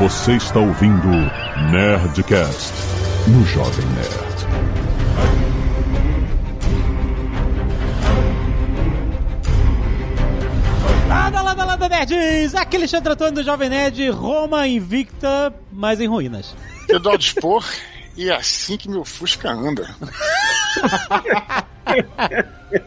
Você está ouvindo Nerdcast no Jovem Nerd. Lada, lada, lada, nerds! Aqui Alexandre Antônio do Jovem Nerd, Roma invicta, mas em ruínas. Eu dou a dispor e é assim que meu Fusca anda.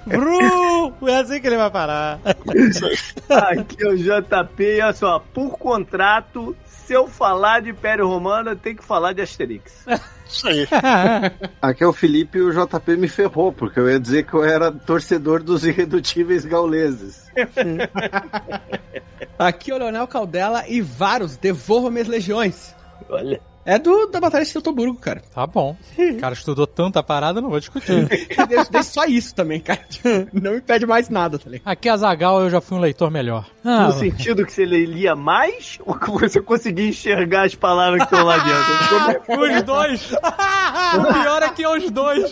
Bru! É assim que ele vai parar. Aqui é o JP olha só, por contrato, se eu falar de Império Romano, eu tenho que falar de Asterix. Isso aí. Aqui é o Felipe e o JP me ferrou, porque eu ia dizer que eu era torcedor dos irredutíveis gauleses. Aqui é o Leonel Caldela e Varus, devolva minhas legiões. Olha. É do, da Batalha de Teutoburgo, cara. Tá bom. O cara estudou tanta parada, não vou discutir. Eu estudei só isso também, cara. Não me pede mais nada, tá ligado? Aqui a Zagal eu já fui um leitor melhor. Ah, No sentido que você lia mais ou que você conseguia enxergar as palavras que estão lá dentro? os dois! o pior é que é os dois.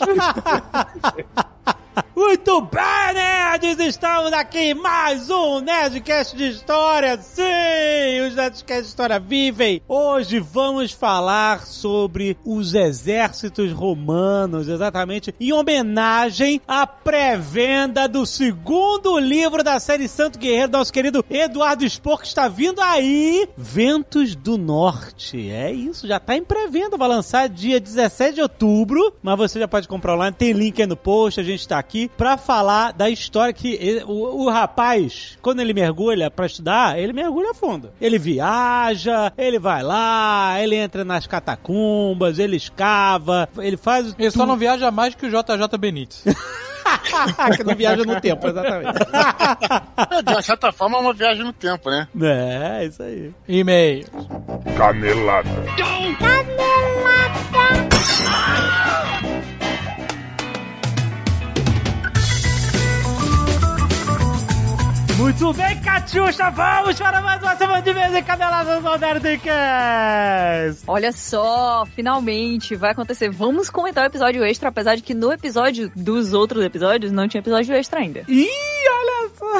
Muito bem, nerds! Estamos aqui em mais um Nerdcast de História. Sim, os Nerdcast de História vivem. Hoje vamos falar sobre os exércitos romanos, exatamente em homenagem à pré-venda do segundo livro da série Santo Guerreiro, nosso querido Eduardo Spor, que está vindo aí, Ventos do Norte. É isso, já está em pré-venda, vai lançar dia 17 de outubro, mas você já pode comprar online, tem link aí no post, a gente está aqui pra falar da história que ele- o, o rapaz, quando ele mergulha pra estudar, ele mergulha a fundo. Ele viaja, ele vai lá, ele entra nas catacumbas, ele escava, ele faz. Ele só não viaja mais que o JJ Benítez. que não viaja no tempo, exatamente. É, De uma certa forma, é uma viagem no tempo, né? é, isso aí. E-mail. Canelada. Muito bem, Catiuxa, vamos para mais uma semana de vez em Caneladas do Nerdcast! Olha só, finalmente vai acontecer. Vamos comentar o episódio extra, apesar de que no episódio dos outros episódios não tinha episódio extra ainda. Ih, olha só!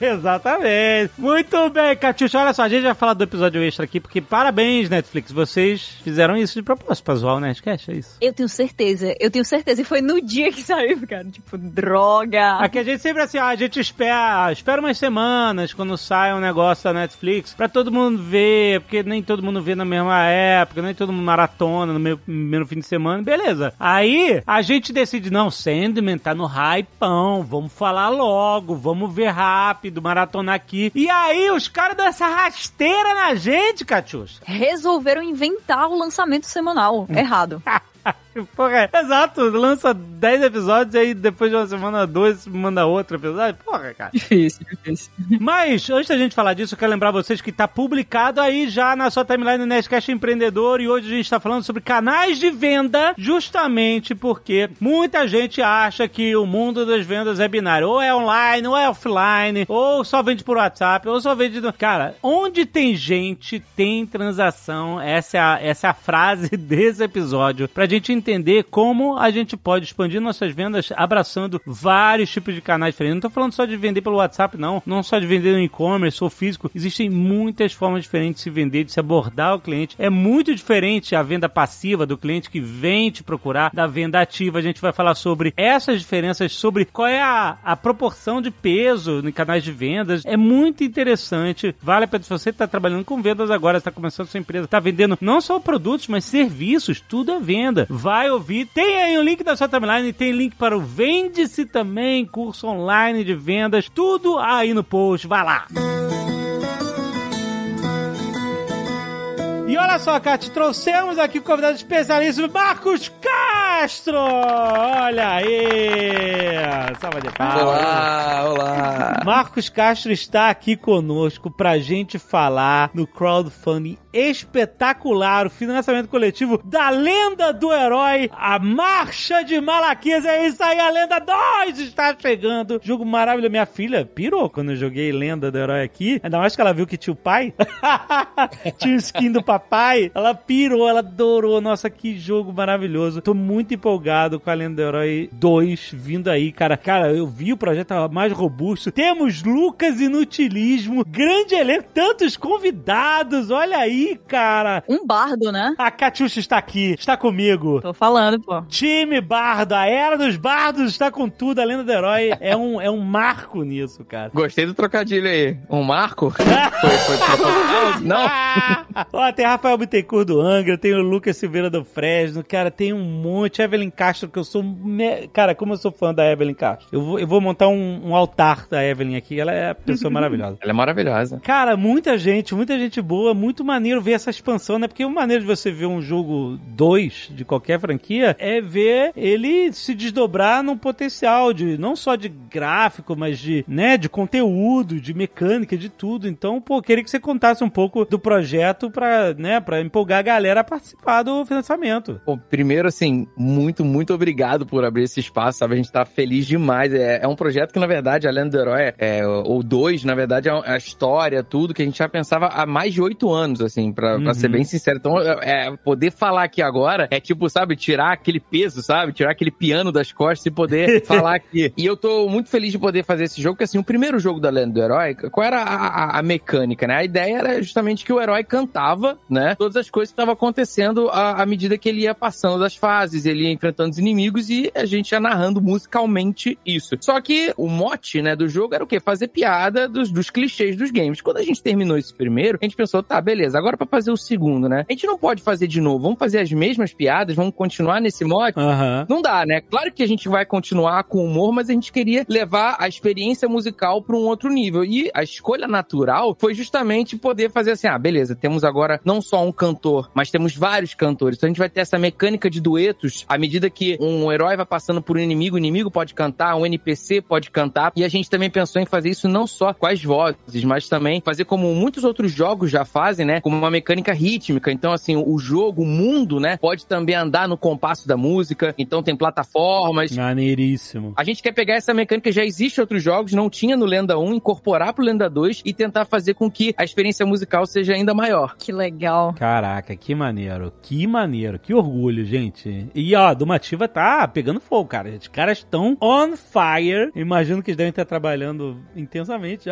Exatamente. Muito bem, Catiuxa. Olha só, a gente vai falar do episódio extra aqui, porque parabéns, Netflix. Vocês fizeram isso de propósito pra zoar o Nerdcast, é isso? Eu tenho certeza, eu tenho certeza. E foi no dia que saiu, cara. Tipo, droga. Aqui a gente sempre assim, ó, a gente espera, espera umas semanas quando sai um negócio da Netflix pra todo mundo ver, porque nem todo mundo vê na mesma época, nem todo mundo maratona no meu primeiro fim de semana, beleza. Aí a gente decide, não, Sandman tá no hypão, vamos falar logo, vamos ver rápido, maratona aqui. E aí os caras dão essa rasteira na gente, Catiuxa. Resolveram inventar o lançamento semanal. Errado. Porra, exato, lança 10 episódios e aí depois de uma semana, dois, manda outro episódio. Porra, cara. Difícil, difícil. Mas, antes da gente falar disso, eu quero lembrar vocês que tá publicado aí já na sua timeline do Nerdcast Empreendedor e hoje a gente tá falando sobre canais de venda, justamente porque muita gente acha que o mundo das vendas é binário. Ou é online, ou é offline, ou só vende por WhatsApp, ou só vende... no- Cara, onde tem gente, tem transação. Essa é a, essa é a frase desse episódio. Pra gente entender como a gente pode expandir nossas vendas abraçando vários tipos de canais diferentes. Não tô falando só de vender pelo WhatsApp, não. Não só de vender no e-commerce ou físico. Existem muitas formas diferentes de se vender, de se abordar o cliente. É muito diferente a venda passiva do cliente que vem te procurar da venda ativa. A gente vai falar sobre essas diferenças, sobre qual é a, a proporção de peso em canais de vendas. É muito interessante. Vale a pena se você está trabalhando com vendas agora, está começando sua empresa, está vendendo não só produtos, mas serviços, tudo é venda. Vai ouvir. Tem aí o link da sua timeline, tem link para o Vende-se também, curso online de vendas, tudo aí no post. Vai lá. E olha só, Kat, trouxemos aqui o convidado especialíssimo, Marcos Castro! Olha aí! Salva de palmas. Olá, olá. Marcos Castro está aqui conosco pra gente falar no crowdfunding espetacular, o financiamento coletivo da lenda do herói, a Marcha de Malaquias. É isso aí, a Lenda 2 está chegando. Jogo maravilhoso. Minha filha pirou quando eu joguei Lenda do Herói aqui. Ainda mais que ela viu que tinha o pai. tinha o skin do papai. Ela pirou, ela adorou. Nossa, que jogo maravilhoso. Tô muito empolgado com a Lenda do Herói 2 vindo aí, cara. Cara, eu vi o projeto mais robusto. Temos Lucas Inutilismo, grande elenco, tantos convidados, olha aí, cara. Um bardo, né? A Catiuxa está aqui, está comigo. Tô falando, pô. Time Bardo, a era dos bardos está com tudo. A Lenda do Herói é um, é um marco nisso, cara. Gostei do trocadilho aí. Um marco? foi, foi proposital? Não. Ó, tem Rafael Bittencourt do Angra, tem o Lucas Silveira do Fresno, cara, tem um monte. Evelyn Castro, que eu sou. me- Cara, como eu sou fã da Evelyn Castro. Eu vou, eu vou montar um, um altar da Evelyn aqui, ela é a pessoa maravilhosa. Ela é maravilhosa. Cara, muita gente, muita gente boa, muito maneiro ver essa expansão, né? Porque o maneiro de você ver um jogo 2 de qualquer franquia é ver ele se desdobrar num potencial de não só de gráfico, mas de, né, de conteúdo, de mecânica, de tudo. Então, pô, queria que você contasse um pouco do projeto pra, né, pra empolgar a galera a participar do financiamento. Bom, primeiro, assim, muito, muito obrigado por abrir esse espaço, sabe? A gente tá feliz demais. É, é um projeto que, na verdade, a Lenda do Herói, é, ou dois, na verdade, é a história, tudo, que a gente já pensava há mais de oito anos, assim, pra, pra Uhum. ser bem sincero. Então, é, é, poder falar aqui agora é tipo, sabe, tirar aquele peso, sabe? Tirar aquele piano das costas e poder falar aqui. E eu tô muito feliz de poder fazer esse jogo, porque, assim, o primeiro jogo da Lenda do Herói, qual era a, a- a mecânica, né? A ideia era justamente que o herói cantava, né? Todas as coisas que estavam acontecendo à, à medida que ele ia passando das fases, ele ia enfrentando os inimigos e a gente ia narrando musicalmente isso. Só que o mote, né, do jogo era o quê? Fazer piada dos, dos clichês dos games. Quando a gente terminou esse primeiro, a gente pensou, tá, beleza, agora pra fazer o segundo, né? A gente não pode fazer de novo, vamos fazer as mesmas piadas, vamos continuar nesse mote? Aham. Não dá, né? Claro que a gente vai continuar com humor, mas a gente queria levar a experiência musical para um outro nível. E a escolha natural foi justamente poder fazer assim: ah, beleza, temos agora não só um cantor, mas temos vários cantores. Então a gente vai ter essa mecânica de duetos à medida que um herói vai passando por um inimigo, o inimigo pode cantar, um NPC pode cantar. E a gente também pensou em fazer isso não só com as vozes, mas também fazer como muitos outros jogos já fazem, né? Como uma mecânica rítmica. Então, assim, o jogo, o mundo, né? Pode também andar no compasso da música. Então tem plataformas. Maneiríssimo. A gente quer pegar essa mecânica, já existe em outros jogos, não tinha no Lenda 1, incorporar pro Lenda 2 e tentar fazer com que a experiência musical seja ainda maior. Que legal. Caraca, que maneiro, que maneiro, que orgulho, gente. E ó, a Domativa tá pegando fogo, cara. Os caras estão on fire. Imagino que eles devem estar trabalhando intensamente.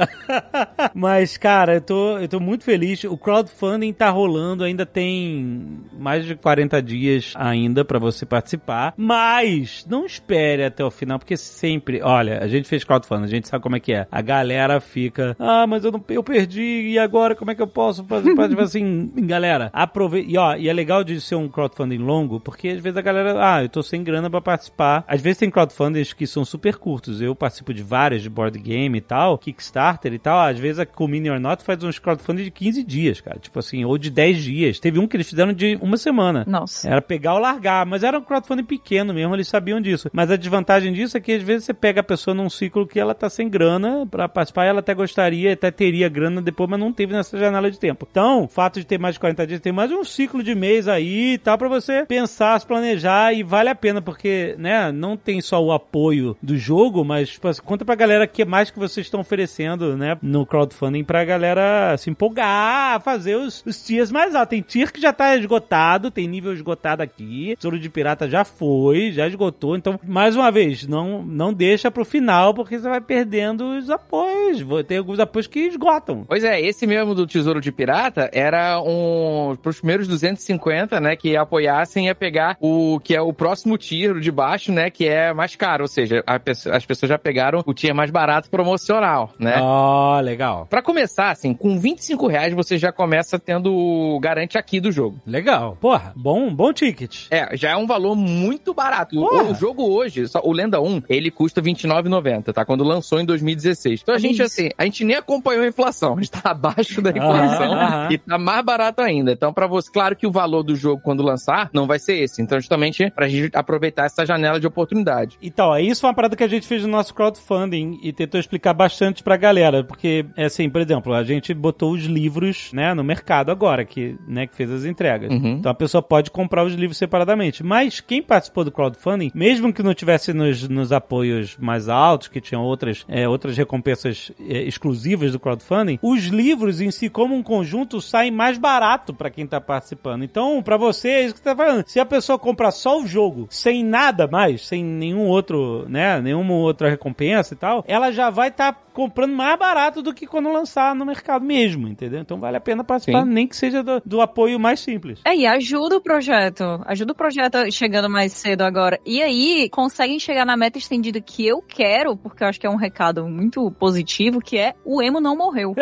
Mas, cara, eu tô, eu tô muito feliz. O crowdfunding tá rolando, ainda tem mais de 40 dias ainda pra você participar. Mas não espere até o final, porque sempre, olha, a gente fez crowdfunding, a gente sabe como é que é. A galera fica, ah, mas eu não, eu perdi e agora como é que eu posso fazer? Tipo assim, galera, aproveita. E ó, e é legal de ser um crowdfunding longo, porque às vezes a galera, ah, eu tô sem grana pra participar. Às vezes tem crowdfundings que são super curtos. Eu participo de várias de board game e tal, Kickstarter e tal. Às vezes a Comini or Not faz uns crowdfunding de 15 dias, cara. Tipo assim, ou de 10 dias. Teve um que eles fizeram de uma semana. Nossa. Era pegar ou largar, mas era um crowdfunding pequeno mesmo, eles sabiam disso. Mas a desvantagem disso é que às vezes você pega a pessoa num ciclo que ela tá sem grana pra participar, ela até gostaria, até teria grana depois, mas não teve nessa janela de tempo. Então, o fato de ter mais de 40 dias, tem mais um ciclo de mês aí e tal pra você pensar, se planejar e vale a pena, porque, né, não tem só o apoio do jogo, mas tipo, assim, conta pra galera que mais que vocês estão oferecendo, né, no crowdfunding pra galera se empolgar, fazer os, os tiers mais altos. Tem tier que já tá esgotado, tem nível esgotado aqui, Tesouro de Pirata já foi, já esgotou, então, mais uma vez, não, não deixa pro final, porque você vai perdendo os apoios. Tem alguns apoios que esgotam. Pois é, esse mesmo do Tesouro de Pirata era um. Pros primeiros 250, né? Que apoiassem ia pegar o que é o próximo tier de baixo, né? Que é mais caro. Ou seja, a as pessoas já pegaram o tier mais barato promocional, né? Ó, legal. Pra começar, assim, com 25 reais você já começa tendo o garante aqui do jogo. Legal. Porra, bom, bom ticket. É, já é um valor muito barato. O, o jogo hoje, só- o Lenda 1, ele custa R$29,90, tá? Quando lançou em 2016. Então a gente, assim, a gente nem acompanhou a inflação. A gente tá abaixo da inflação e tá mais barato ainda. Então, pra você, claro que o valor do jogo quando lançar não vai ser esse. Então, justamente pra gente aproveitar essa janela de oportunidade. Então, é isso foi uma parada que a gente fez no nosso crowdfunding e tentou explicar bastante pra galera, porque, é assim, por exemplo, a gente botou os livros, né, no mercado agora, que, né, que fez as entregas. Uhum. Então a pessoa pode comprar os livros separadamente. Mas quem participou do crowdfunding, mesmo que não tivesse nos, nos apoios mais altos, que tinham outras, é, outras recompensas é, exclusivas do crowdfunding, os livros em si, como um conjunto, saem mais barato pra quem tá participando. Então, pra você, é isso que você tá falando. Se a pessoa comprar só o jogo, sem nada mais, sem nenhum outro, né, nenhuma outra recompensa e tal, ela já vai estar comprando mais barato do que quando lançar no mercado mesmo, entendeu? Então vale a pena participar, Sim. nem que seja do, do apoio mais simples. É, e ajuda o projeto. Ajuda o projeto chegando mais cedo agora. E aí, conseguem chegar na meta estendida que eu quero, porque eu acho que é um recado muito positivo, que é o emo não morreu.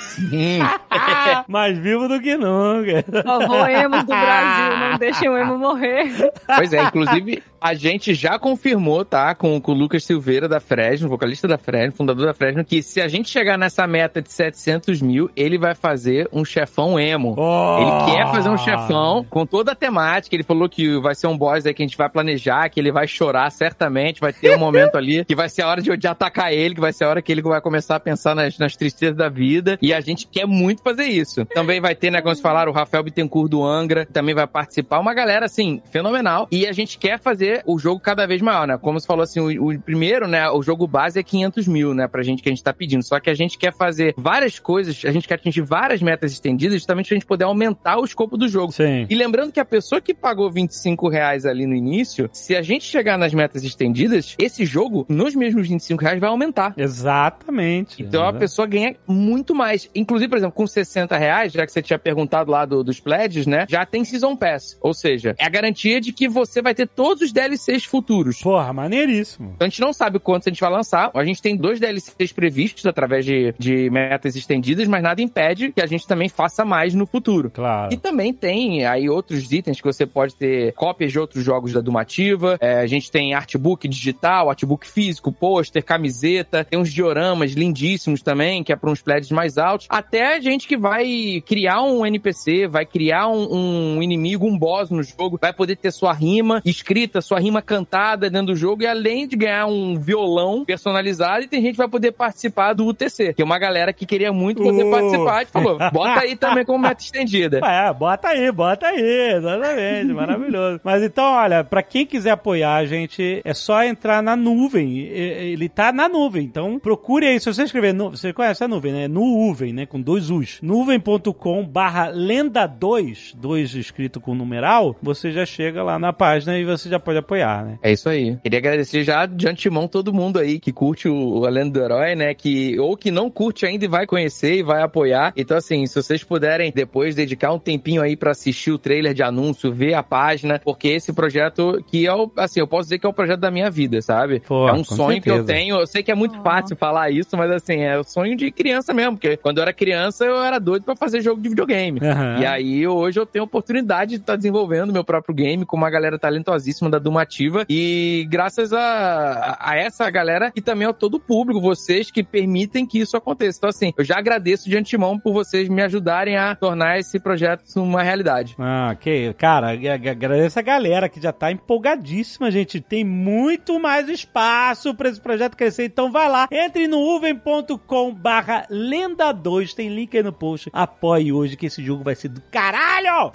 Sim. mais vivo do que nunca. Por favor, emos do Brasil, não deixem o emo morrer. Pois é, inclusive a gente já confirmou, tá, com, com o Lucas Silveira da Fresno, vocalista da Fresno, fundador da Fresno, que se a gente chegar nessa meta de 700 mil, ele vai fazer um chefão emo. Oh! Ele quer fazer um chefão com toda a temática. Ele falou que vai ser um boss aí que a gente vai planejar, que ele vai chorar certamente. Vai ter um momento ali que vai ser a hora de, de atacar ele, que vai ser a hora que ele vai começar a pensar nas, nas tristezas da vida. E a gente quer muito fazer isso. Também vai ter, né, como vocês falaram, o Rafael Bittencourt do Angra também vai participar. Uma galera, assim, fenomenal. E a gente quer fazer o jogo cada vez maior, né? Como você falou assim, o, o primeiro, né, o jogo base é 500 mil, né, pra gente que a gente tá pedindo. Só que a gente quer fazer várias coisas, a gente quer atingir várias metas estendidas justamente pra gente poder aumentar o escopo do jogo. Sim. E lembrando que a pessoa que pagou 25 reais ali no início, se a gente chegar nas metas estendidas, esse jogo, nos mesmos 25 reais, vai aumentar. Exatamente. Então a pessoa ganha muito mais. Inclusive, por exemplo, com 60 reais, já que você tinha perguntado lá do- dos pledges, né? Já tem Season Pass. Ou seja, é a garantia de que você vai ter todos os DLCs futuros. Porra, maneiríssimo. Então a gente não sabe quantos a gente vai lançar. A gente tem dois DLCs previstos através de, de metas estendidas, mas nada impede que a gente também faça mais no futuro. Claro. E também tem aí outros itens que você pode ter cópias de outros jogos da Dumativa. É, a gente tem artbook digital, artbook físico, pôster, camiseta. Tem uns dioramas lindíssimos também, que é para uns pledges mais altos. Até gente que vai criar um NPC, vai criar um, um inimigo, um boss no jogo, vai poder ter sua rima escrita, sua rima cantada dentro do jogo. E além de ganhar um violão personalizado, e tem gente que vai poder participar do UTC, que é uma galera que queria muito poder Uh. participar. E falou, bota aí também como meta estendida. É, bota aí, bota aí, exatamente, maravilhoso. Mas então, olha, pra quem quiser apoiar a gente, é só entrar na nuvem. Ele tá na nuvem, então procure aí. Se você escrever, nu- você conhece a nuvem, né? Nuvem, né? Com dois U's. Nuvem.com barra lenda 2, 2 escrito com numeral, você já chega lá na página e você já pode apoiar, né? É isso aí. Queria agradecer já de antemão todo mundo aí que curte o, A Lenda do Herói, né? Que, ou que não curte ainda e vai conhecer e vai apoiar. Então, assim, se vocês puderem depois dedicar um tempinho aí pra assistir o trailer de anúncio, ver a página, porque esse projeto que é o, assim, eu posso dizer que é o projeto da minha vida, sabe? Pô, é um sonho que eu certeza. tenho. Eu sei que é muito fácil falar isso, mas assim, é o sonho de criança mesmo, porque quando eu era criança eu era doido pra fazer jogo de videogame. Aham. E aí hoje eu tenho a oportunidade de estar desenvolvendo meu próprio game com uma galera talentosíssima da Dumativa e graças a, a essa galera e também a todo o público, vocês que permitem que isso aconteça. Então assim, eu já agradeço de antemão por vocês me ajudarem a tornar esse projeto uma realidade. Ah, que, cara, ag- ag- agradeço a galera que já tá empolgadíssima, gente. Tem muito mais espaço pra esse projeto crescer. Então vai lá, entre no uven.com barra lenda 2, tem link aí no post. Apoie hoje que esse jogo vai ser do caralho!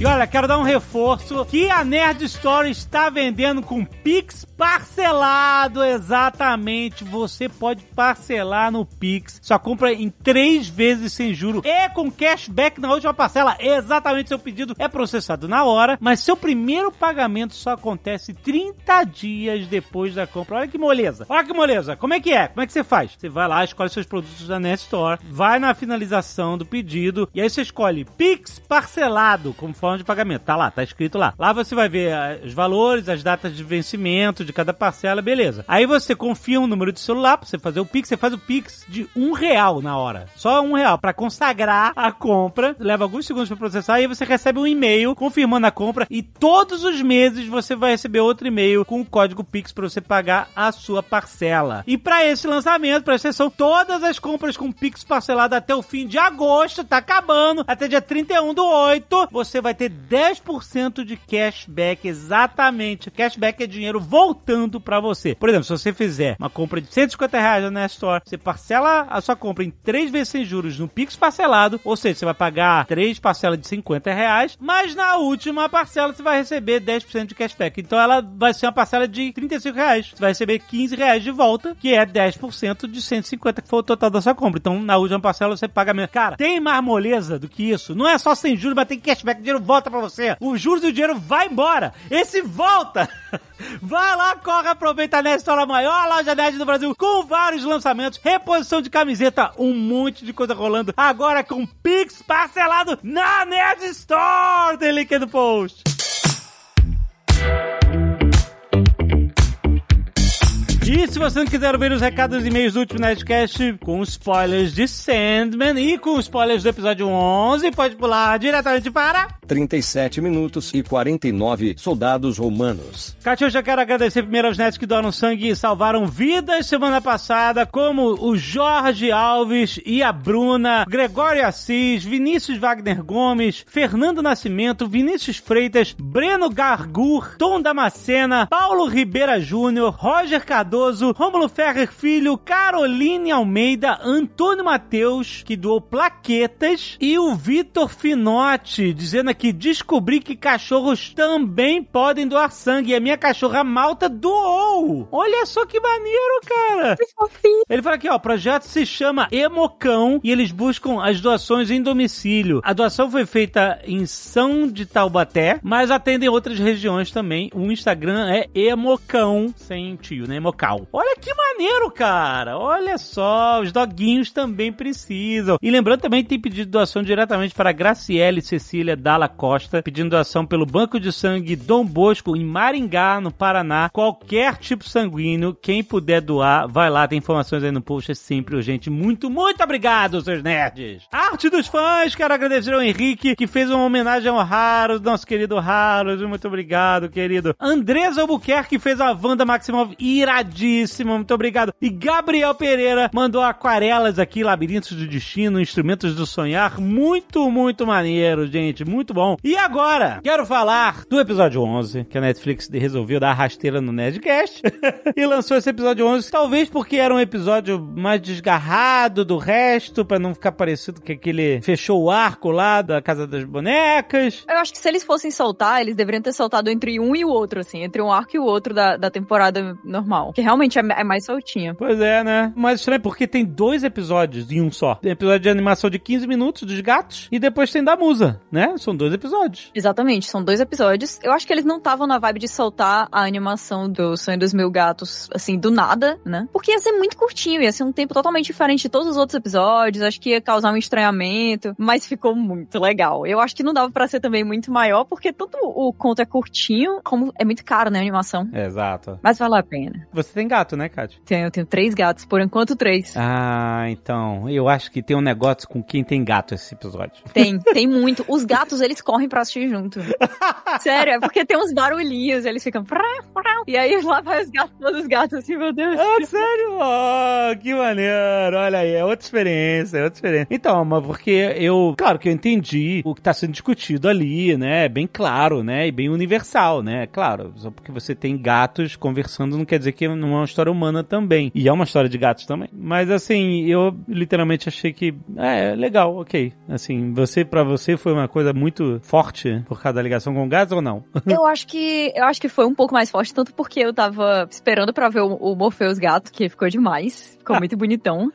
E olha, quero dar um reforço que a Nerd Store está vendendo com Pix parcelado, exatamente. Você pode parcelar no Pix. Só compra em três vezes sem juro e com cashback na última parcela. Exatamente, seu pedido é processado na hora, mas seu primeiro pagamento só acontece 30 dias depois da compra. Olha que moleza. Olha que moleza. Como é que é? Como é que você faz? Você vai lá, escolhe seus produtos da Nerd Store, vai na finalização do pedido e aí você escolhe Pix parcelado como forma de pagamento. Tá lá, tá escrito lá. Lá você vai ver ah, os valores, as datas de vencimento de cada parcela, beleza. Aí você confia um número de celular pra você fazer o Pix, você faz o Pix de um real na hora. Só um real pra consagrar a compra. Leva alguns segundos pra processar e você recebe um e-mail confirmando a compra e todos os meses você vai receber outro e-mail com o código Pix pra você pagar a sua parcela. E pra esse lançamento, pra exceção, todas as compras com Pix parcelado até o fim de agosto, tá acabando, até dia 31 do 8, você vai ter 10% de cashback, exatamente. Cashback é dinheiro voltando pra você. Por exemplo, se você fizer uma compra de 150 reais na Store, você parcela a sua compra em três vezes sem juros no Pix parcelado, ou seja, você vai pagar três parcelas de 50 reais, mas na última parcela você vai receber 10% de cashback. Então ela vai ser uma parcela de 35 reais. Você vai receber 15 reais de volta, que é 10% de 150 que foi o total da sua compra. Então na última parcela você paga menos. Cara, tem mais moleza do que isso. Não é só sem juros, mas tem cashback. Dinheiro volta pra você. Os juros e o dinheiro vai embora. Esse volta. Vai lá, corre, aproveita a Nerd Store, a maior loja nerd do Brasil, com vários lançamentos, reposição de camiseta, um monte de coisa rolando. Agora com Pix parcelado na Nerd Store. Tem link aí no post. E se você não quiser ouvir os recados e e-mails do último Nerdcast com spoilers de Sandman e com spoilers do episódio 11, pode pular diretamente para... 37 minutos e 49 soldados romanos. Cátia, eu já quero agradecer primeiro aos netos que doaram sangue e salvaram vidas semana passada, como o Jorge Alves e a Bruna, Gregório Assis, Vinícius Wagner Gomes, Fernando Nascimento, Vinícius Freitas, Breno Gargur, Tom Damascena, Paulo Ribeira Júnior, Roger Cardoso, Rômulo Ferrer Filho, Caroline Almeida, Antônio Mateus, que doou plaquetas, e o Vitor Finotti, dizendo aqui, descobri que cachorros também podem doar sangue, e a minha cachorra Malta doou! Olha só que maneiro, cara! Ele fala aqui, ó, o projeto se chama Emocão, e eles buscam as doações em domicílio. A doação foi feita em São de Taubaté, mas atendem outras regiões também. O Instagram é Emocão, sem tio, né? Olha que maneiro, cara! Olha só, os doguinhos também precisam. E lembrando também tem pedido doação diretamente para Graciele Cecília Dalla Costa, pedindo doação pelo Banco de Sangue Dom Bosco, em Maringá, no Paraná. Qualquer tipo sanguíneo, quem puder doar, vai lá, tem informações aí no post, é sempre urgente. Muito, muito obrigado, seus nerds! Arte dos fãs, quero agradecer ao Henrique, que fez uma homenagem ao Haros, nosso querido Haros. Muito obrigado, querido. Andresa Albuquerque fez a Wanda Maximov iradíssima, muito obrigado. E Gabriel Pereira mandou aquarelas aqui, Labirintos do Destino, Instrumentos do Sonhar. Muito, muito maneiro, gente, muito bom. E agora, quero falar do episódio 11, que a Netflix resolveu dar rasteira no Nerdcast e lançou esse episódio 11, talvez porque era um episódio mais desgarrado do resto, pra não ficar parecido que aquele fechou o arco lá da Casa das Bonecas. Eu acho que se eles fossem soltar, eles deveriam ter soltado entre um e o outro, assim, entre um arco e o outro da, da temporada normal. Que realmente é, é mais soltinho. Pois é, né? Mas estranho porque tem dois episódios em um só. Tem episódio de animação de 15 minutos dos gatos e depois tem da musa, né? São dois episódios. Exatamente, são dois episódios. Eu acho que eles não estavam na vibe de soltar a animação do Sonho dos Mil Gatos, assim, do nada, né? Porque ia ser muito curtinho, ia ser um tempo totalmente diferente de todos os outros episódios. Acho que ia causar um estranhamento, mas ficou muito legal. Eu acho que não dava pra ser também muito maior, porque tanto o conto é curtinho, como é muito caro, né, a animação. Exato. Mas vale a pena. Você tem gato, né, Kátia? Tenho, eu tenho três gatos, por enquanto três. Ah, então. Eu acho que tem um negócio com quem tem gato esse episódio. Tem, tem muito. Os gatos, eles correm pra assistir junto. Sério, é porque tem uns barulhinhos, eles ficam. E aí lá vai os gatos, todos os gatos assim, meu Deus. Ah, sério? Oh, que maneiro. Olha aí, é outra experiência, é outra experiência. Então, mas porque eu, claro que eu entendi o que tá sendo discutido ali, né? Bem claro, né? E bem universal, né? Claro, só porque você tem gatos conversando não quer dizer que não é uma história humana também. E é uma história de gatos também. Mas assim, eu literalmente achei que é legal, ok. Assim, você para você foi uma coisa muito forte por causa da ligação com gatos ou não? Eu acho que eu acho que foi um pouco mais forte, tanto porque eu tava esperando para ver o, o Morpheus gato, que ficou demais. Ficou muito bonitão.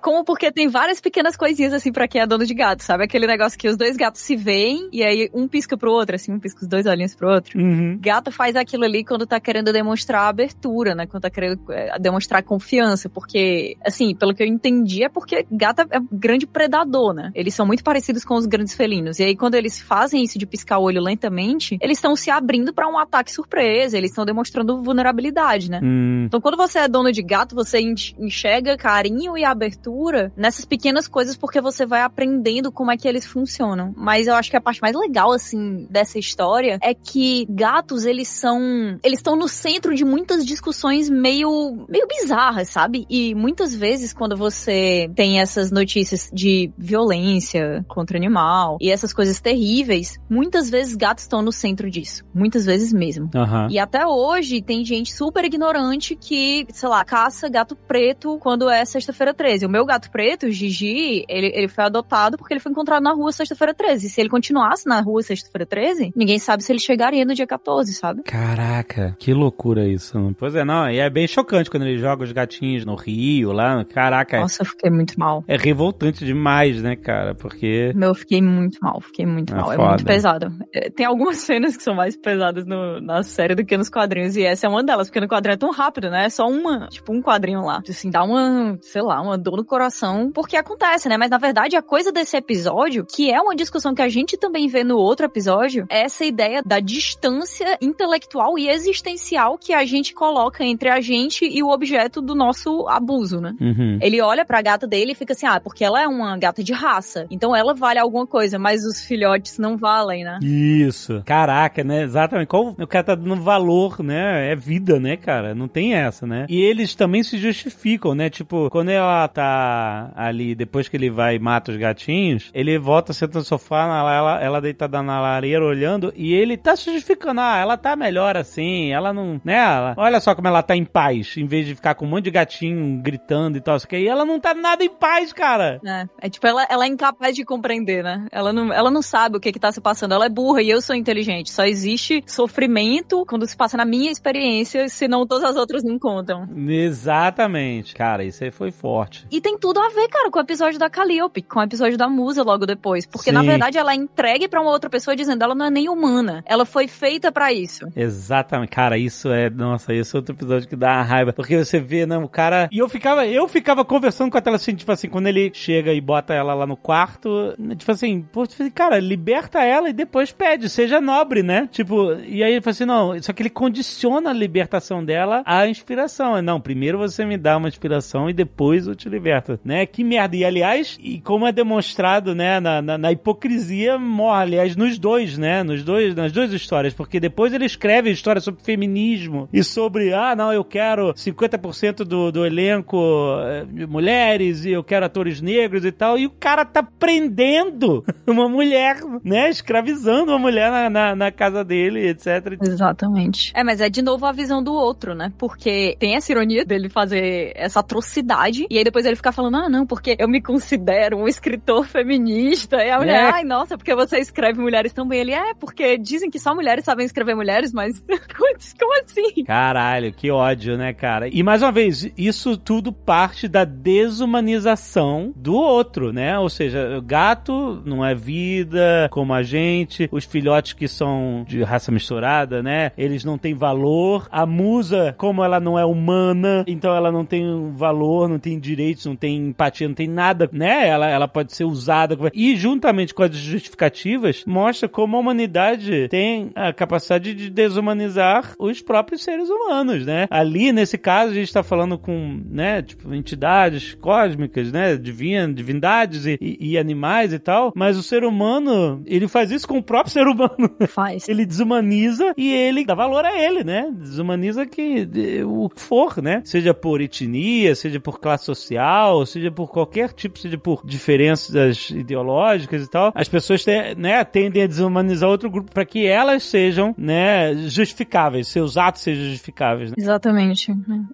Como porque tem várias pequenas coisinhas assim para quem é dono de gato, sabe? Aquele negócio que os dois gatos se veem e aí um pisca pro outro, assim, um pisca os dois olhinhos pro outro. Uhum. Gato faz aquilo ali quando tá querendo demonstrar abertura, né? Quando tá querendo é, demonstrar confiança, porque, assim, pelo que eu entendi, é porque gato é um grande predador, né? Eles são muito parecidos com os grandes felinos. E aí, quando eles fazem isso de piscar o olho lentamente, eles estão se abrindo para um ataque surpresa, eles estão demonstrando vulnerabilidade, né? Hum. Então, quando você é dono de gato, você enx- enxerga carinho e abertura nessas pequenas coisas porque você vai aprendendo como é que eles funcionam. Mas eu acho que a parte mais legal, assim, dessa história é que gatos, eles são. Eles estão no centro de muitas discussões meio, meio bizarras, sabe? E muitas vezes, quando você tem essas notícias de violência contra animal e essas coisas terríveis, muitas vezes gatos estão no centro disso. Muitas vezes mesmo. Aham. E até hoje tem gente super ignorante que, sei lá, caça gato preto quando é sexta-feira 13. O meu gato preto, o Gigi, ele, ele foi adotado porque ele foi encontrado na rua sexta-feira 13. Se ele continuasse na rua sexta-feira 13, ninguém sabe se ele chegaria no dia 14, sabe? Caraca, que loucura isso. Pois é, não, e é bem chocante quando ele joga os gatinhos no rio lá. Caraca, Nossa, eu fiquei muito mal. é revoltante demais, né, cara? Porque. Meu, eu fiquei muito mal, fiquei muito É mal. É foda. muito pesado. É, Tem algumas cenas que são mais pesadas no- na série do que nos quadrinhos, e essa é uma delas, porque no quadrinho é tão rápido, né? É só uma, tipo, um quadrinho lá. Assim, dá uma, sei lá, uma dor no coração, porque acontece, né? Mas na verdade, a coisa desse episódio, que é uma discussão que a gente também vê no outro episódio, é essa ideia da distância intelectual e existencial que a gente coloca entre a gente e o objeto do nosso abuso, né? Uhum. Ele olha pra gata dele e fica assim, ah, porque ela é uma gata de raça, então ela vale alguma coisa, mas os filhotes não valem, né? Isso. Caraca, né? Exatamente. Qual o cara tá dando valor, né? É vida, né, cara? Não tem essa, né? E eles também se justificam, né? Tipo, quando ela tá ali, depois que ele vai e mata os gatinhos, ele volta, senta no sofá, ela, ela, ela deitada na lareira olhando, e ele tá se justificando. Ah, ela tá melhor assim, ela não. Né? Ela- olha só como ela tá em paz, em vez de ficar com um monte de gatinho gritando e tal. que E ela não tá nada em paz, cara. É, é tipo, ela, ela é incapaz de compreender, né? Ela não, ela não sabe o que que tá se passando. Ela é burra e eu sou inteligente. Só existe sofrimento quando se passa na minha experiência, senão todas as outras não contam. Exatamente. Cara, isso aí foi forte. E tem tudo a ver, cara, com o episódio da Calliope, com o episódio da Musa logo depois. Porque, na Sim. verdade, ela é entregue pra uma outra pessoa dizendo ela não é nem humana. Ela foi feita pra isso. Exatamente. Cara, isso é. Nossa, esse é outro episódio que dá uma raiva. Porque você vê, né, o cara. E eu ficava, eu ficava conversando com a tela assim, tipo assim, quando ele chega e bota ela lá no quarto, tipo assim, pô, cara, liberta ela e depois pede, seja nobre, né? Tipo, e aí ele fala assim, não, só que ele condiciona a libertação dela à inspiração. Não, primeiro você me dá uma inspiração e depois eu te liberto, né? Que merda. E aliás, e como é demonstrado, né, na, na, na hipocrisia, morre, aliás, nos dois, né? Nos dois, nas duas histórias, porque depois ele escreve histórias sobre feminismo e sobre, ah, não, eu quero 50% do, do elenco eh, de mulheres e eu quero atores negros e tal, e o cara tá prendendo uma mulher, né? Escravizando uma mulher na, na, na casa dele, etc. Exatamente. É, mas é de novo a visão do outro, né? Porque tem essa ironia dele fazer essa atrocidade e aí depois ele ficar falando, ah, não, porque eu me considero um escritor feminista. E a mulher, É. ai, nossa, porque você escreve mulheres tão bem. Ele, é, porque dizem que só mulheres sabem escrever mulheres, mas como assim? Caralho, que ódio, né, cara? E mais uma vez, isso tudo parte da desumanização do outro, né? Ou seja, o gato não é vida como a gente, os filhotes que são de raça misturada, né? Eles não têm valor. A musa, como ela não é humana, então ela não tem valor, não tem direitos, não tem empatia, não tem nada, né? Ela, ela pode ser usada. E juntamente com as justificativas, mostra como a humanidade tem a capacidade de desumanizar os próprios seres humanos, né? Ali, nesse caso, a gente tá falando com, né, tipo, entidades cósmicas, né? Divin, divindades e, e- e animais e tal, mas o ser humano, ele faz isso com o próprio ser humano. Faz. Ele desumaniza e ele dá valor a ele, né? Desumaniza que o que for, né? Seja por etnia, seja por classe social, seja por qualquer tipo, seja por diferenças ideológicas e tal. As pessoas né, tendem a desumanizar outro grupo para que elas sejam, né, justificáveis, seus atos sejam justificáveis. Né? Exatamente.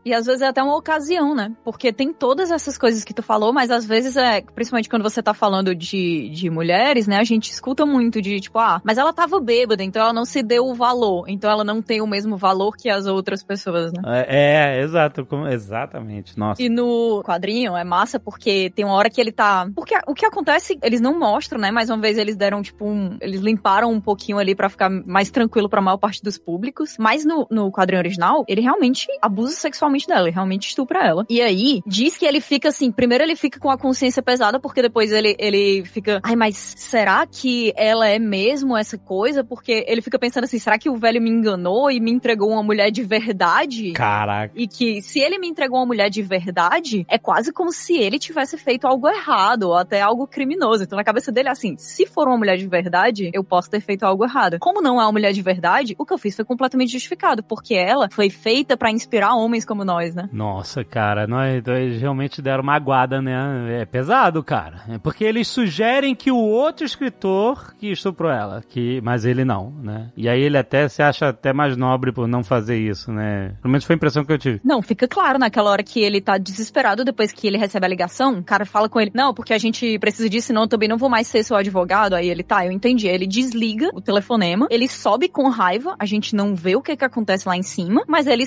E às vezes é até uma ocasião, né? Porque tem todas essas coisas que tu falou, mas às vezes é, principalmente quando você tá falando de, de mulheres, né? A gente escuta muito de tipo, ah, mas ela tava bêbada, então ela não se deu o valor, então ela não tem o mesmo valor que as outras pessoas, né? É, é, exato, como- exatamente. Nossa. E no quadrinho é massa porque tem uma hora que ele tá. Porque o que acontece, eles não mostram, né? Mais uma vez eles deram, tipo, um. Eles limparam um pouquinho ali pra ficar mais tranquilo pra maior parte dos públicos. Mas no, no quadrinho original, ele realmente abusa sexualmente dela, ele realmente estupra ela. E aí, diz que ele fica assim: primeiro ele fica com a consciência pesada, porque depois ele, ele fica. Ai, mas será que ela é mesmo essa coisa? Porque ele fica pensando assim: será que o velho me enganou e me entregou uma mulher de verdade? Caraca. E que se ele me entregou uma mulher de verdade, é quase como se ele tivesse feito algo errado ou até algo criminoso. Então na cabeça dele é assim: se for uma mulher de verdade, eu posso ter feito algo errado. Como não é uma mulher de verdade, o que eu fiz foi completamente justificado, porque ela foi feita pra inspirar homens como nós, né? Nossa, cara, nós dois realmente deram uma aguada, né? É pesado, cara. É porque eles sugerem que o outro escritor que estuprou ela, que, mas ele não, né? E aí ele até se acha até mais nobre por não fazer isso, né? Pelo menos foi a impressão que eu tive. Não, fica claro naquela hora que ele tá desesperado depois que ele recebe a ligação. O cara fala com ele: Não, porque a gente precisa disso, senão eu também não vou mais ser seu advogado. Aí ele, tá, eu entendi. Aí ele desliga o telefonema, ele sobe com raiva, a gente não vê o que que acontece lá em cima, mas ele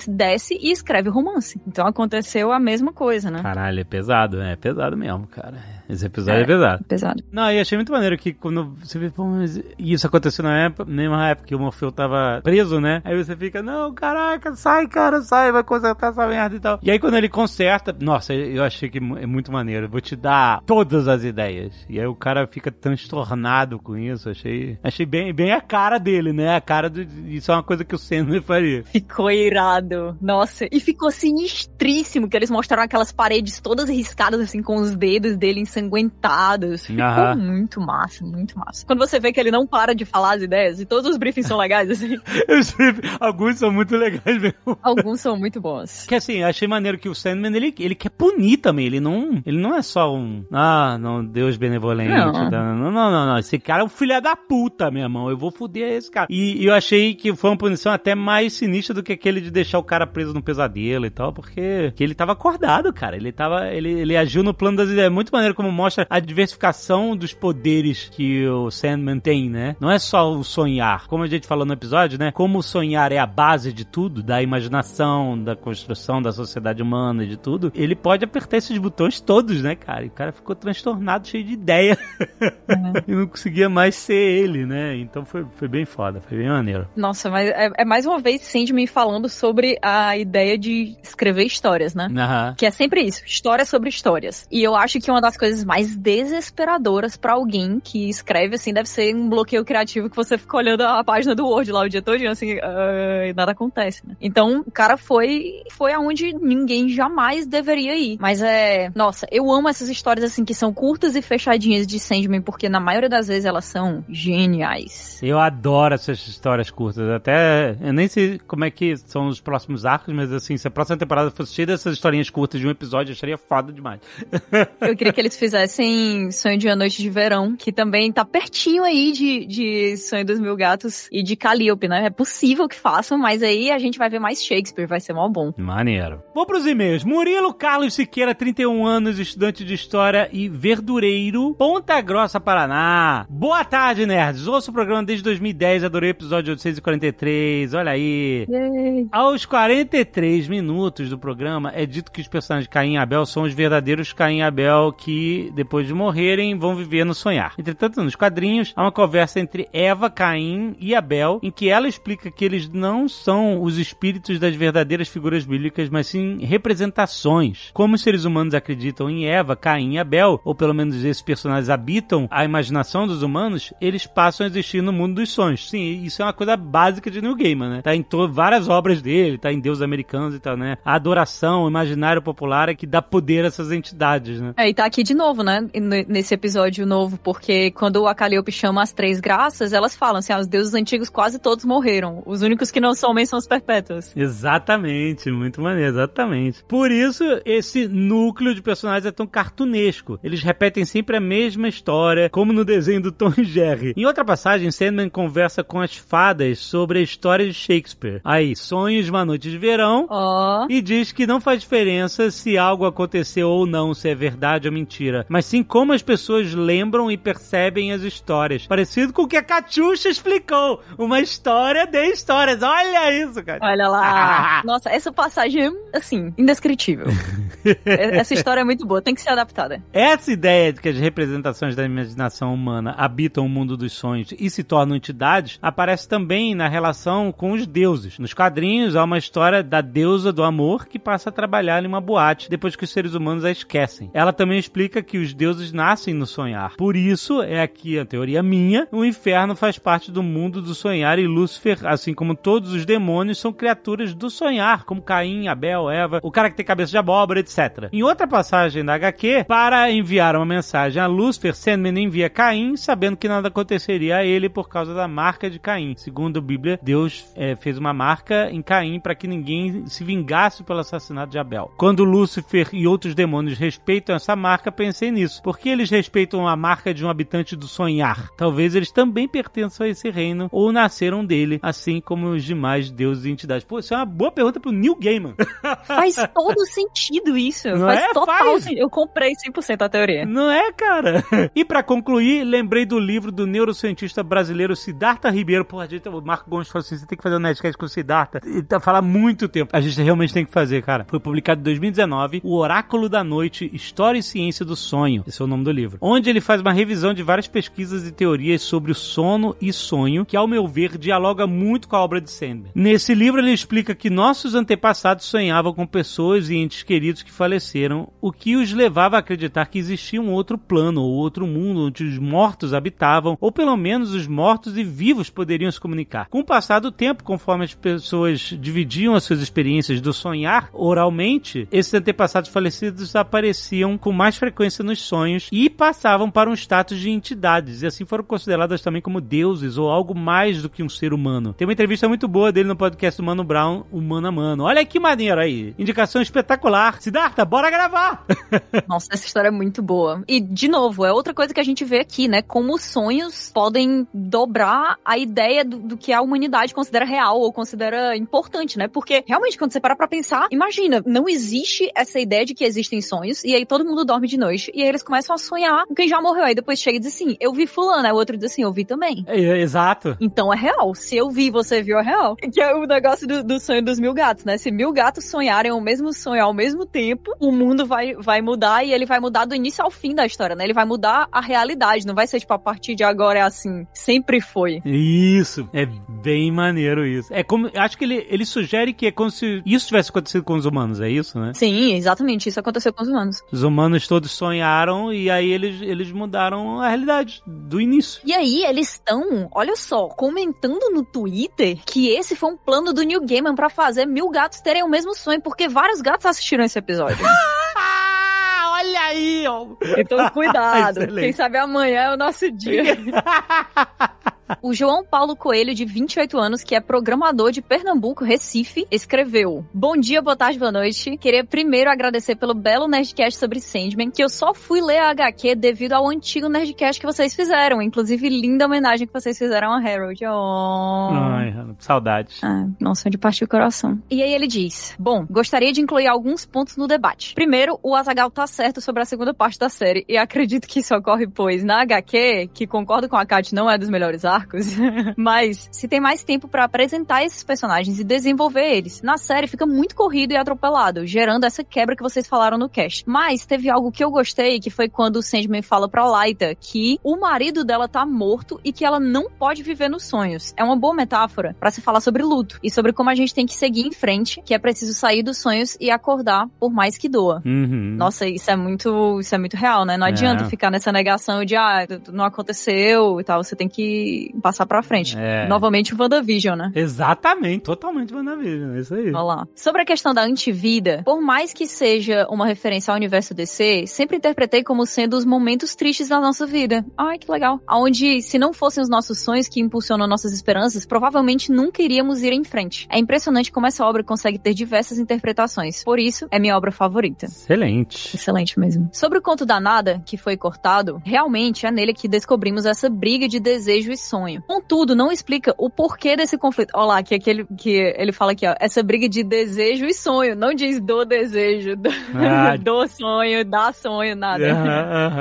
e escreve o romance. Então aconteceu a mesma coisa, né? Caralho, é pesado, né? É pesado mesmo, cara. Esse episódio é, pesado. Pesado. Não, e achei muito maneiro que quando você vê, pô, mas isso aconteceu na época, na mesma época que o Morfeu tava preso, né? Aí você fica, não, caraca, sai, cara, sai, vai consertar essa merda e tal. E aí quando ele conserta, nossa, eu achei que é muito maneiro. Vou te dar todas as ideias. E aí o cara fica transtornado com isso. Achei, achei bem, bem a cara dele, né? A cara do. Isso é uma coisa que o Sandler faria. Ficou irado. Nossa. E ficou sinistríssimo que eles mostraram aquelas paredes todas riscadas, assim, com os dedos dele ensanguentados. Ficou Aham. muito massa, muito massa. Quando você vê que ele não para de falar as ideias, e todos os briefings são legais, assim, Alguns são muito legais mesmo. alguns são muito bons. Que assim, achei maneiro que o Sandman, ele, ele quer punir também. Ele não, ele não é só um, ah, não, Deus benevolente. Não. tá? Não, não, não, não. Esse cara é um filho da puta, meu irmão. Eu vou foder esse cara. E, e eu achei que foi uma punição até mais sinistra do que aquele de deixar o cara preso no pesadelo e tal, porque que ele tava acordado, cara. Ele tava, ele, ele agiu no plano das ideias. É Muito maneiro como mostra a diversificação dos poderes que o Sandman tem, né? Não é só o sonhar. Como a gente falou no episódio, né? Como o sonhar é a base de tudo, da imaginação, da construção da sociedade humana e de tudo, ele pode apertar esses botões todos, né, cara? E o cara ficou transtornado, cheio de ideia. e não conseguia mais ser ele, né? Então foi, foi bem foda, foi bem maneiro. Nossa, mas é, é mais uma vez Sandman falando sobre a ideia de escrever histórias, né? Aham. Que é sempre isso, histórias sobre histórias. E eu acho que uma das coisas mais desesperadoras pra alguém que escreve, assim, deve ser um bloqueio criativo que você fica olhando a página do Word lá o dia todo, assim, ah, e nada acontece, né? Então, o cara foi, foi aonde ninguém jamais deveria ir. Mas é, nossa, eu amo essas histórias, assim, que são curtas e fechadinhas de Sandman, porque na maioria das vezes elas são geniais. Eu adoro essas histórias curtas. Até. Eu nem sei como é que são os próximos arcos, mas assim, se a próxima temporada fosse cheia dessas historinhas curtas de um episódio, eu acharia foda demais. Eu queria que eles fizessem Sonho de uma Noite de Verão, que também tá pertinho aí de, de Sonho dos Mil Gatos e de Calliope, né? É possível que façam, mas aí a gente vai ver mais Shakespeare, vai ser mó bom. Maneiro. Vamos pros e-mails. Murilo Carlos Siqueira, 31 anos, estudante de História e verdureiro, Ponta Grossa, Paraná. Boa tarde, nerds. Ouço o programa desde 2010, adorei o episódio 843. Olha aí. Aos 43 minutos do programa, é dito que os personagens de Caim e Abel são os verdadeiros Caim e Abel que, depois de morrerem, vão viver no sonhar. Entretanto, nos quadrinhos, há uma conversa entre Eva, Caim e Abel, em que ela explica que eles não são os espíritos das verdadeiras figuras bíblicas, mas sim representações. Como os seres humanos acreditam em Eva, Caim e Abel, ou pelo menos esses personagens habitam a imaginação dos humanos, eles passam a existir no mundo dos sonhos. Sim, isso é uma coisa básica de New Gaiman, né? Tá em várias obras dele, tá em Deus Americanos e tal, né? A adoração, o imaginário popular é que dá poder a essas entidades, né? É, e tá aqui de novo, né? n- Nesse episódio novo, porque quando a Calliope chama as três graças, elas falam assim: ah, os deuses antigos quase todos morreram. Os únicos que não são homens são os perpétuos. Exatamente, muito maneiro, exatamente. Por isso, esse núcleo de personagens é tão cartunesco. Eles repetem sempre a mesma história, como no desenho do Tom e Jerry. Em outra passagem, Sandman conversa com as fadas sobre a história de Shakespeare. Aí, Sonhos de uma Noite de Verão. Ó. E diz que não faz diferença se algo aconteceu ou não, se é verdade ou mentira, mas sim como as pessoas lembram e percebem as histórias. Parecido com o que a Catiuxa explicou. Uma história de histórias. Olha isso, cara. Olha lá. Nossa, essa passagem é, assim, indescritível. Essa história é muito boa, tem que ser adaptada. Essa ideia de que as representações da imaginação humana habitam o mundo dos sonhos e se tornam entidades aparece também na relação com os deuses. Nos quadrinhos há uma história da deusa do amor que passa a trabalhar em uma boate depois que os seres humanos a esquecem. Ela também explica que os deuses nascem no sonhar. Por isso, é aqui a teoria minha, o inferno faz parte do mundo do sonhar e Lúcifer, assim como todos os demônios, são criaturas do sonhar, como Caim, Abel, Eva, o cara que tem cabeça de abóbora, etc. Em outra passagem da HQ, para enviar uma mensagem a Lúcifer, Sandman envia Caim, sabendo que nada aconteceria a ele por causa da marca de Caim. Segundo a Bíblia, Deus é, fez uma marca em Caim para que ninguém se vingasse pelo assassinato de Abel. Quando Lúcifer e outros demônios respeitam essa marca, pensei nisso. Por que eles respeitam a marca de um habitante do sonhar? Talvez eles também pertençam a esse reino ou nasceram dele, assim como os demais deuses e entidades. Pô, isso é uma boa pergunta pro Neil Gaiman. Faz todo sentido isso. Não Faz é? total Faz. sentido. Eu comprei 100% a teoria. Não é, cara? E pra concluir, lembrei do livro do neurocientista brasileiro Siddhartha Ribeiro. Pô, a gente, o Marco Gomes falou assim: você tem que fazer um Nerdcast com o Siddhartha. E tá falando há muito tempo. A gente realmente tem que fazer, cara. Foi publicado em 2019, O Oráculo da Noite, História e Ciência do Sonho. Esse é o nome do livro. Onde ele faz uma revisão de várias pesquisas e teorias sobre o sono e sonho, que, ao meu ver, dialoga muito com a obra de Sandman. Nesse livro, ele explica que nossos antepassados sonhavam com pessoas e entes queridos que faleceram, o que os levava a acreditar que existia um outro plano ou outro mundo onde os mortos habitavam, ou pelo menos os mortos e vivos poderiam se comunicar. Com o passar do tempo, conforme as pessoas dividiam as suas experiências do sonhar oralmente, esses antepassados falecidos apareciam com mais frequência nos sonhos e passavam para um status de entidades, e assim foram consideradas também como deuses ou algo mais do que um ser humano. Tem uma entrevista muito boa dele no podcast do Mano Brown, o Mano a Mano. Olha que maneiro aí. Indicação espetacular. Siddhartha, bora gravar! Nossa, essa história é muito boa. E, de novo, é outra coisa que a gente vê aqui, né? Como os sonhos podem dobrar a ideia do, do que a humanidade considera real ou considera importante, né? Porque, realmente, quando você para pra pensar, imagina, não existe essa ideia de que existem sonhos, e aí todo mundo dorme de noite, e aí eles começam a sonhar com quem já morreu. Aí depois chega e diz assim, eu vi fulano, aí o outro diz assim, eu vi também. É, exato. Então é real. Se eu vi, você viu, é real. Que é o negócio do, do sonho dos mil gatos, né? Se mil gatos sonharem o mesmo sonho ao mesmo tempo, o mundo vai, vai mudar e ele vai mudar do início ao fim da história, né? Ele vai mudar a realidade. Não vai ser tipo a partir de agora é assim. Sempre foi. Isso, é bem maneiro isso. É como, acho que ele, ele sugere que é como se isso tivesse acontecido com os humanos, é isso, né? Sim, exatamente. Isso aconteceu com os humanos. Os humanos todos sonharam e aí eles, eles mudaram a realidade do início. E aí, eles estão, olha só, comentando no Twitter que esse foi um plano do New Gaiman pra fazer mil gatos terem o mesmo sonho, porque vários gatos assistiram esse episódio. Ah, olha aí, ó. Então, cuidado. Excelente. Quem sabe amanhã é o nosso dia. O João Paulo Coelho, de 28 anos, que é programador de Pernambuco, Recife, escreveu: Bom dia, boa tarde, boa noite. Queria primeiro agradecer pelo belo Nerdcast sobre Sandman, que eu só fui ler a HQ devido ao antigo Nerdcast que vocês fizeram. Inclusive, linda homenagem que vocês fizeram a Harold. Oh. Ai, saudade. Ah, nossa, de partir o coração. E aí ele diz: Bom, gostaria de incluir alguns pontos no debate. Primeiro, o Azagal tá certo sobre a segunda parte da série, e acredito que isso ocorre, pois na HQ, que concordo com a Kat, não é dos melhores arcos, mas se tem mais tempo pra apresentar esses personagens e desenvolver eles. Na série fica muito corrido e atropelado, gerando essa quebra que vocês falaram no cast. Mas teve algo que eu gostei, que foi quando o Sandman fala pra Laita que o marido dela tá morto e que ela não pode viver nos sonhos. É uma boa metáfora pra se falar sobre luto e sobre como a gente tem que seguir em frente, que é preciso sair dos sonhos e acordar por mais que doa. Uhum. Nossa, isso é muito, isso é muito real, né? Não adianta É. ficar nessa negação de ah, não aconteceu e tal, você tem que passar pra frente. É. Novamente o WandaVision, né? Exatamente, totalmente WandaVision, é isso aí. Olha lá. Sobre a questão da antivida, por mais que seja uma referência ao universo DC, sempre interpretei como sendo os momentos tristes da nossa vida. Ai, que legal. Onde, se não fossem os nossos sonhos que impulsionam nossas esperanças, provavelmente nunca iríamos ir em frente. É impressionante como essa obra consegue ter diversas interpretações. Por isso, é minha obra favorita. Excelente. Excelente mesmo. Sobre o conto da nada, que foi cortado, realmente é nele que descobrimos essa briga de desejo e sonho. Contudo, não explica o porquê desse conflito. Olha lá, que, aquele, que ele fala aqui, ó, essa briga de desejo e sonho. Não diz do desejo, do, Ah. do sonho, da sonho, nada.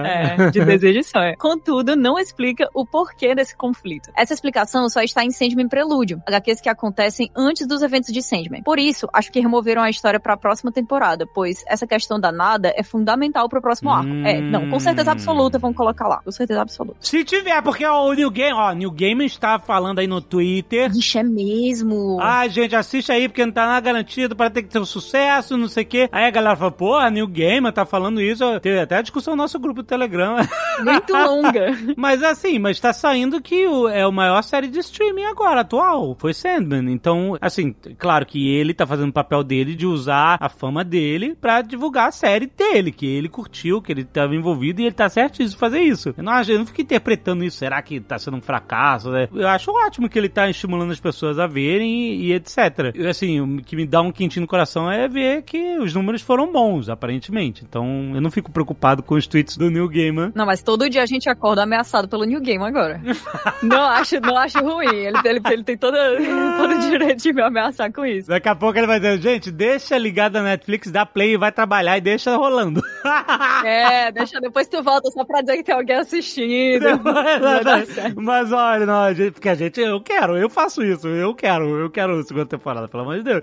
É, de desejo e sonho. Contudo, não explica o porquê desse conflito. Essa explicação só está em Sandman Prelúdio, HQs que acontecem antes dos eventos de Sandman. Por isso, acho que removeram a história para a próxima temporada, pois essa questão da nada é fundamental pro próximo arco. Hum. É, não, com certeza absoluta vamos colocar lá. Com certeza absoluta. Se tiver, porque ó, o New Game, ó, New Game está falando aí no Twitter. Ixi, é mesmo. Ah, gente, assiste aí porque não tá nada garantido para ter que ter um sucesso, não sei o quê. Aí a galera fala, pô, New Gamer tá falando isso. Teve até a discussão no nosso grupo do Telegram. Muito longa. mas assim, mas tá saindo que o, é a maior série de streaming agora, atual. Foi Sandman. Então, assim, claro que ele tá fazendo o papel dele de usar a fama dele pra divulgar a série dele, que ele curtiu, que ele tava envolvido e ele tá certíssimo de fazer isso. Eu não, acho- eu não fico interpretando isso. Será que tá sendo um fracasso? né? Eu acho ótimo que ele tá estimulando as pessoas a verem e, e etc. Eu, assim, o que me dá um quentinho no coração é ver que os números foram bons, aparentemente. Então, eu não fico preocupado com os tweets do New Gamer. Não, mas todo dia a gente acorda ameaçado pelo New Game agora. não acho, não acho ruim. Ele, ele, ele tem todo, todo o direito de me ameaçar com isso. Daqui a pouco ele vai dizer, gente, deixa ligado a Netflix, dá play e vai trabalhar e deixa rolando. É, deixa depois tu volta só pra dizer que tem alguém assistindo. Certo. Mas olha, não, a gente- porque a gente, eu quero, eu faço isso, eu quero, eu quero a segunda temporada, pelo amor de Deus.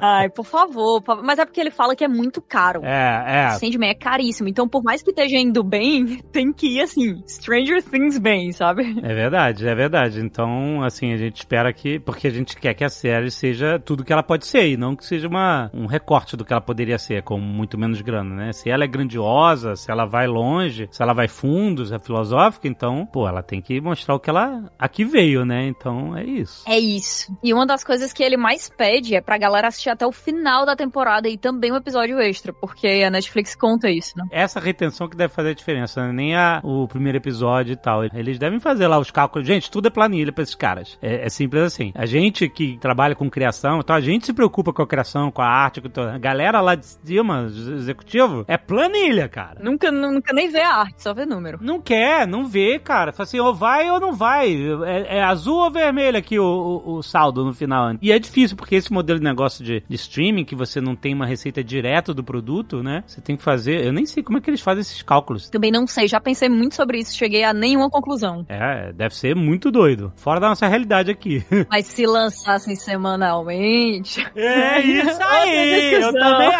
Ai, por favor, por favor. Mas é porque ele fala que é muito caro. É, é. Sandman é caríssimo. Então, por mais que esteja indo bem, tem que ir assim, Stranger Things bem, sabe? É verdade, é verdade. Então, assim, a gente espera que. Porque a gente quer que a série seja tudo que ela pode ser, e não que seja uma, um recorte do que ela poderia ser, com muito menos grana, né? Se ela é grandiosa, se ela vai longe, se ela vai fundo, se é filosófica, então, pô, ela tem que mostrar o que ela aqui veio, né? Então é isso. É isso. E uma das coisas que ele mais pede é pra galera assistir até o final da temporada e também um episódio extra, porque a Netflix conta isso, né? Essa retenção que deve fazer a diferença, né? nem a, o primeiro episódio e tal. Eles devem fazer lá os cálculos. Gente, tudo é planilha pra esses caras. É, é simples assim. A gente que trabalha com criação, então a gente se preocupa com a criação, com a arte, com toda. A galera lá de cima, executivo, é planilha, cara. Nunca, nunca nem vê a arte, só vê número. Não quer, não vê, cara. Fala assim, ou vai ou não vai. É, é azul ou vermelho aqui o, o- o saldo no final. E é difícil, porque esse modelo de negócio de, de streaming, que você não tem uma receita direta do produto, né? Você tem que fazer. Eu nem sei como é que eles fazem esses cálculos. Também não sei, já pensei muito sobre isso, cheguei a nenhuma conclusão. É, deve ser muito doido. Fora da nossa realidade aqui. Mas se lançassem semanalmente. É isso aí! Eu também.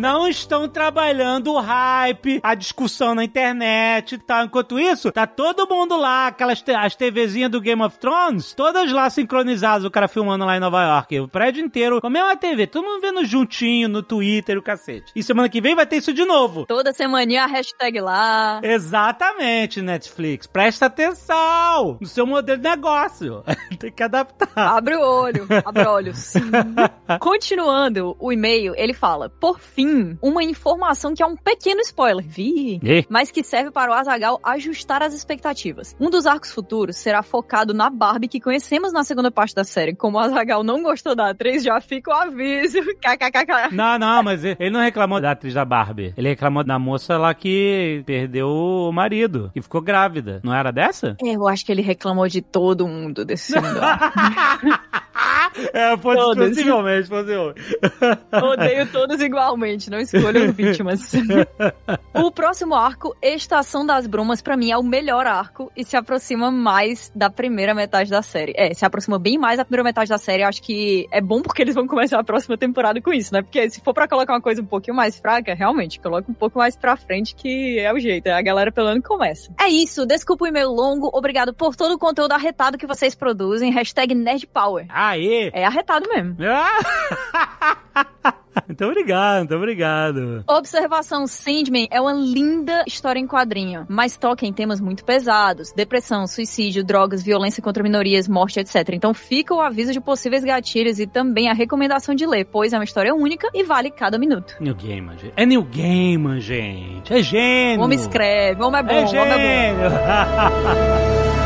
Não estão trabalhando o hype, a discussão na internet e tal. Enquanto isso, tá todo mundo lá, aquelas as TVzinhas do Game of Thrones, todas lá sincronizadas, o cara filmando lá em Nova York. O prédio inteiro, com a mesma TV, todo mundo vendo juntinho no Twitter, o cacete. E semana que vem vai ter isso de novo. Toda semaninha a hashtag lá. Exatamente, Netflix. Presta atenção no seu modelo de negócio. Tem que adaptar. Abre o olho, abre olhos. Continuando o e-mail, ele fala: Por fim, uma informação que é um pequeno spoiler, vi, Ih. mas que serve para o Azagal ajustar as expectativas. Um dos arcos futuros será focado na Barbie que conhecemos na segunda parte da série. Como o Azagal não gostou da atriz, já fica o aviso. KKKK. Não, não, mas ele não reclamou da atriz da Barbie. Ele reclamou da moça lá que perdeu o marido, que ficou grávida. Não era dessa? Eu acho que ele reclamou de todo mundo desse mundo. é, pode Todas. possivelmente, possivelmente. Odeio todos igualmente, não escolham vítimas. o próximo arco, Estação das Brumas, pra mim é o melhor arco e se aproxima mais da primeira metade da série. É, se aproxima bem mais da primeira metade da série. Acho que é bom porque eles vão começar a próxima temporada com isso, né? Porque se for pra colocar uma coisa um pouquinho mais fraca, realmente, coloca um pouco mais pra frente que é o jeito. A galera pelo menos começa. É isso, desculpa o e-mail longo. Obrigado por todo o conteúdo arretado que vocês produzem. Hashtag NerdPower. Aê! É arretado mesmo. Muito obrigado, muito obrigado. Observação: Sandman é uma linda história em quadrinho, mas toca em temas muito pesados: depressão, suicídio, drogas, violência contra minorias, morte, etc. Então fica o aviso de possíveis gatilhos e também a recomendação de ler, pois é uma história única e vale cada minuto. New Gaiman, gente. É New Gaiman, gente. É gênio. O homem escreve, o homem é bom, É o homem é bom.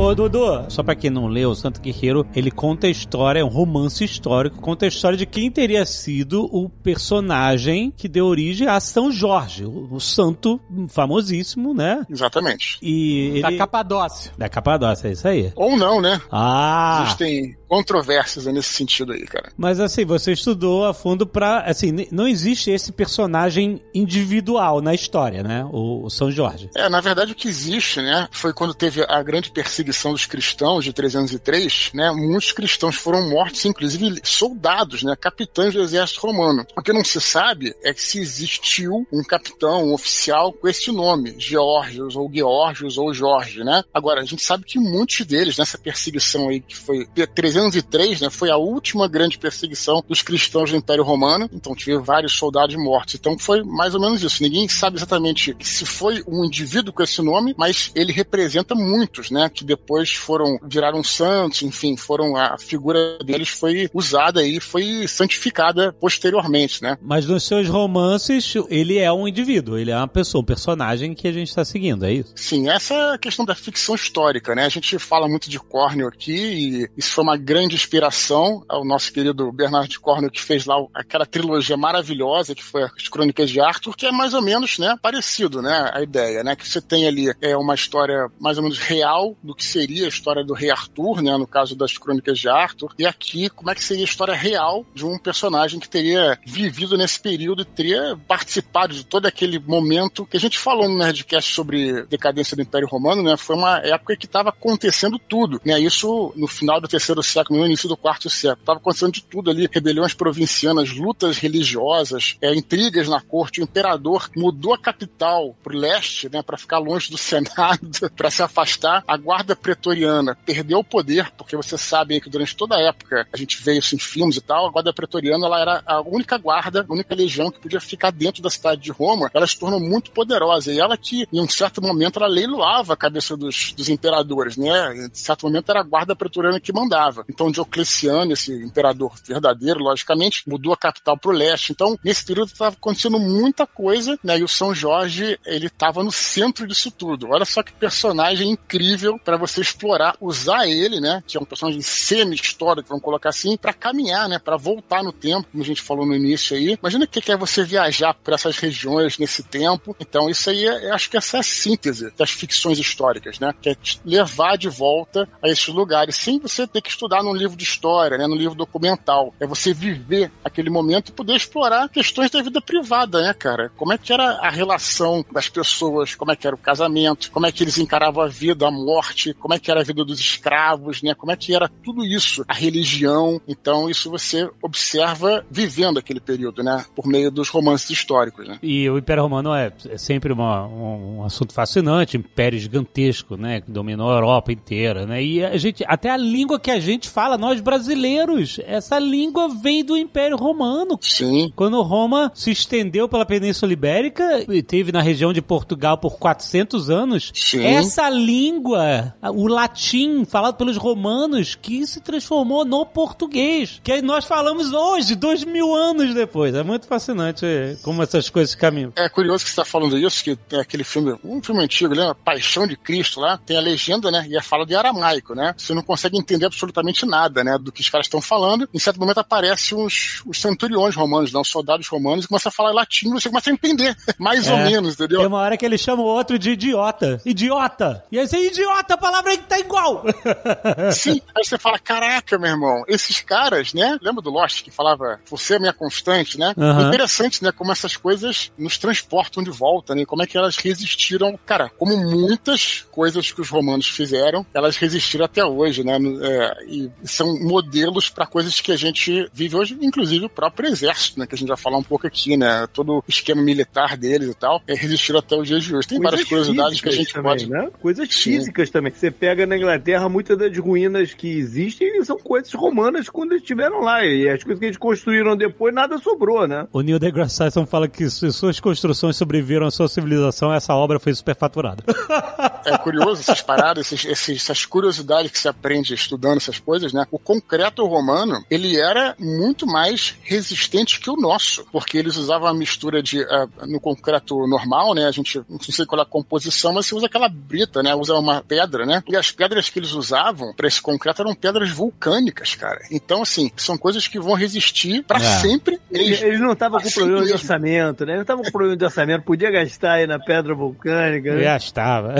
Ô, Dudu, só pra quem não leu, o Santo Guerreiro, ele conta a história, é um romance histórico, conta a história de quem teria sido o personagem que deu origem a São Jorge, o, o santo famosíssimo, né? Exatamente. E Da ele... Capadócia. Da Capadócia, é isso aí. Ou não, né? Ah! Existem controvérsias nesse sentido aí, cara. Mas assim, você estudou a fundo pra. Assim, não existe esse personagem individual na história, né? O, o São Jorge. É, na verdade o que existe, né, foi quando teve a grande perseguição perseguição dos cristãos de 303, né, muitos cristãos foram mortos, inclusive soldados, né, capitães do exército romano. O que não se sabe é que se existiu um capitão, um oficial com esse nome, Georgios ou Georgios ou Jorge, né? Agora, a gente sabe que muitos deles nessa perseguição aí que foi 303, né, foi a última grande perseguição dos cristãos do Império Romano, então tive vários soldados mortos. Então foi mais ou menos isso. Ninguém sabe exatamente se foi um indivíduo com esse nome, mas ele representa muitos, né, que depois foram viraram santos, enfim, foram a figura deles foi usada e foi santificada posteriormente, né? Mas nos seus romances, ele é um indivíduo, ele é uma pessoa, um personagem que a gente está seguindo, é isso? Sim, essa é a questão da ficção histórica, né? A gente fala muito de Cornell aqui e isso foi uma grande inspiração ao nosso querido Bernard Cornell que fez lá aquela trilogia maravilhosa que foi as Crônicas de Arthur, que é mais ou menos, né, parecido, né, a ideia, né, que você tem ali é uma história mais ou menos real do que seria a história do rei Arthur, né, no caso das Crônicas de Arthur, e aqui como é que seria a história real de um personagem que teria vivido nesse período e teria participado de todo aquele momento que a gente falou no Nerdcast sobre decadência do Império Romano, né, foi uma época que estava acontecendo tudo, né, isso no final do terceiro século, no início do quarto século, estava acontecendo de tudo ali, rebeliões provincianas, lutas religiosas, é, intrigas na corte, o imperador mudou a capital para o leste, né, para ficar longe do Senado, para se afastar, a guarda pretoriana perdeu o poder, porque você sabe que durante toda a época, a gente vê isso em filmes e tal, a guarda pretoriana ela era a única guarda, a única legião que podia ficar dentro da cidade de Roma, ela se tornou muito poderosa, e ela que, em um certo momento, ela leiloava a cabeça dos, dos imperadores, né, em certo momento era a guarda pretoriana que mandava. Então Diocleciano, esse imperador verdadeiro, logicamente, mudou a capital para o leste. Então, nesse período estava acontecendo muita coisa, né, e o São Jorge, ele estava no centro disso tudo. Olha só que personagem incrível para você explorar, usar ele, né, que é um personagem semi-histórico, vamos colocar assim, para caminhar, né, para voltar no tempo, como a gente falou no início aí. Imagina o que é você viajar por essas regiões nesse tempo. Então, isso aí, é, acho que essa é a síntese das ficções históricas, né, que é te levar de volta a esses lugares, sem você ter que estudar num livro de história, né, num livro documental. É você viver aquele momento e poder explorar questões da vida privada, né, cara? Como é que era a relação das pessoas, como é que era o casamento, como é que eles encaravam a vida, a morte, como é que era a vida dos escravos, né? Como é que era tudo isso, a religião. Então, isso você observa vivendo aquele período, né? Por meio dos romances históricos, né? E o Império Romano é, é sempre uma, um, um, assunto fascinante, império gigantesco, né? Que dominou a Europa inteira, né? E a gente, até a língua que a gente fala, nós brasileiros, essa língua vem do Império Romano. Sim. Quando Roma se estendeu pela Península Ibérica e teve na região de Portugal por 400 anos, Sim. essa língua, o latim falado pelos romanos, que se transformou no português, que nós falamos hoje, dois mil anos depois. É muito fascinante como essas coisas caminham. É curioso que você está falando isso, que tem aquele filme, um filme antigo, lembra? Paixão de Cristo lá, tem a legenda, né? E a fala de aramaico, né? Você não consegue entender absolutamente nada, né? Do que os caras estão falando. Em certo momento aparece os, os centuriões romanos, não, os soldados romanos, e começa a falar latim, você começa a entender, mais É. ou menos, entendeu? Tem uma hora que ele chama o outro de idiota. Idiota! E aí você, idiota, a palavra aí que tá igual! Sim, aí você fala, caraca, meu irmão, esses caras, né? Lembra do Lost que falava, você é minha constante, né? Aham. Interessante, né? Como essas coisas nos transportam de volta, né? Como é que elas resistiram, cara, como muitas coisas que os romanos fizeram, elas resistiram até hoje, né? É, e são modelos para coisas que a gente vive hoje, inclusive o próprio exército, né? Que a gente vai falar um pouco aqui, né? Todo o esquema militar deles e tal, é, resistiram até os dias de hoje. Tem várias Coisas curiosidades que a gente também, pode. Né? Coisas Sim. físicas também. Você pega na Inglaterra, muitas das ruínas que existem são coisas romanas quando eles estiveram lá. E as coisas que eles construíram depois, nada sobrou, né? O Neil deGrasse Tyson fala que se suas construções sobreviveram à sua civilização, essa obra foi superfaturada. É curioso essas paradas, esses, esses- essas curiosidades que se aprende estudando essas coisas, né? O concreto romano, ele era muito mais resistente que o nosso, porque eles usavam a mistura de, ah, no concreto normal, né? A gente, não sei qual é a composição, mas você usa aquela brita, né? Usa uma pedra, né? E as pedras que eles usavam para esse concreto eram pedras vulcânicas, cara. Então, assim, são coisas que vão resistir para É. sempre. Eles, eles não estavam com problema de mesmo. orçamento, né? Não estavam com problema de orçamento. Podia gastar aí na pedra vulcânica. né? Já estava.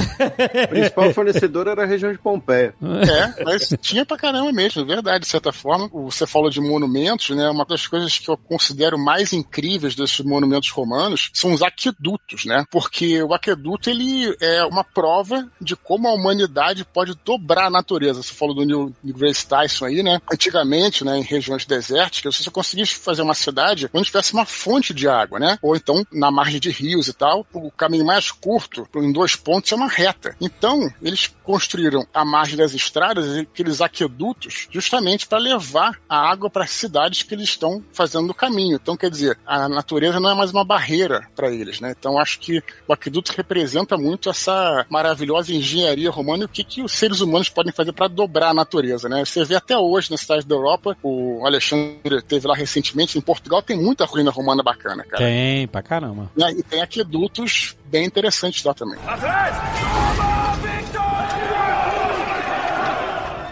O principal fornecedor era a região de Pompeia. É, mas tinha pra caramba mesmo, é verdade, de certa forma. Você falou de monumentos, né? Uma das coisas que eu considero mais incríveis desses monumentos romanos são os aquedutos, né? Porque o aqueduto, ele é uma prova de como a humanidade pode dobrar a natureza. Você falou do Neil Grace Tyson aí, né? Antigamente, né, em regiões desérticas, você conseguisse fazer uma cidade onde tivesse uma fonte de água, né? Ou então na margem de rios e tal, o caminho mais curto, em dois pontos, é uma reta. Então, eles construíram a margem das estradas aqueles aquedutos justamente para levar a água para as cidades que eles estão fazendo no caminho. Então, quer dizer, a natureza não é mais uma barreira para eles, né? Então, acho que o aqueduto representa muito essa maravilhosa engenharia romana e o que, que os seres humanos podem fazer para dobrar a natureza, né? Você vê até hoje nas cidades da Europa, o Alexandre teve lá recentemente, em Portugal tem muita ruína romana bacana, cara. Tem, pra caramba. E tem aquedutos bem interessantes lá também.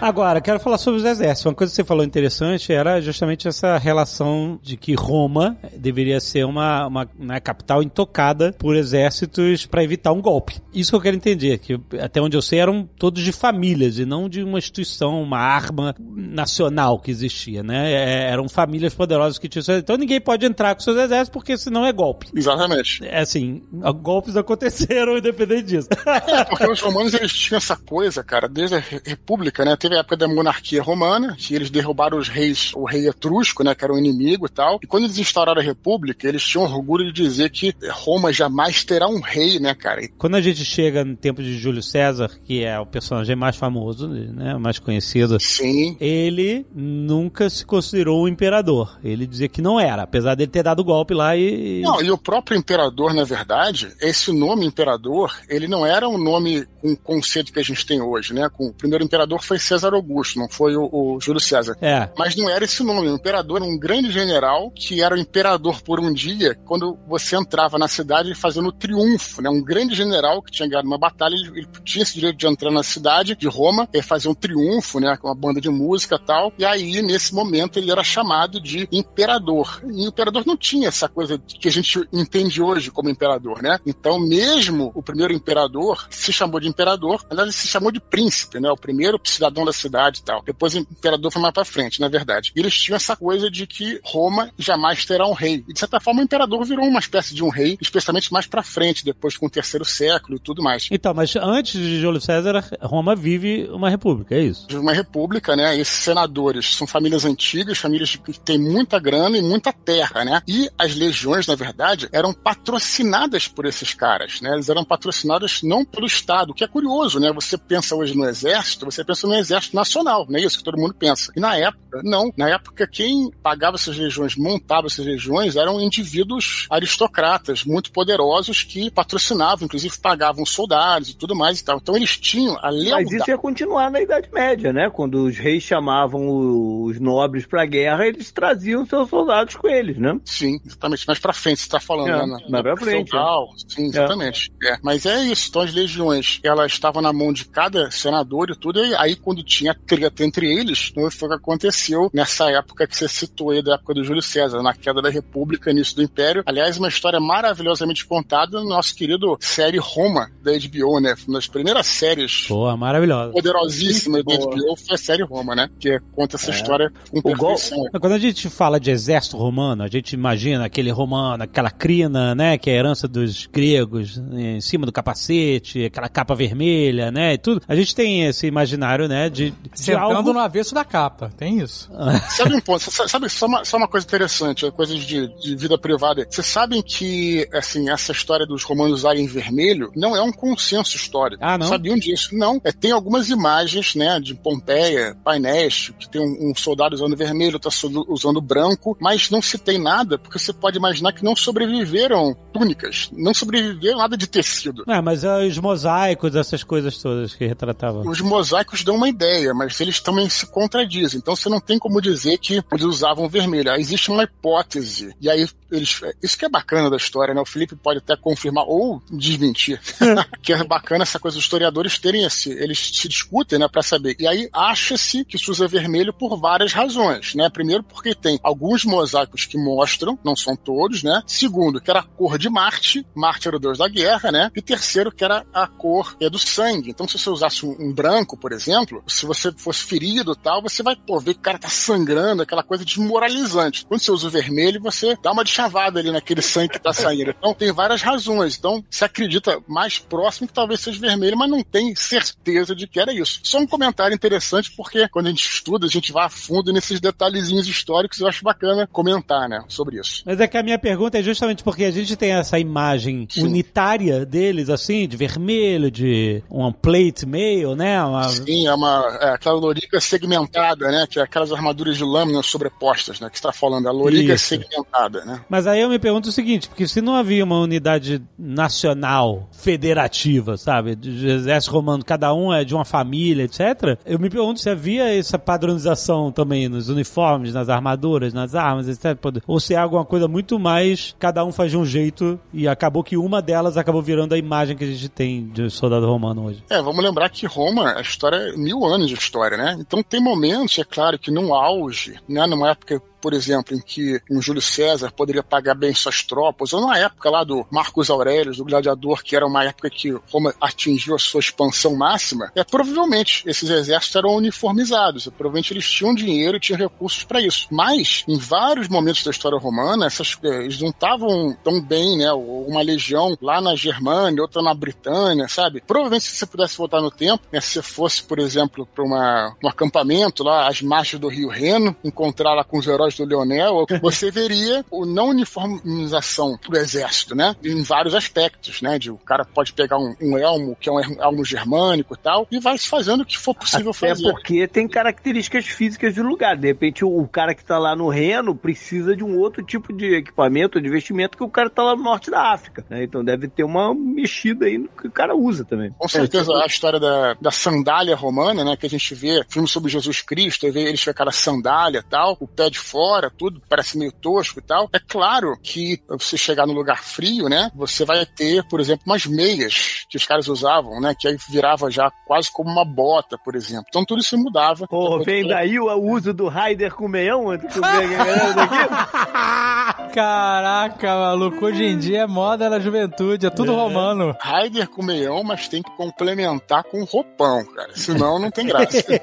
Agora, quero falar sobre os exércitos. Uma coisa que você falou interessante era justamente essa relação de que Roma deveria ser uma, uma, uma capital intocada por exércitos para evitar um golpe. Isso que eu quero entender, que até onde eu sei eram todos de famílias e não de uma instituição, uma arma nacional que existia, né? É, eram famílias poderosas que tinham. Então ninguém pode entrar com seus exércitos porque senão é golpe. Exatamente. É assim, golpes aconteceram independente disso. É, porque os romanos eles tinham essa coisa, cara, desde a República, né? Teve a época da monarquia romana, que eles derrubaram os reis, o rei etrusco, né, que era o inimigo e tal. E quando eles instauraram a república, eles tinham orgulho de dizer que Roma jamais terá um rei, né, cara? E Quando a gente chega no tempo de Júlio César, que é o personagem mais famoso, né, mais conhecido, sim, ele nunca se considerou um imperador. Ele dizia que não era, apesar dele ter dado golpe lá e. Não, e o próprio imperador, na verdade, esse nome imperador, ele não era um nome com o conceito que a gente tem hoje, né? Com, o primeiro imperador foi César Augusto, não foi o, o Júlio César. É. Mas não era esse nome. O imperador era um grande general que era o imperador por um dia quando você entrava na cidade fazendo o triunfo, né? Um grande general que tinha ganhado uma batalha, ele, ele tinha esse direito de entrar na cidade de Roma e fazer um triunfo, né? Com uma banda de música e tal. E aí, nesse momento, ele era chamado de imperador. E o imperador não tinha essa coisa que a gente entende hoje como imperador, né? Então, mesmo o primeiro imperador se chamou de imperador, na verdade, se chamou de príncipe, né? O primeiro cidadão da cidade e tal. Depois o imperador foi mais pra frente, na verdade. E eles tinham essa coisa de que Roma jamais terá um rei. E de certa forma o imperador virou uma espécie de um rei, especialmente mais pra frente, depois com o terceiro século e tudo mais. Então, mas antes de Júlio César, Roma vive uma república, é isso? Uma república, né? Esses senadores são famílias antigas, famílias que têm muita grana e muita terra, né? E as legiões, na verdade, eram patrocinadas por esses caras, né? Eles eram patrocinadas não pelo Estado, o que é curioso, né? Você pensa hoje no exército, você pensa no exército nacional, não é isso que todo mundo pensa. E na época, não. Na época, quem pagava essas legiões, montava essas legiões, eram indivíduos aristocratas, muito poderosos, que patrocinavam, inclusive pagavam soldados e tudo mais e tal. Então eles tinham a lealdade. Mas isso ia continuar na Idade Média, né? Quando os reis chamavam os nobres pra guerra, eles traziam seus soldados com eles, né? Sim, exatamente. Mais pra frente, você tá falando, É, né? mais pra frente, feudal. Sim, exatamente. É. Mas é isso. Então as legiões, elas estavam na mão de cada senador e tudo, e aí quando tinha treta entre eles, né, foi o que aconteceu nessa época que você citou aí, da época do Júlio César, na queda da República, início do Império. Aliás, uma história maravilhosamente contada no nosso querido série Roma, da HBO, né? Uma das primeiras séries Pô, maravilhosa. poderosíssimas da Boa. HBO foi a série Roma, né? Que conta essa É. história com O gol- perfeição. Quando a gente fala de exército romano, a gente imagina aquele romano, aquela crina, né, que é a herança dos gregos, em cima do capacete, aquela capa vermelha, né, e tudo. A gente tem esse imaginário, né, de, de Sentando algo... no avesso da capa, tem isso. Sabe um ponto, sa- sabe só uma, só uma coisa interessante, coisas de, de vida privada. Vocês sabem que, assim, essa história dos romanos usarem vermelho não é um consenso histórico. Ah, não? Sabiam disso? Não. É, tem algumas imagens, né, de Pompeia, painéis, que tem um, um soldado usando vermelho, outro so- usando branco, mas não se tem nada, porque você pode imaginar que não sobreviveram túnicas, não sobreviveram nada de tecido. É, mas é os mosaicos, essas coisas todas que retratavam. Os mosaicos dão uma ideia, mas eles também se contradizem. Então você não tem como dizer que eles usavam vermelho. Aí Existe uma hipótese. E aí eles. Isso que é bacana da história, né? O Felipe pode até confirmar ou desmentir. que é bacana essa coisa dos historiadores terem esse. Eles se discutem, né, pra saber. E aí acha-se que se usa vermelho por várias razões, né? Primeiro, porque tem alguns mosaicos que mostram, não são todos, né? Segundo, que era a cor de Marte. Marte era o deus da guerra, né? E terceiro, que era a cor é, do sangue. Então, se você usasse um, um branco, por exemplo, se você fosse ferido e tal, você vai pô, ver que o cara tá sangrando, aquela coisa desmoralizante. Quando você usa o vermelho, você dá uma chavada ali naquele sangue que tá saindo. Então tem várias razões. Então se acredita mais próximo que talvez seja vermelho, mas não tem certeza de que era isso. Só um comentário interessante, porque quando a gente estuda, a gente vai a fundo nesses detalhezinhos históricos e eu acho bacana comentar, né, sobre isso. Mas é que a minha pergunta é justamente porque a gente tem essa imagem Sim. unitária deles, assim, de vermelho, de um plate mail, né? Uma... Sim, é uma é, aquela loriga segmentada, né? Que é aquelas armaduras de lâminas sobrepostas, né? Que você tá falando, a loriga Isso. segmentada, né? Mas aí eu me pergunto o seguinte, porque se não havia uma unidade nacional federativa, sabe, de exército romano, cada um é de uma família, etc. Eu me pergunto se havia essa padronização também nos uniformes, nas armaduras, nas armas, etc. Ou se é alguma coisa muito mais, cada um faz de um jeito e acabou que uma delas acabou virando a imagem que a gente tem de soldado romano hoje. É, vamos lembrar que Roma, a história é mil anos de história, né? Então tem momentos, é claro, que no auge, né? Numa época por exemplo, em que um Júlio César poderia pagar bem suas tropas, ou na época lá do Marcos Aurélio, do Gladiador, que era uma época que Roma atingiu a sua expansão máxima, é provavelmente esses exércitos eram uniformizados, é, provavelmente eles tinham dinheiro e tinham recursos para isso. Mas, em vários momentos da história romana, essas, eh, eles não estavam tão bem, né? Uma legião lá na Germânia, outra na Britânia, sabe? Provavelmente, se você pudesse voltar no tempo, né, se você fosse, por exemplo, para um acampamento lá, às margens do Rio Reno, encontrar lá com os heróis do Leonel, você veria o não uniformização do exército, né? Em vários aspectos, né? De o cara pode pegar um, um elmo, que é um elmo germânico e tal, e vai se fazendo o que for possível Até fazer. porque tem características físicas de lugar. De repente, o, o cara que tá lá no Reno precisa de um outro tipo de equipamento, de vestimento, que o cara tá lá no norte da África. né? Então deve ter uma mexida aí no que o cara usa também. Com certeza, a história da, da sandália romana, né? Que a gente vê filme sobre Jesus Cristo, eles com aquela sandália e tal, o pé de fora, tudo, parece meio tosco e tal. É claro que você chegar no lugar frio, né? Você vai ter, por exemplo, umas meias que os caras usavam, né? Que aí virava já quase como uma bota, por exemplo. Então tudo isso mudava. Pô, vem daí o, uso do Raider com meião? Galera daqui? Caraca, maluco, hoje em dia é moda na juventude, é tudo romano. Raider com meião, mas tem que complementar com roupão, cara. Senão não tem graça.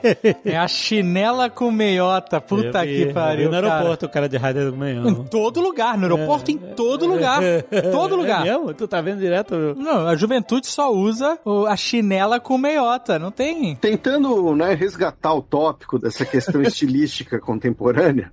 É a chinela com meiota, puta Eu que pariu, aeroporto o cara de Raider do manhã. Em todo lugar, no aeroporto, em todo lugar. Todo lugar. É mesmo? Tu tá vendo direto? Não, a juventude só usa a chinela com meiota, não tem. Tentando né, resgatar o tópico dessa questão estilística contemporânea,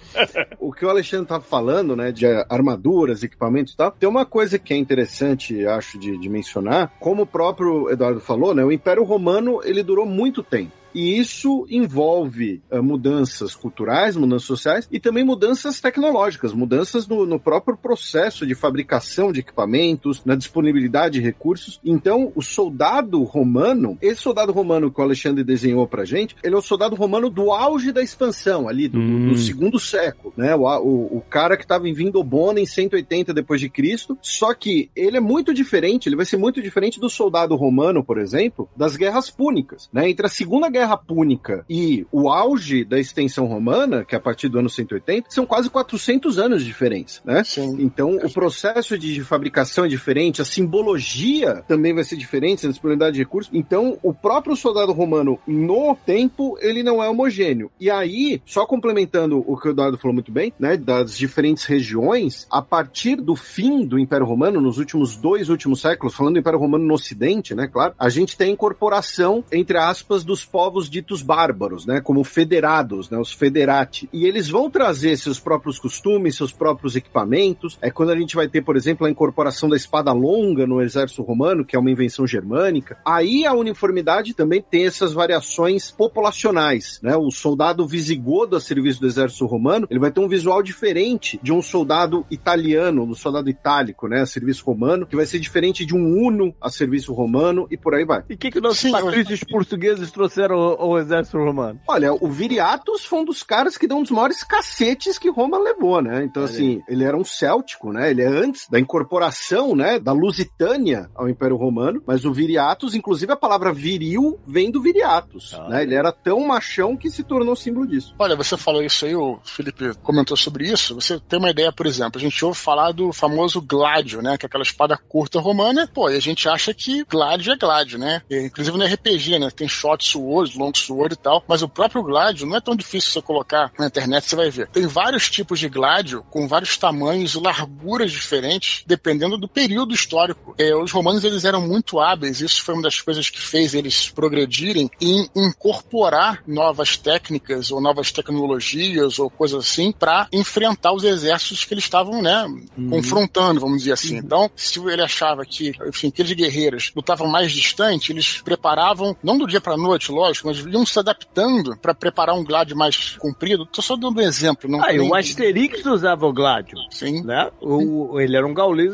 o que o Alexandre estava falando, né, de armaduras, equipamentos e tal, tem uma coisa que é interessante, acho, de, de mencionar, como o próprio Eduardo falou, né, o Império Romano ele durou muito tempo. E isso envolve eh, mudanças culturais, mudanças sociais e também mudanças tecnológicas, mudanças no, no próprio processo de fabricação de equipamentos, na disponibilidade de recursos. Então, o soldado romano, esse soldado romano que o Alexandre desenhou pra gente, ele é o soldado romano do auge da expansão, ali, do, Hum. do segundo século, né? O, o, o cara que estava em Vindobona em 180 depois de Cristo. Só que ele é muito diferente, ele vai ser muito diferente do soldado romano, por exemplo, das guerras púnicas, né? Entre a Segunda Guerra Púnica e o auge da extensão romana, que é a partir do ano 180, são quase 400 anos de diferença, né? Sim. Então, o processo de fabricação é diferente, a simbologia também vai ser diferente, a disponibilidade de recursos. Então, o próprio soldado romano, no tempo, ele não é homogêneo. E aí, só complementando o que o Eduardo falou muito bem, né, das diferentes regiões, a partir do fim do Império Romano, nos últimos dois últimos séculos, falando do Império Romano no Ocidente, né, claro, a gente tem a incorporação, entre aspas, dos povos ditos bárbaros, né, como federados, né, os federati. E eles vão trazer seus próprios costumes, seus próprios equipamentos. É quando a gente vai ter, por exemplo, a incorporação da espada longa no exército romano, que é uma invenção germânica. Aí a uniformidade também tem essas variações populacionais, né? O soldado visigodo a serviço do exército romano, ele vai ter um visual diferente de um soldado italiano, do soldado itálico, né, a serviço romano, que vai ser diferente de um uno a serviço romano e por aí vai. E o que, que nossos Sim, eu- patrícios portugueses trouxeram ao exército romano? Olha, o Viriatus foi um dos caras que deu um dos maiores cacetes que Roma levou, né? Então, assim, ele era um céltico, né? Ele é antes da incorporação, né, da Lusitânia ao Império Romano, mas o Viriatus, inclusive a palavra viril vem do Viriatus, Ah, né? Ele era tão machão que se tornou símbolo disso. Olha, você falou isso aí, o Felipe comentou sobre isso. Você tem uma ideia, por exemplo, a gente ouve falar do famoso Gládio, né? Que é aquela espada curta romana. Pô, e a gente acha que Gládio é Gládio, né? E, inclusive no RPG, né? Tem shot Sword, mais long sword e tal, mas o próprio gládio não é tão difícil você colocar na internet, você vai ver. Tem vários tipos de gládio com vários tamanhos e larguras diferentes, dependendo do período histórico. É, os romanos eles eram muito hábeis, isso foi uma das coisas que fez eles progredirem em incorporar novas técnicas ou novas tecnologias ou coisas assim para enfrentar os exércitos que eles estavam, né, confrontando, vamos dizer assim. Então, se ele achava que, enfim, aqueles guerreiros lutavam mais distante, eles preparavam, não do dia para noite, lógico, mas iam se adaptando para preparar um gládio mais comprido. Tô só dando um exemplo, não Ah, e nem- o Asterix usava o Gládio. Sim. Né? O, ele era um gaulês,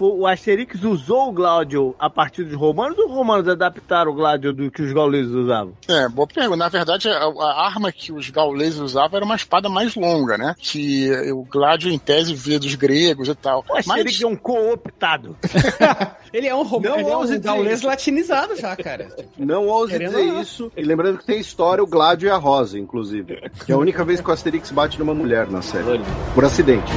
o Asterix usou o Gládio a partir dos romanos ou os romanos adaptaram o Gládio do que os gauleses usavam? É, boa pergunta. Na verdade, a, a arma que os gauleses usavam era uma espada mais longa, né? Que o gládio, em tese, via dos gregos e tal. O Asterix é um cooptado. Ele é um romano, Não ele é um gaulês isso. latinizado já, cara. Não ouse Querendo dizer não. E lembrando que tem história o Gládio e a Rosa, inclusive. Que é a única vez que o Asterix bate numa mulher na série. Por acidente.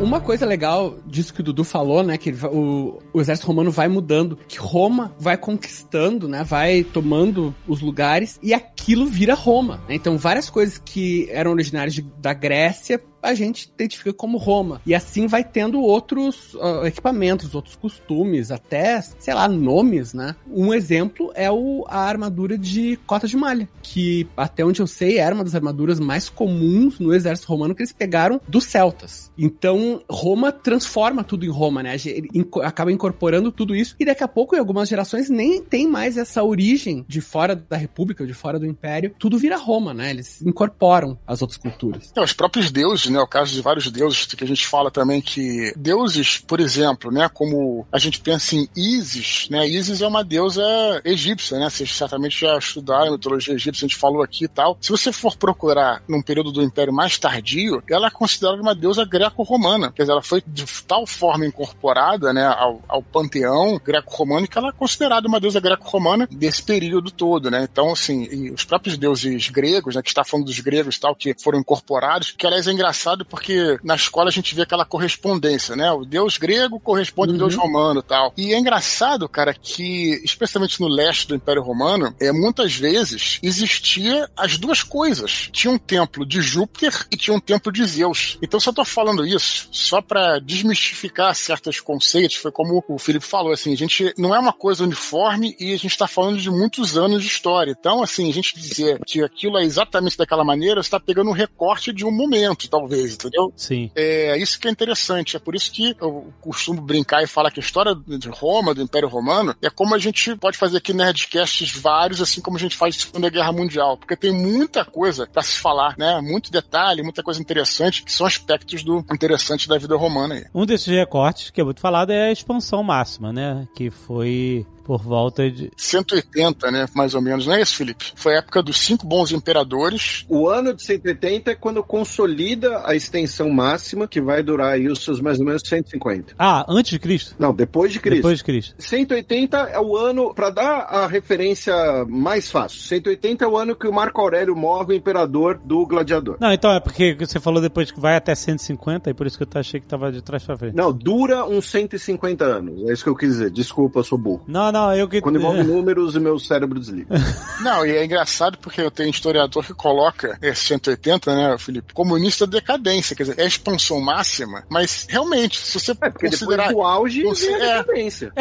Uma coisa legal disso que o Dudu falou, né, que o, o exército romano vai mudando, que Roma vai conquistando, né, vai tomando os lugares e aquilo vira Roma. né? Então várias coisas que eram originárias de- da Grécia a gente identifica como Roma. E assim vai tendo outros ah, equipamentos, outros costumes, até, sei lá, nomes, né? Um exemplo é o, a armadura de cota de malha, que até onde eu sei era uma das armaduras mais comuns no exército romano que eles pegaram dos celtas. Então, Roma transforma tudo em Roma, né? Inco- acaba incorporando tudo isso e daqui a pouco, em algumas gerações, nem tem mais essa origem de fora da república, de fora do império. Tudo vira Roma, né? Eles incorporam as outras culturas. É, os próprios deuses, né? O caso de vários deuses que a gente fala também que deuses, por exemplo, né? Como a gente pensa em Isis, né? Isis é uma deusa egípcia, né? Vocês certamente já estudaram a mitologia egípcia, a gente falou aqui e tal. Se você for procurar num período do Império mais tardio, ela é considerada uma deusa greco-romana. Quer dizer, ela foi de tal forma incorporada, né? Ao, ao panteão greco-romano que ela é considerada uma deusa greco-romana desse período todo, né? Então, assim, os próprios deuses gregos, né? Que está falando dos gregos e tal, que foram incorporados, que aliás é engraçado porque na escola a gente vê aquela correspondência, né? O deus grego corresponde ao deus romano e tal. E é engraçado, cara, que, especialmente no leste do Império Romano, é, muitas vezes existia as duas coisas. Tinha um templo de Júpiter e tinha um templo de Zeus. Então, se eu tô falando isso, só para desmistificar certos conceitos, foi como o Felipe falou, assim, a gente não é uma coisa uniforme e a gente está falando de muitos anos de história. Então, assim, a gente dizer que aquilo é exatamente daquela maneira, você está pegando um recorte de um momento, talvez, entendeu? Sim. É isso que é interessante. É por isso que eu costumo brincar e falar que a história de Roma, do Império Romano, é como a gente pode fazer aqui nerdcasts vários, assim como a gente faz na Segunda Guerra Mundial, porque tem muita coisa para se falar, né? Muito detalhe, muita coisa interessante, que são aspectos do interessante da vida romana aí. Um desses recortes que é muito falado é a expansão máxima, né? Que foi por volta de. 180, né? Mais ou menos, não é isso, Felipe? Foi a época dos cinco bons imperadores. O ano de 180 é quando consolida a extensão máxima, que vai durar aí os seus mais ou menos 150. Ah, antes de Cristo? Não, depois de Cristo. Depois de Cristo. 180 é o ano, para dar a referência mais fácil, 180 é o ano que o Marco Aurélio morre o imperador do gladiador. Não, então é porque você falou depois que vai até 150 e por isso que eu achei que tava de trás pra frente. Não, dura uns 150 anos. É isso que eu quis dizer. Desculpa, eu sou burro. Não, não, eu que. Quando envolve números, o meu cérebro desliga. Não, e é engraçado porque eu tenho um historiador que coloca esse 180, né, Felipe, como início da decadência, quer dizer, é a expansão máxima, mas realmente, se você É, considerar... do auge a é. decadência.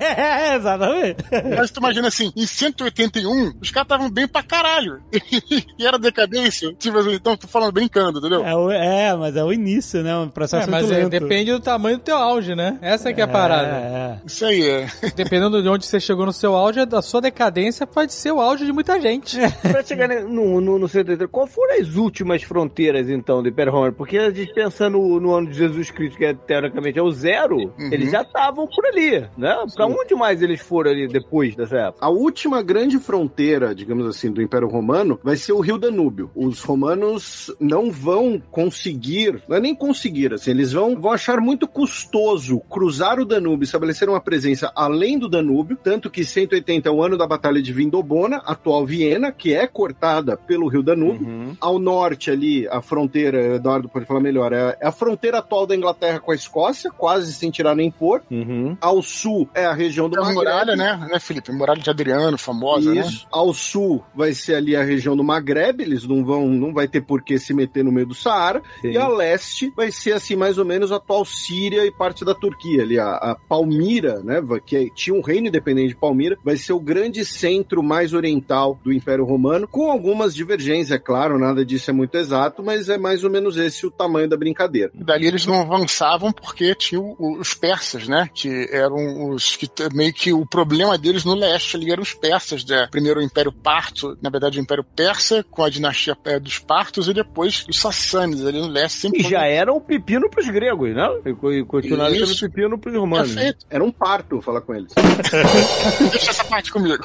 é, exatamente. Mas tu imagina assim, em 181, os caras estavam bem pra caralho. e era decadência. Tipo assim, então, tô falando brincando, entendeu? É, o- é, mas é o início, né? Um processo É, mas muito é, depende do tamanho do teu auge, né? Essa que é a parada. É, Isso aí é. Dependendo de onde você chegou no seu auge, a sua decadência pode ser o auge de muita gente. pra chegar no, no, no 73, qual foram as últimas fronteiras, então, do Império Romano? Porque a gente pensa no, no ano de Jesus Cristo, que é, teoricamente é o zero, eles já estavam por ali, né? Pra onde mais eles foram ali depois dessa época? A última grande fronteira, digamos assim, do Império Romano vai ser o Rio Danúbio. Os romanos não vão conseguir, não é nem conseguir, assim, eles vão, vão achar muito custoso cruzar o Danúbio, estabelecer uma presença além do Danúbio Danúbio, tanto que 180 é o ano da Batalha de Vindobona, atual Viena, que é cortada pelo rio Danúbio. Uhum. Ao norte ali, a fronteira, Eduardo pode falar melhor, é é a fronteira atual da Inglaterra com a Escócia, quase sem tirar nem pôr. Uhum. Ao sul é a região do É a muralha, né, né, Felipe? Muralha de Adriano, famosa, né? Isso. Ao sul vai ser ali a região do Maghreb, eles não vão, não vai ter por que se meter no meio do Saara. Sim. E a leste vai ser assim mais ou menos a atual Síria e parte da Turquia, ali a, a Palmira, né, que é- tinha um reino independente de Palmira, vai ser o grande centro mais oriental do Império Romano, com algumas divergências, é claro, nada disso é muito exato, mas é mais ou menos esse o tamanho da brincadeira. E dali eles não avançavam porque tinham o- os persas, né? Que eram os que meio que o problema deles no leste ali eram os persas, né? Primeiro o Império Parto, na verdade o Império Persa, com a dinastia eh, dos Partos, e depois os Sassânidas ali no leste. Sempre E foi- já era um pepino pros gregos, né? E co- continuaram sendo pepino pros romanos. né? Perfeito. Era um parto falar com eles. Deixa essa parte comigo.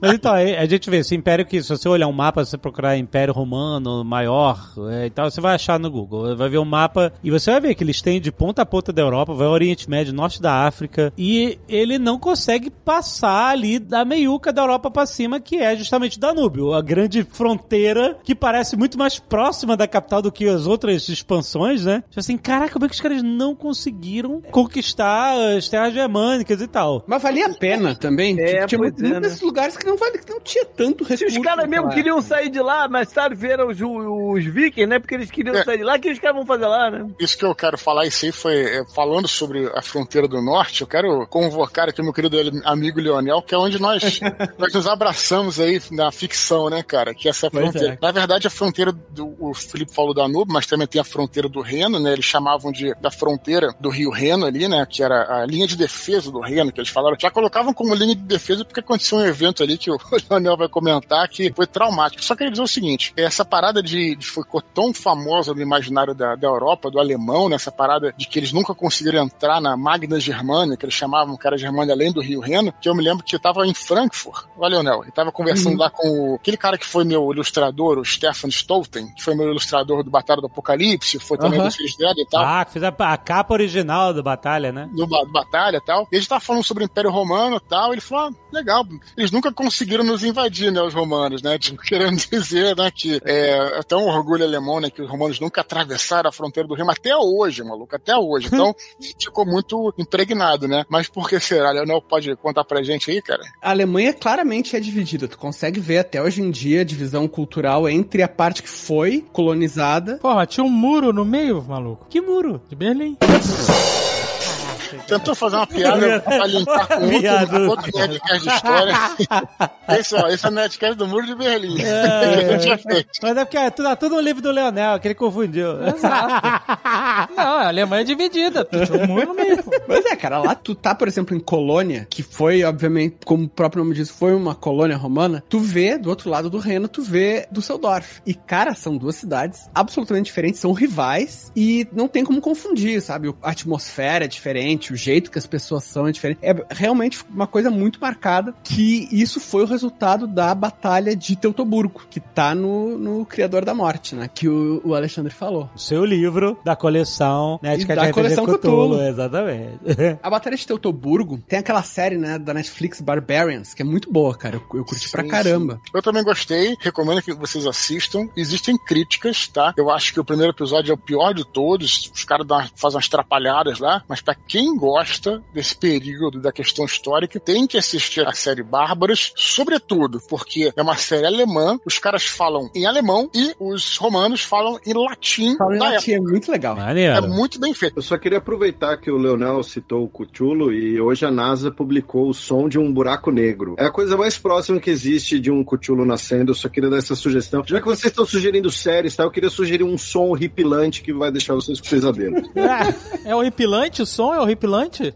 Mas então, aí a gente vê esse império que, se você olhar um mapa, se você procurar Império Romano maior é, e tal, você vai achar no Google. Vai ver um mapa e você vai ver que eles têm de ponta a ponta da Europa, vai ao Oriente Médio, Norte da África, e ele não consegue passar ali da meiuca da Europa pra cima, que é justamente o Danúbio, a grande fronteira que parece muito mais próxima da capital do que as outras expansões, né? Tipo assim, caraca, como é que os caras não conseguiram conquistar as terras germânicas e tal? Mas valia a pena também. É, Tipo, tinha muito é, né? desses lugares que não, vale, que não tinha tanto Se recurso. os caras mesmo queriam sair de lá, mas sabe, viram os, os vikings, né? Porque eles queriam É. sair de lá, o que os caras vão fazer lá, né? Isso que eu quero falar, isso aí foi é, falando sobre a fronteira do norte. Eu quero convocar aqui meu querido amigo Leonel, que é onde nós, nós nos abraçamos aí na ficção, né, cara? Que essa Pois fronteira. é. Na verdade, a fronteira do. O Felipe falou da Danúbio, mas também tem a fronteira do Reno, né? Eles chamavam de da fronteira do Rio Reno ali, né? Que era a linha de defesa do Reno, que eles falaram. Já colocavam como linha de defesa porque aconteceu um evento ali que o Leonel vai comentar que foi traumático. Só queria dizer o seguinte: essa parada de, de ficou tão famosa no imaginário da, da Europa, do alemão, nessa parada de que eles nunca conseguiram entrar na Magna Germânia, que eles chamavam que era Germânia além do Rio Reno, que eu me lembro que eu tava em Frankfurt, olha, Leonel, e tava conversando lá com o, aquele cara que foi meu ilustrador, o Stefan Stolten, que foi meu ilustrador do Batalha do Apocalipse, foi também Aham. do dela e tal. Ah, que fez a, a capa original do Batalha, né? do, ba- batalha e tal. E a gente tava falando sobre o Império Romano e tal. Ele falou: ah, legal, eles nunca conseguiram nos invadir, né, os romanos, né? Tipo, querendo dizer, né, que é até um orgulho alemão, né, que os romanos nunca atravessaram a fronteira do Rimo até hoje, maluco, até hoje. Então, ficou muito impregnado, né? Mas por que será? Leonel pode contar pra gente aí, cara? A Alemanha claramente é dividida. Tu consegue ver até hoje em dia a divisão cultural entre a parte que foi colonizada. Porra, tinha um muro no meio, maluco. Que muro? De Berlim. Tentou fazer uma piada pra limpar com outro, outro Nerdcast de história. esse, ó, esse é o Nerdcast do Muro de Berlim. É. Eu tinha feito. Mas é porque é tudo, tudo no livro do Leonel, que ele confundiu. Não, a Alemanha é dividida. Tinha um muro no meio. pô. Pois é, cara, lá tu tá, por exemplo, em Colônia, que foi, obviamente, como o próprio nome diz, foi uma colônia romana, tu vê, do outro lado do Reno, tu vê Düsseldorf. E, cara, são duas cidades absolutamente diferentes, são rivais e não tem como confundir, sabe? A atmosfera é diferente, o jeito que as pessoas são é diferente. É realmente uma coisa muito marcada que isso foi o resultado da Batalha de Teutoburgo, que tá no, no Criador da Morte, né? Que o, o Alexandre falou. O seu livro da coleção, né? Da coleção Cthulhu. Exatamente. A Batalha de Teutoburgo tem aquela série, né, da Netflix Barbarians, que é muito boa, cara. Eu, eu curti pra Sim, caramba. Eu também gostei, recomendo que vocês assistam. Existem críticas, tá? Eu acho que o primeiro episódio é o pior de todos. Os caras fazem umas trapalhadas lá, mas pra quem gosta desse período da questão histórica, tem que assistir a série Bárbaras, sobretudo porque é uma série alemã, os caras falam em alemão e os romanos falam em latim Fala em latim, é muito legal. época. É Maneiro. muito bem feito. Eu só queria aproveitar que o Leonel citou o Cthulhu e hoje a NASA publicou o som de um buraco negro. É a coisa mais próxima que existe de um Cthulhu nascendo. Eu só queria dar essa sugestão. Já que vocês estão sugerindo séries, tá? Eu queria sugerir um som horripilante que vai deixar vocês com pesadelo. É horripilante o som? É horripilante?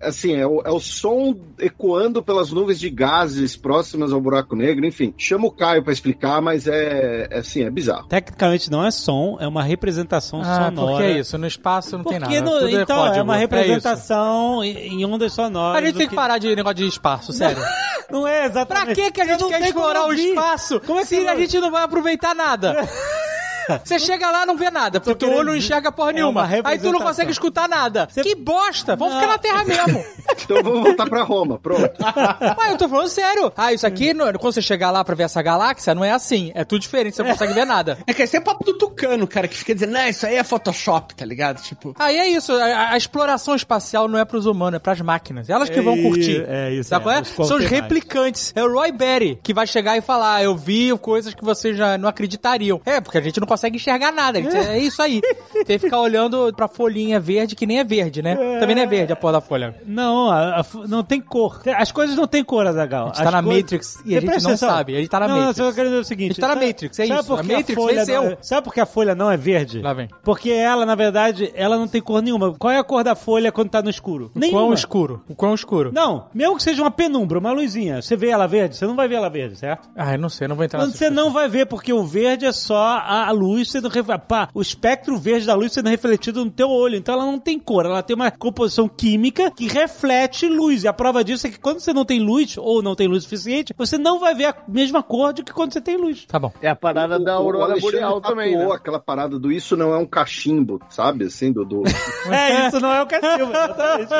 Assim, é o, é o som ecoando pelas nuvens de gases próximas ao buraco negro. Enfim, chama o Caio pra explicar, mas é, é assim, é bizarro. Tecnicamente não é som, é uma representação Ah, sonora. porque é isso. No espaço não tem Porque nada. no- tudo é então, é, código. uma isso. representação em em ondas sonoras. A gente tem que parar de negócio de espaço, sério. Não é Pra exatamente. que, que a gente não quer explorar o espaço Como é que se a gente não vai aproveitar nada? Você chega lá não vê nada, porque teu olho não enxerga porra é nenhuma. uma Aí tu não consegue escutar nada. Você- Que bosta! Vamos Não. ficar na Terra mesmo. Então vamos voltar pra Roma, pronto. Ah, eu tô falando sério. Ah, isso aqui, no- quando você chegar lá pra ver essa galáxia, não é assim. É tudo diferente, você não consegue ver nada. É que esse é papo do tucano, cara, que fica dizendo, não, isso aí é Photoshop, tá ligado? Tipo. Aí é isso, a, a exploração espacial não é pros humanos, é pras máquinas. Elas que vão É, curtir. é isso, Sabe é, é? São os replicantes. É o Roy Berry que vai chegar e falar: "Ah, Eu vi coisas que vocês já não acreditariam. É, porque a gente não consegue enxergar nada. A É isso aí. Tem que ficar olhando pra folhinha verde, que nem é verde, né? Também não é verde a porra da folha. Não, a- a não tem cor. As coisas não têm cor, Azagal. A gente tá na Matrix e a gente não sabe. A gente tá na não, Matrix. Não, eu quero dizer o seguinte. A gente tá na Matrix, é sabe isso. A Matrix folha venceu. não é- sabe por que a folha não é verde? Lá vem. Porque ela, na verdade, ela não tem cor nenhuma. Qual é a cor da folha quando tá no escuro? O quão escuro? O quão escuro? Não, mesmo que seja uma penumbra, uma luzinha, você vê ela verde? Você não vai ver ela verde, certo? Ah, eu não sei, não vou entrar você não vai ver, porque o verde é só a, a luz sendo pá, o espectro verde da luz sendo refletido no teu olho. Então ela não tem cor, ela tem uma composição química que reflete luz. E a prova disso é que quando você não tem luz, ou não tem luz suficiente, você não vai ver a mesma cor do que quando você tem luz. Tá bom. É a parada da O aurora Alexandre boreal também, né? aquela parada do isso não é um cachimbo, sabe? Assim, do... do... É, isso não é o cachimbo, exatamente.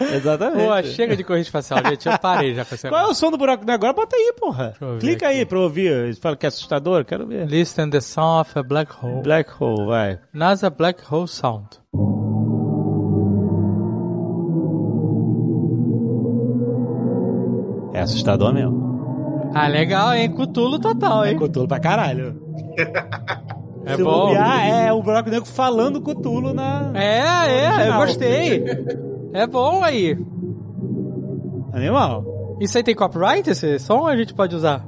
exatamente. Pô, chega de corrida espacial, gente. Eu parei já com essa. Qual é o som do buraco negro agora? Bota aí, porra. Clica aqui. aí pra ouvir. Eles falam que é assustador, quero ver. Listen the sound of a black hole. Black hole, vai. NASA Black Hole Sound. É assustador mesmo. Ah, legal, hein? Cutulo total, hein? Cutulo pra caralho. É Se bom. bobear, é o buraco negro falando Cutulo na. É, é, eu Original. gostei. É bom aí. Animal. Isso aí tem copyright, esse som, a gente pode usar?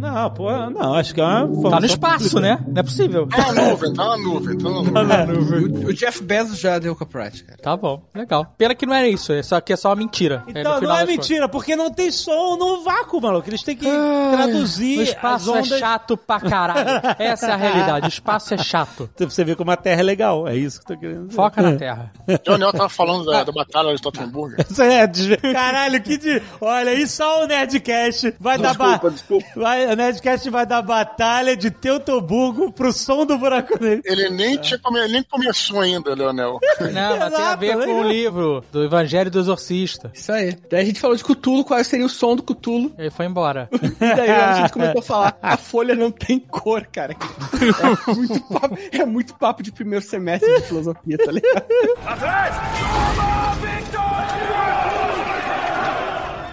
Não, pô, não, acho que é uma Tá no espaço, pública. né? Não é possível. Tá na nuvem, tá na nuvem, tá na nuvem. O, o Jeff Bezos já deu copyright, cara. Tá bom, legal. Pena que não era isso, é só que é só uma mentira. É, Então, não final é mentira, porque não tem som no vácuo, maluco. Eles têm que traduzir O as espaço é ondas. chato pra caralho. Essa é a realidade. O espaço é chato. Pra você ver como a Terra é legal. É isso que eu tô querendo dizer. Foca na Terra. John Nell tava falando da, da batalha de Tottenburg. Isso é Caralho, que de. Olha, aí só o Nerdcast vai dar. Desculpa, Ba... desculpa. Vai, o Nerdcast vai dar batalha de Teutoburgo pro som do buraco negro. Ele nem, tinha come... nem começou ainda, Leonel. Não, mas tem a ver com o livro do Evangelho do Exorcista. Isso aí. Daí a gente falou de Cutulo, qual seria o som do Cutulo. Ele foi embora. E daí a gente começou a falar, a folha não tem cor, cara. É muito papo, é muito papo de primeiro semestre de filosofia, tá ligado?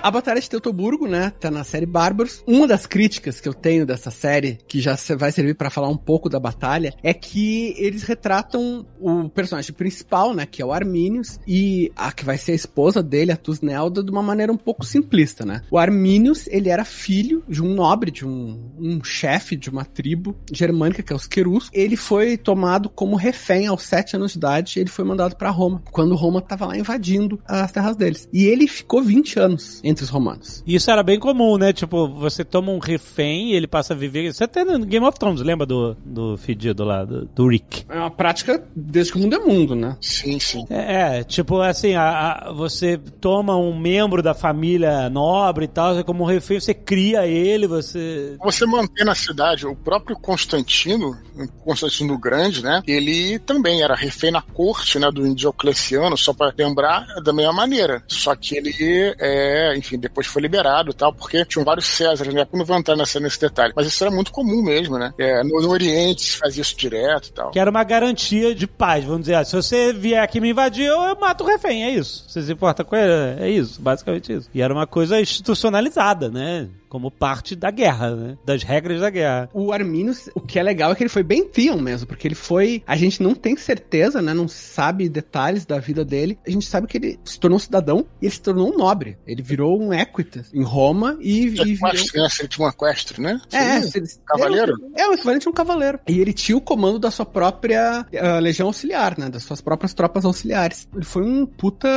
A Batalha de Teutoburgo, né, tá na série Bárbaros. Uma das críticas que eu tenho dessa série, que já vai servir pra falar um pouco da batalha, é que eles retratam o personagem principal, né, que é o Arminius, e a que vai ser a esposa dele, a Tusnelda, de uma maneira um pouco simplista, né. O Arminius, ele era filho de um nobre, de um, um chefe de uma tribo germânica, que é os Querus. Ele foi tomado como refém aos sete anos de idade, ele foi mandado pra Roma, quando Roma tava lá invadindo as terras deles. E ele ficou 20 anos entre os romanos. Isso era bem comum, né? Tipo, você toma um refém e ele passa a viver. Isso até no Game of Thrones, lembra do, do fedido lá, do, do Rick? É uma prática desde que o mundo é mundo, né? Sim, sim. É, é, tipo assim, a- a- você toma um membro da família nobre e tal, como um refém, você cria ele, você. Você manter na cidade o próprio Constantino, Constantino Grande, né? Ele também era refém na corte, né, do Diocleciano, só para lembrar da mesma maneira. Só que ele, é, enfim, depois foi liberado e tal, porque tinham vários Césares, né? Eu Não vou entrar nessa, nesse detalhe. Mas isso era muito comum mesmo, né? É, no, no Oriente se fazia isso direto e tal. Que era uma garantia de paz, vamos dizer. ah, Se você vier aqui me invadir, eu, eu mato o refém, é isso. Você se importa com ele? É isso, basicamente isso. E era uma coisa institucionalizada, né? Como parte da guerra, né? Das regras da guerra. O Arminius, o que é legal é que ele foi bem Theon mesmo, porque ele foi. A gente não tem certeza, né? Não sabe detalhes da vida dele. A gente sabe que ele se tornou cidadão e ele se tornou um nobre. Ele virou um equitas em Roma e, e virou. Seria tipo um equestre, né? É, Seria se- Cavaleiro? É, o equivalente a um cavaleiro. E ele tinha o comando da sua própria ah, legião auxiliar, né? Das suas próprias tropas auxiliares. Ele foi um puta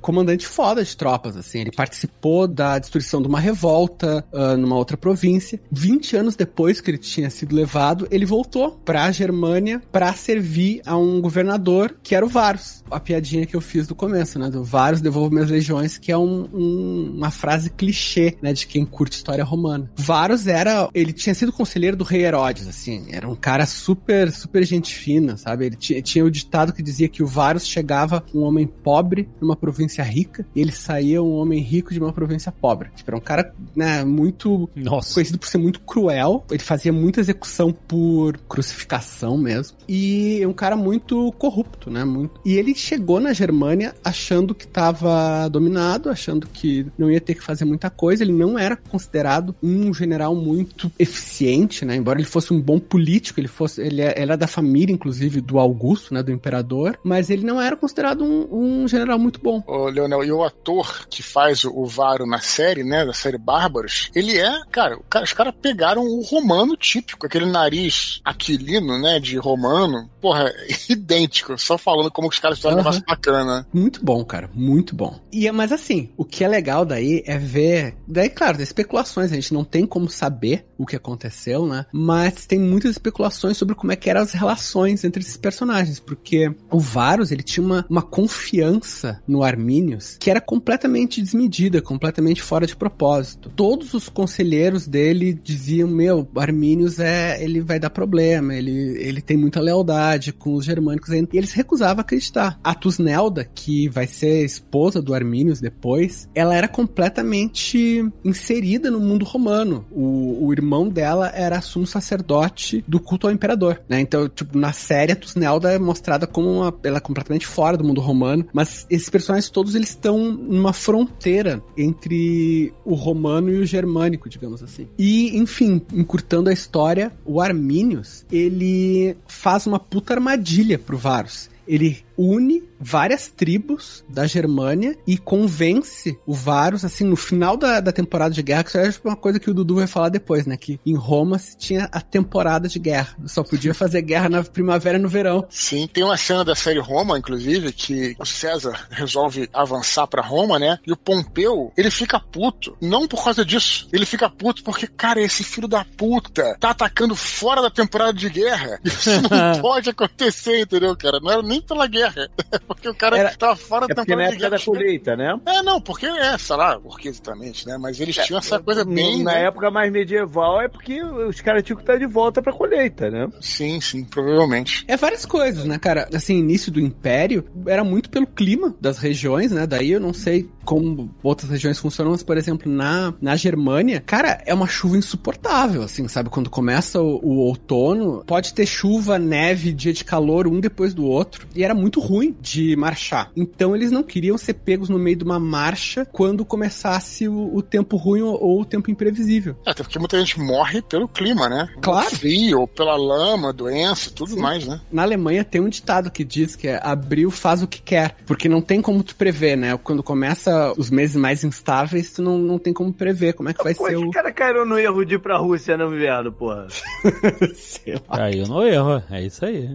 comandante foda de tropas, assim. Ele participou da destruição de uma revolta. Ah, numa outra província. 20 anos depois que ele tinha sido levado, ele voltou pra Germânia pra servir a um governador que era o Varus. A piadinha que eu fiz do começo, né? Do Varus devolve minhas legiões, que é um- um- uma frase clichê, né? De quem curte história romana. Varus era. Ele tinha sido conselheiro do rei Herodes, assim. Era um cara super, super gente fina, sabe? Ele tinha o ditado que dizia que o Varus chegava um homem pobre numa província rica e ele saía um homem rico de uma província pobre. Tipo, era um cara, né, muito Nossa. conhecido por ser muito cruel. Ele fazia muita execução por crucificação mesmo. E um cara muito corrupto, né? Muito... E ele chegou na Germânia achando que estava dominado, achando que não ia ter que fazer muita coisa. Ele não era considerado um general muito eficiente, né? Embora ele fosse um bom político, ele fosse, ele é- era da família, inclusive, do Augusto, né? Do imperador. Mas ele não era considerado um, um general muito bom. Ô, Leonel, e o ator que faz o, o Varo na série, né, da série Bárbaros, ele é, cara, os caras pegaram o romano típico, aquele nariz aquilino, né, de romano, porra, idêntico, só falando como os caras fizeram um Aham. negócio bacana. Muito bom, cara. Muito bom. E é mas assim, o que é legal daí é ver. Daí, claro, tem especulações. A gente não tem como saber o que aconteceu, né? Mas tem muitas especulações sobre como é que eram as relações entre esses personagens. Porque o Varus, ele tinha uma, uma confiança no Arminius que era completamente desmedida, completamente fora de propósito. Todos os conselheiros dele diziam: Meu, Arminius é. ele vai dar problema, ele, ele tem muita lealdade com os germânicos. E eles recusavam acreditar. A Tusnelda, que vai ser esposa do Arminius depois, ela era completamente inserida no mundo romano. O, o irmão dela era sumo sacerdote do culto ao imperador, né? Então, tipo, na série, a Tusnelda é mostrada como uma, ela é completamente fora do mundo romano, mas esses personagens todos, eles estão numa fronteira entre o romano e o germânico, digamos assim. E, enfim, encurtando a história, o Arminius, ele faz uma puta armadilha pro Varus. Ele une várias tribos da Germânia e convence o Varus, assim, no final da, da temporada de guerra, que isso é uma coisa que o Dudu vai falar depois, né? Que em Roma se tinha a temporada de guerra. Só podia fazer guerra na primavera e no verão. Sim, tem uma cena da série Roma, inclusive, que o César resolve avançar pra Roma, né? E o Pompeu, ele fica puto. Não por causa disso. Ele fica puto porque, cara, esse filho da puta tá atacando fora da temporada de guerra. Isso não pode acontecer, entendeu, cara? Não era nem pela guerra. É porque o cara Era- tava fora É da porque na época da colheita, né? É, não, porque é, sei lá, porque exatamente, né? Mas eles tinham essa coisa bem. Na né? época mais medieval é porque os caras tinham que estar de volta pra colheita, né? Sim, sim, provavelmente. É várias coisas, né, cara? Assim, início do Império era muito pelo clima das regiões, né? Daí eu não sei como outras regiões funcionam, mas, por exemplo, na, na Germânia, cara, é uma chuva insuportável, assim, sabe? Quando começa o, o outono, pode ter chuva, neve, dia de calor, um depois do outro. E era muito ruim de marchar. Então eles não queriam ser pegos no meio de uma marcha quando começasse o, o tempo ruim ou, ou o tempo imprevisível. É, Até porque muita gente morre pelo clima, né? Claro. Frio, ou pela lama, doença, tudo mais, né? Na Alemanha tem um ditado que diz que é abril faz o que quer, porque não tem como tu prever, né? Quando começa os meses mais instáveis, tu não, não tem como prever como é que vai Pô, ser esse o... cara caiu no erro de ir pra Rússia no inverno, porra. Sei lá. Caiu no erro, é isso aí.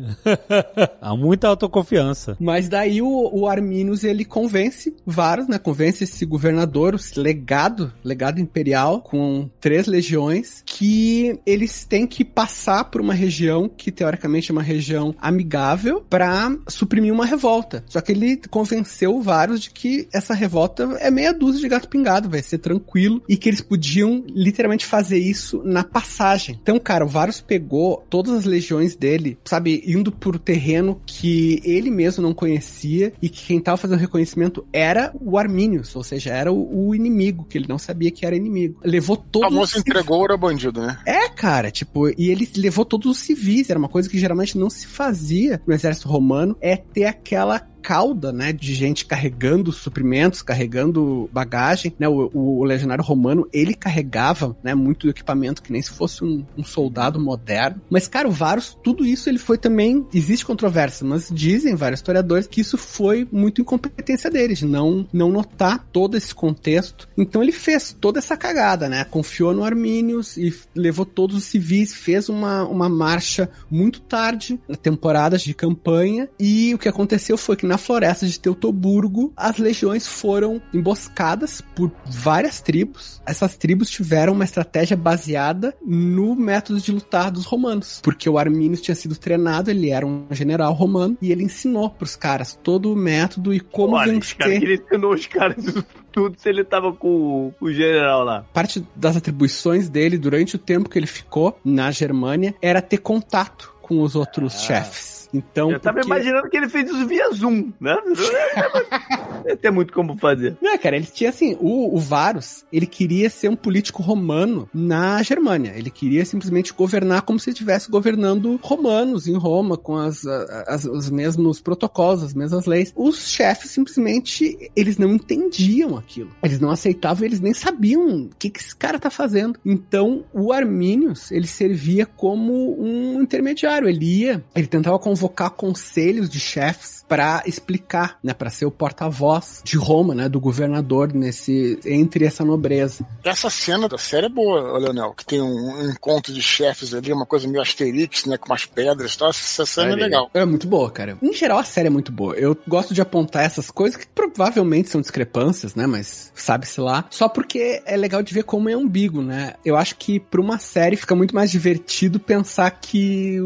Há muita autoconfiança. Mas daí o, o Arminius, ele convence Varus, né? Convence esse governador, esse legado, legado imperial, com três legiões, que eles têm que passar por uma região que, teoricamente, é uma região amigável pra suprimir uma revolta. Só que ele convenceu o Varus de que essa revolta é meia dúzia de gato pingado, vai ser tranquilo, e que eles podiam literalmente fazer isso na passagem. Então, cara, o Varus pegou todas as legiões dele, sabe, indo por terreno que ele mesmo não conhecia e que quem tava fazendo reconhecimento era o Arminius, ou seja, era o, o inimigo, que ele não sabia que era inimigo. Levou O todos famoso os entregou ouro a bandido, né? é, cara, tipo, e ele levou todos os civis, era uma coisa que geralmente não se fazia no exército romano, é ter aquela cauda, né, de gente carregando suprimentos, carregando bagagem, né, o, o legionário romano, ele carregava, né, muito equipamento que nem se fosse um, um soldado moderno, mas, cara, o Varus, tudo isso ele foi também, existe controvérsia, mas dizem vários historiadores que isso foi muito incompetência dele, de não, não notar todo esse contexto, então ele fez toda essa cagada, né, confiou no Arminius e levou todos os civis, fez uma, uma marcha muito tarde, na temporadas de campanha, e o que aconteceu foi que na na floresta de Teutoburgo, as legiões foram emboscadas por várias tribos. Essas tribos tiveram uma estratégia baseada no método de lutar dos romanos, porque o Arminius tinha sido treinado, ele era um general romano e ele ensinou pros caras todo o método e como Olha, vencer. caras que ele ensinou os caras tudo se ele tava com o, o general lá. Parte das atribuições dele durante o tempo que ele ficou na Germânia era ter contato com os outros chefes. Então, Eu tava porque- imaginando que ele fez isso via Zoom, né? Não tem muito como fazer. Não, cara, ele tinha assim, o, o Varus, ele queria ser um político romano na Germânia. Ele queria simplesmente governar como se estivesse governando romanos em Roma, com as, as- os mesmos protocolos, as mesmas leis. Os chefes simplesmente, eles não entendiam aquilo. Eles não aceitavam, eles nem sabiam o que, que esse cara tá fazendo. Então, o Arminius, ele servia como um intermediário. Ele ia, ele tentava convocar conselhos de chefes para explicar, né, para ser o porta-voz de Roma, né, do governador nesse entre essa nobreza. Essa cena da série é boa, Leonel, que tem um encontro de chefes ali, uma coisa meio Asterix, né, com umas pedras e tal. Essa cena é legal. É muito boa, cara. Em geral, a série é muito boa. Eu gosto de apontar essas coisas que provavelmente são discrepâncias, né? Mas sabe-se lá. Só porque é legal de ver como é ambíguo, né? Eu acho que pra uma série fica muito mais divertido pensar que,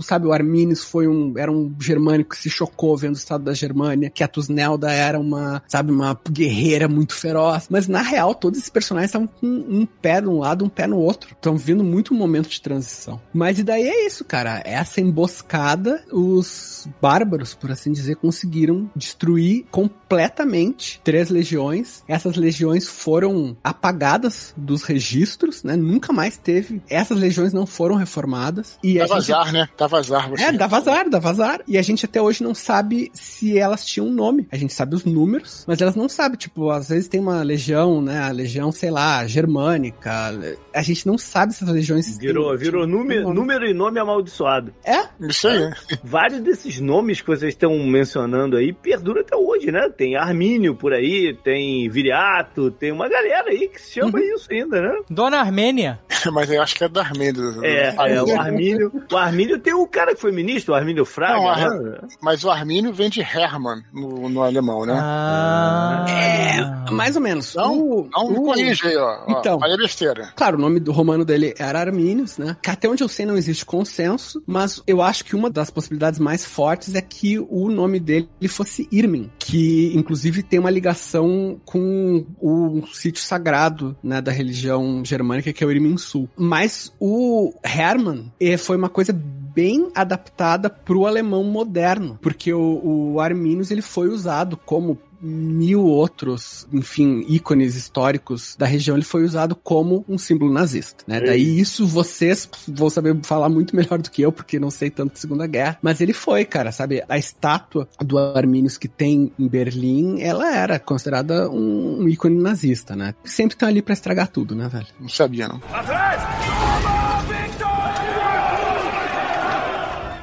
sabe, o Arminius foi um, era um germânico que se chocou vendo o estado da Germânia, que a Tusnelda era uma, sabe, uma guerreira muito feroz. Mas na real, todos esses personagens estavam com um pé de um lado, um pé no outro. Estão vivendo muito um momento de transição. Mas e daí é isso, cara. Essa emboscada, os bárbaros, por assim dizer, conseguiram destruir completamente três legiões. Essas legiões foram apagadas dos registros, né? Nunca mais teve. Essas legiões não foram reformadas. E Dá a gente vazar, né? Dá vazar. Você é, dá vazar, dá vazar. E a gente até hoje não sabe se elas tinham um nome. A gente sabe os números, mas elas não sabem. Tipo, às vezes tem uma legião, né? A legião, sei lá, germânica. A gente não sabe se essas legiões. Virou, têm- virou tinham número, um número e nome amaldiçoado. É? Isso aí. Vários desses nomes que vocês estão mencionando aí perduram até hoje, né? Tem Armínio por aí, tem Viriato, tem uma galera aí que se chama Uhum. isso ainda, né? Dona Armênia. Mas eu acho que é da Armênia. É, é, o? Armínio. O Armínio tem o cara que foi ministro, o Armínio Fraga, Não, né? Mas o Armínio vem de Hermann no, no alemão, né? Ah. É, mais ou menos. Não, O- não me o- corrija aí, ó. Então. Falei besteira. Claro, o nome do romano dele era Arminius, né? Que até onde eu sei não existe consenso, mas eu acho que uma das possibilidades mais fortes é que o nome dele fosse Irmin, que inclusive tem uma ligação com o sítio sagrado, né, da religião germânica, que é o Irmin Sul. Mas o Hermann eh, foi uma coisa bem adaptada pro alemão moderno, porque o, o Arminius ele foi usado como mil outros, enfim, ícones históricos da região, ele foi usado como um símbolo nazista, né? Daí isso vocês vão saber falar muito melhor do que eu, porque não sei tanto de Segunda Guerra, mas ele foi, cara, sabe? A estátua do Arminius que tem em Berlim, ela era considerada um, um ícone nazista, né? Sempre estão ali pra estragar tudo, né, velho? Não sabia, não.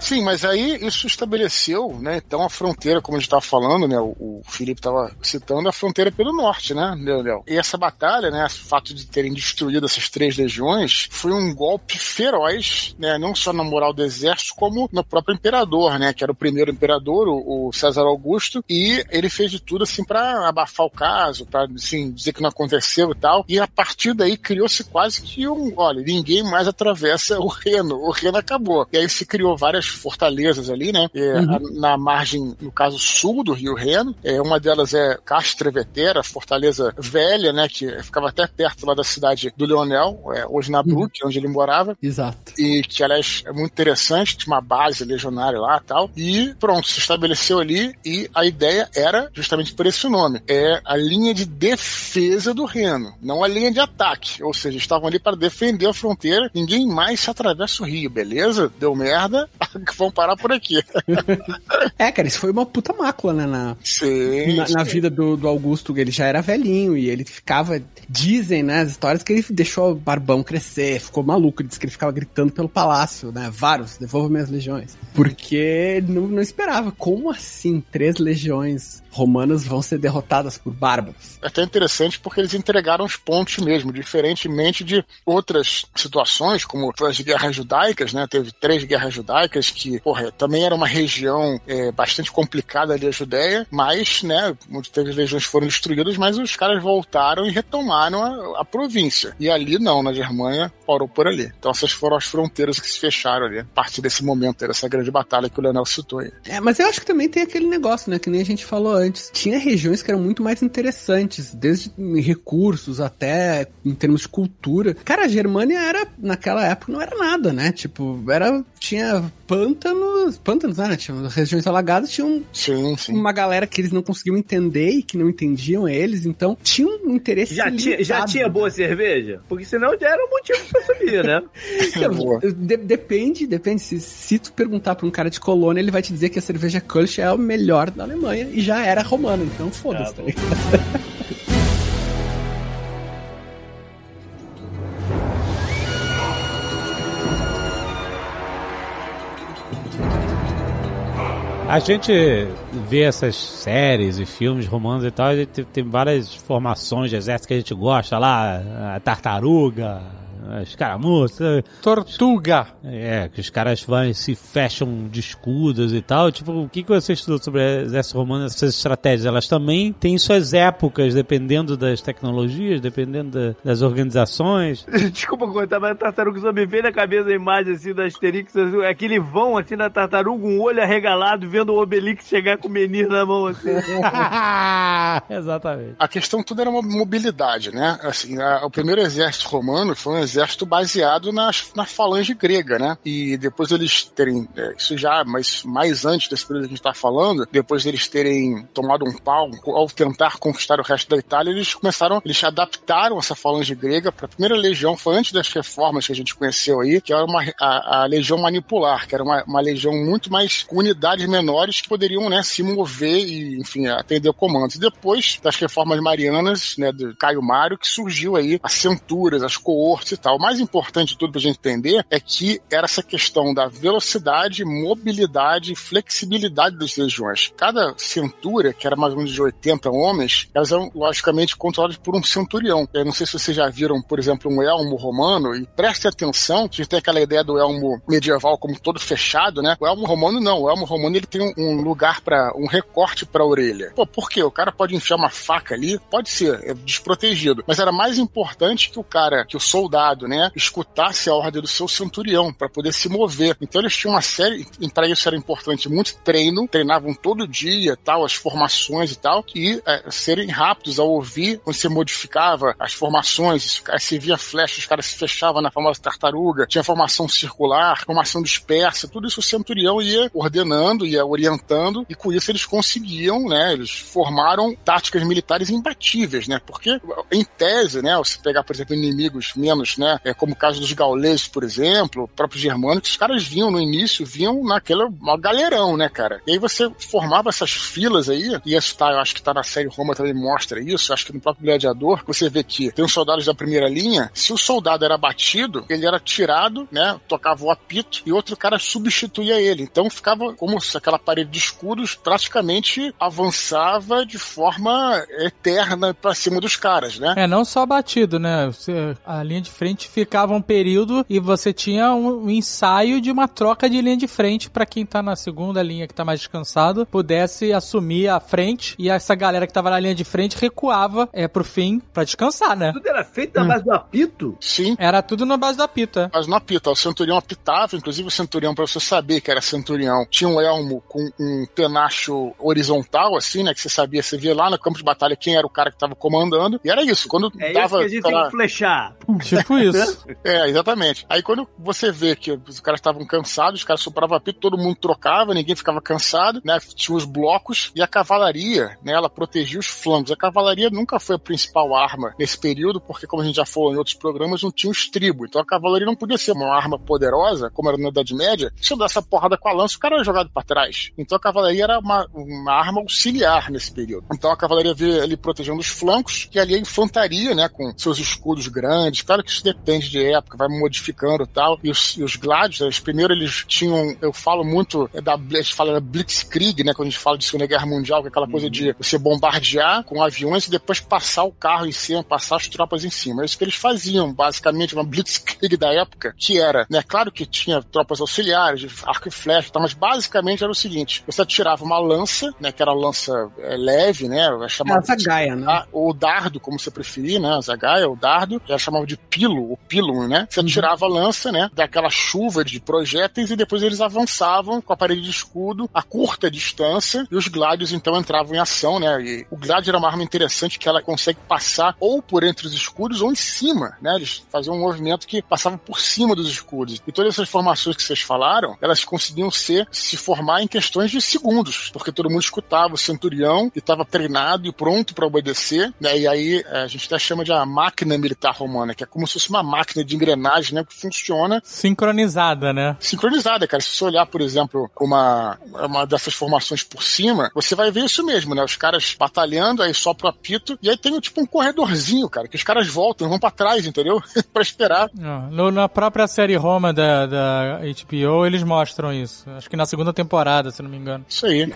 Sim, mas aí isso estabeleceu, né? Então a fronteira, como a gente estava falando, né? O, o Felipe estava citando a fronteira pelo norte, né, Leonel? E essa batalha, né? O fato de terem destruído essas três legiões foi um golpe feroz, né? Não só na moral do exército, como no próprio imperador, né? Que era o primeiro imperador, o, o César Augusto, e ele fez de tudo assim para abafar o caso, para assim, dizer que não aconteceu e tal. E a partir daí criou-se quase que um, olha, ninguém mais atravessa o Reno, o Reno acabou. E aí se criou várias fortalezas ali, né? É, a- na margem, no caso sul do Rio Reno. É, uma delas é Castrevetera, fortaleza velha, né? Que ficava até perto lá da cidade do Leonel, é, hoje na Brook, onde ele morava Exato. e que aliás é muito interessante, tinha uma base legionária lá e tal, e pronto, se estabeleceu ali e a ideia era justamente por esse nome, é a linha de defesa do Reno, não a linha de ataque, ou seja, estavam ali para defender a fronteira, ninguém mais se atravessa o rio, beleza? Deu merda, vão parar por aqui. É, cara, isso foi uma puta mácula, né, na, Sim, na, na sim. vida do, do Augusto, ele já era velhinho e ele ficava. Dizem, né, as histórias que ele deixou o barbão crescer, ficou maluco. Ele disse que ele ficava gritando pelo palácio, né? Vários, devolva minhas legiões. Porque não, não esperava. Como assim? Três legiões romanas vão ser derrotadas por bárbaros. É até interessante porque eles entregaram os pontos mesmo, diferentemente de outras situações, como as guerras judaicas, né? Teve três guerras judaicas que, porra, também era uma região é, bastante complicada ali a Judéia, mas, né, muitas regiões foram destruídas, mas os caras voltaram e retomaram a, a província. E ali não, na Germânia, parou por ali. Então essas foram as fronteiras que se fecharam ali, a partir desse momento, dessa grande batalha que o Leonel citou aí. É, mas eu acho que também tem aquele negócio, né, que nem a gente falou antes. Tinha regiões que eram muito mais interessantes, desde recursos até em termos de cultura. Cara, a Germânia era, naquela época, não era nada, né? Tipo, era. Tinha pântanos. Pântanos, né? Tinha regiões alagadas, tinha um, Sim, sim. uma galera que eles não conseguiam entender e que não entendiam eles, então tinha um interesse. Já tinha, já limitado. tinha boa cerveja? Porque senão já era um motivo pra subir, né? Boa. De- depende, depende. Se, se tu perguntar pra um cara de colônia, ele vai te dizer que a cerveja Kölsch é a melhor da Alemanha e já era romana, então foda-se. tá ligado? A gente vê essas séries e filmes romanos e tal, a gente tem várias formações de exército que a gente gosta lá, a tartaruga, escaramuça, Tortuga. é, que os caras vão e se fecham de escudos e tal. Tipo, o que, que você estudou sobre o exército romano, essas estratégias? Elas também têm suas épocas, dependendo das tecnologias, dependendo da- das organizações. Desculpa contar, mas a tartaruga só me veio na cabeça a imagem assim da Asterix, assim, aquele vão assim na tartaruga, um olho arregalado, vendo o Obelix chegar com o menino na mão assim. Exatamente. A questão toda era uma mobilidade, né? Assim, a- o primeiro exército romano foi um exército baseado nas, na falange grega, né? E depois eles terem, é, isso já, mas mais antes desse período que a gente está falando, depois deles terem tomado um pau ao tentar conquistar o resto da Itália, eles começaram, eles adaptaram essa falange grega para a primeira legião, foi antes das reformas que a gente conheceu aí, que era uma, a, a legião manipular, que era uma, uma legião muito mais com unidades menores que poderiam, né, se mover e, enfim, atender comandos. E depois das reformas marianas, né, do Caio Mário, que surgiu aí as centuras, as coortes tal. O mais importante de tudo pra gente entender é que era essa questão da velocidade, mobilidade e flexibilidade das legiões. Cada centura, que era mais ou menos de 80 homens, elas eram logicamente controladas por um centurião. Eu não sei se vocês já viram, por exemplo, um elmo romano, e prestem atenção, que a tem aquela ideia do elmo medieval como todo fechado, né? O elmo romano não. O elmo romano ele tem um- um lugar para um recorte para a orelha. Pô, por quê? O cara pode enfiar uma faca ali? Pode ser, é desprotegido. Mas era mais importante que o cara, que o soldado, né, escutasse a ordem do seu centurião para poder se mover. Então eles tinham uma série, e para isso era importante muito treino, treinavam todo dia, tal, as formações e tal, e é, serem rápidos ao ouvir quando você modificava as formações, você via flecha, os caras se fechavam na famosa tartaruga, tinha formação circular, formação dispersa, tudo isso o centurião ia ordenando, ia orientando, e com isso eles conseguiam, né, eles formaram táticas militares imbatíveis, né, porque em tese, né, se pegar, por exemplo, inimigos menos, né, é, como o caso dos gauleses, por exemplo, próprios germânicos, os caras vinham no início, vinham naquele mó galerão, né, cara, e aí você formava essas filas aí, e isso tá, eu acho que tá na série Roma também mostra isso, acho que no próprio Gladiador, você vê que tem os soldados da primeira linha, se o soldado era batido, ele era tirado, né, tocava o apito, e outro cara substituía ele, então ficava como se aquela parede de escudos praticamente avançava de forma eterna pra cima dos caras, né? É, não só batido, né? A linha de frente ficava um período e você tinha um, um ensaio de uma troca de linha de frente pra quem tá na segunda linha, que tá mais descansado, pudesse assumir a frente e essa galera que tava na linha de frente recuava é, pro fim pra descansar, né? Tudo era feito na base do apito? Sim, Era tudo na base da pita. Mas não apita, o centurião apitava, inclusive o centurião, pra você saber que era centurião, tinha um elmo com um penacho horizontal, assim, né? Que você sabia, você via lá no campo de batalha quem era o cara que tava comandando, e era isso. Quando É isso tava. que a gente sei tem que flechar. Tipo isso. É, exatamente. Aí quando você vê que os caras estavam cansados, os caras sopravam apito, todo mundo trocava, ninguém ficava cansado, né? Tinha os blocos e a cavalaria, né? Ela protegia os flancos. A cavalaria nunca foi a principal arma nesse período, porque como a gente já falou em outros programas, não tinha os tribos. Então a cavalaria não podia ser uma arma poderosa, como era na Idade Média. Se eu desse essa porrada com a lança, o cara era jogado para trás. Então a cavalaria era uma, uma arma auxiliar nesse período. Então a cavalaria veio ali protegendo os flancos, e ali a infantaria, né? Com seus escudos grandes. Claro que isso depende de época, vai modificando e tal. E os, e os Gladios, eles, primeiro eles tinham, eu falo muito é da, a gente fala da Blitzkrieg, né? Quando a gente fala de Segunda Guerra Mundial, que é aquela coisa de você bombardear com aviões e depois passar o carro em cima, passar as tropas em cima. É isso que eles faziam, basicamente, uma Blitzkrieg da época, que era, né? Claro que tinha tropas auxiliares, de arco e flecha, tá, mas basicamente era o seguinte: você atirava uma lança, né? Que era lança é, leve, né? Chamava Essa gaia, né? ou dardo, como você preferir, né? Zagaia, o dardo, ela chamava de pilo, o pilum, né? Você atirava a lança, né? Daquela chuva de projéteis e depois eles avançavam com a parede de escudo a curta distância e os gládios então entravam em ação, né? E o gládio era uma arma interessante que ela consegue passar ou por entre os escudos ou em cima, né? Eles faziam um movimento que passava por cima dos escudos. E todas essas formações que vocês falaram, elas conseguiam ser se formar em questões de segundos, porque todo mundo escutava o centurião e estava treinado e pronto para obedecer, né? E aí a gente até chama de a máquina militar romana, que é como se fosse uma máquina de engrenagem, né? Que funciona Sincronizada, né? sincronizada, cara. Se você olhar, por exemplo, uma, uma dessas formações por cima, você vai ver isso mesmo, né? Os caras batalhando, aí só pro apito, e aí tem tipo um corredorzinho, cara, que os caras voltam, vão pra trás, entendeu? pra esperar. No- na própria série Roma da, da HBO, eles mostram isso. Acho que na segunda temporada, se não me engano. Isso aí.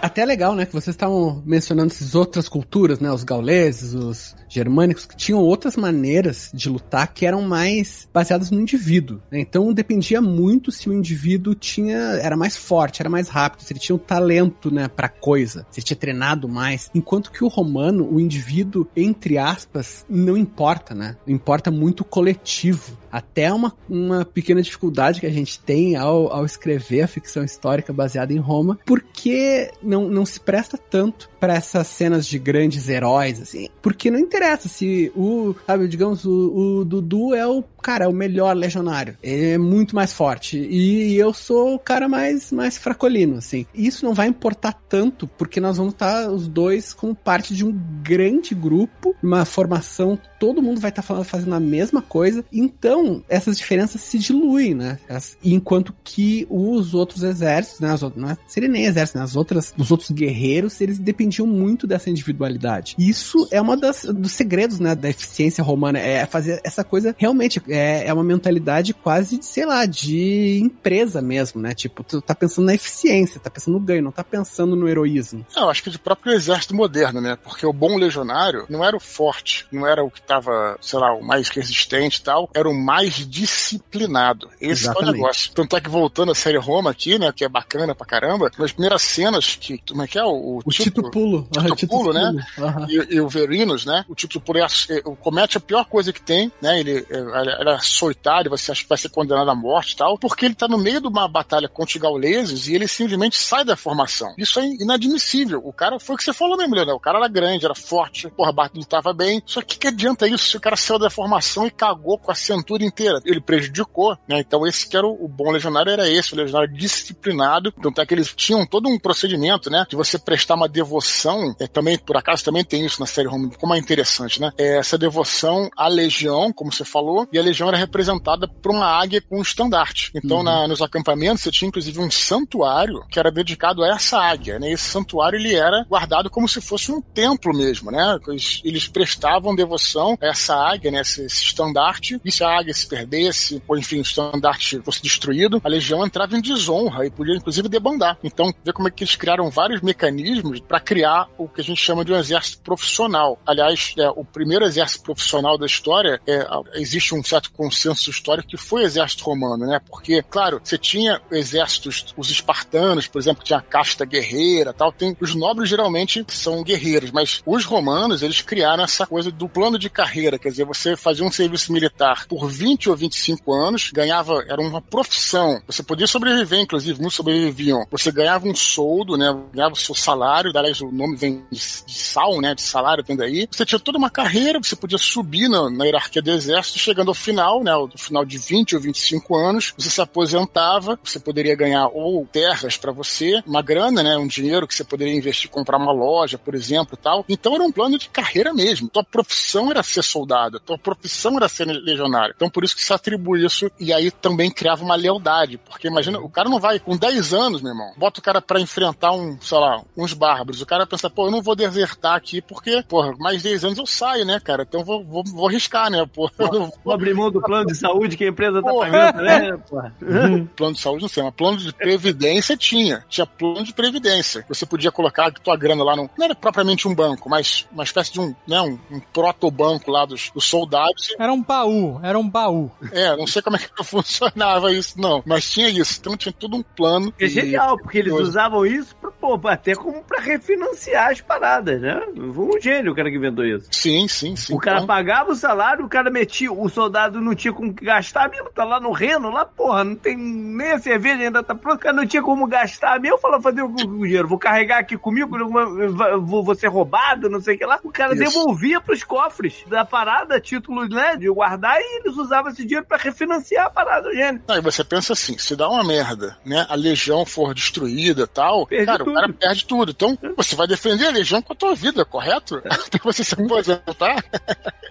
Até é legal, né, que vocês estavam mencionando essas outras culturas, né, os gauleses, os germânicos, que tinham outras maneiras de lutar que eram mais baseadas no indivíduo. né? Então dependia muito se o indivíduo tinha era mais forte, era mais rápido, se ele tinha um talento, né, para coisa, se ele tinha treinado mais. Enquanto que o romano, o indivíduo, entre aspas, não importa, né? Importa muito o coletivo. Até uma, uma pequena dificuldade que a gente tem ao, ao escrever a ficção histórica baseada em Roma, porque não, não se presta tanto para essas cenas de grandes heróis, assim. Porque não interessa se o, sabe, digamos, o, o Dudu é o cara, é o melhor legionário. Ele é muito mais forte. E eu sou o cara mais, mais fracolino, assim. Isso não vai importar tanto, porque nós vamos estar os dois como parte de um grande grupo, uma formação, todo mundo vai estar falando, fazendo a mesma coisa. Então, essas diferenças se diluem, né? Enquanto que os outros exércitos, né? As, não é- seria nem exército, né? As outras, os outros guerreiros, eles dependiam muito dessa individualidade. Isso é uma das dos segredos, né? Da eficiência romana, é fazer essa coisa realmente é, é uma mentalidade quase de, sei lá, de empresa mesmo, né? Tipo, tu tá pensando na eficiência, tá pensando no ganho, não tá pensando no heroísmo. Não, eu acho que de próprio exército moderno, né? Porque o bom legionário não era o forte, não era o que tava, sei lá, o mais resistente e tal, era o mais disciplinado. Esse é o Exatamente. negócio. Tanto é que voltando à série Roma aqui, né? Que é bacana pra caramba, nas primeiras cenas que. Como é que é? O, O Tito Pulo. Tito Ah, Tito Pulo, né? Aham. E, e o Verinos, né? O Tito Pulo é, é, comete a pior coisa que tem, né? Ele é, era açoitado, você acha que vai ser condenado à morte e tal, porque ele tá no meio de uma batalha contra os gauleses e ele simplesmente sai da formação. Isso é inadmissível. O cara foi o que você falou mesmo, Leonel. O cara era grande, era forte, porra, lutava bem. Só que que adianta isso se o cara saiu da formação e cagou com a cintura inteira? Ele prejudicou, né? Então esse que era o, o bom legionário, era esse, o legionário disciplinado. Tanto é que eles tinham todo um procedimento, né? De você prestar uma devoção, é, também, por acaso, também tem isso na série Roma, como é interessante, né? É, essa devoção à legião, como você falou, e a legião era representada por uma águia com um estandarte. Então, na- nos acampamentos, você tinha inclusive um santuário que era dedicado a essa águia, né? Esse santuário, ele era guardado como se fosse um templo mesmo, né? Eles, eles prestavam devoção a essa águia, né? Esse, esse estandarte, e se a águia se perdesse, ou enfim, o estandarte fosse destruído, a legião entrava em desonra e podia, inclusive, debandar. Então, vê como é que eles criaram vários mecanismos para criar o que a gente chama de um exército profissional. Aliás, é, o primeiro exército profissional da história, é, existe um certo consenso histórico que foi o exército romano, né? Porque, claro, você tinha exércitos, os espartanos, por exemplo, que tinha a casta guerreira tal, tem, os nobres geralmente são guerreiros, mas os romanos, eles criaram essa coisa do plano de carreira, quer dizer, você fazia um serviço militar por 20 ou 25 anos, ganhava, era uma profissão, você podia sobreviver, inclusive, muitos sobreviviam, você ganhava um soldo, né, ganhava o seu salário, aliás, o nome vem de, de sal, né, de salário vem daí, você tinha toda uma carreira, você podia subir na, na hierarquia do exército, chegando ao final, né? No final de 20 ou 25 anos, você se aposentava, você poderia ganhar ou terras para você, uma grana, né? Um dinheiro que você poderia investir, comprar uma loja, por exemplo, tal. Então era um plano de carreira mesmo. Tua profissão era ser soldado, tua profissão era ser legionário. Então por isso que se atribui isso e aí também criava uma lealdade, porque imagina, o cara não vai com 10 anos, meu irmão, bota o cara para enfrentar um, sei lá, uns bárbaros. O cara pensa, pô, eu não vou desertar aqui porque, porra, mais 10 anos eu saio, né, cara? Então vou, vou, vou arriscar, né, pô. Vou abrir mão do plano de saúde que a empresa tá pagando, né, porra? plano de saúde não sei, mas plano de previdência tinha. Tinha plano de previdência. Você podia colocar tua grana lá no. Não era propriamente um banco, mas uma espécie de um, né, um, um protobanco lá dos, dos soldados. Era um baú, era um baú. É, não sei como é que funcionava isso, não. Mas tinha isso. Então tinha todo um plano. É genial, porque eles usavam isso pra, pô, até como pra refinanciar as paradas, né? Foi um gênio o cara que inventou isso. Sim, sim, sim. O cara Então, pagava o salário, o cara metia, o soldado não tinha como gastar mesmo, tá lá no reno, lá, porra, não tem nem a cerveja ainda tá pronta, o cara não tinha como gastar mesmo, falou, fazer o, o dinheiro, vou carregar aqui comigo, vou, vou- ser roubado, não sei o que lá. O cara Isso. devolvia pros cofres da parada, título, né, de guardar, e eles usavam esse dinheiro pra refinanciar a parada, gênio. Aí você pensa assim, se dá uma merda, né? A legião for destruída e tal, Perde cara, tudo. o cara perde tudo. Então, você vai defender a legião com a tua vida, correto? Pra você se aposentar.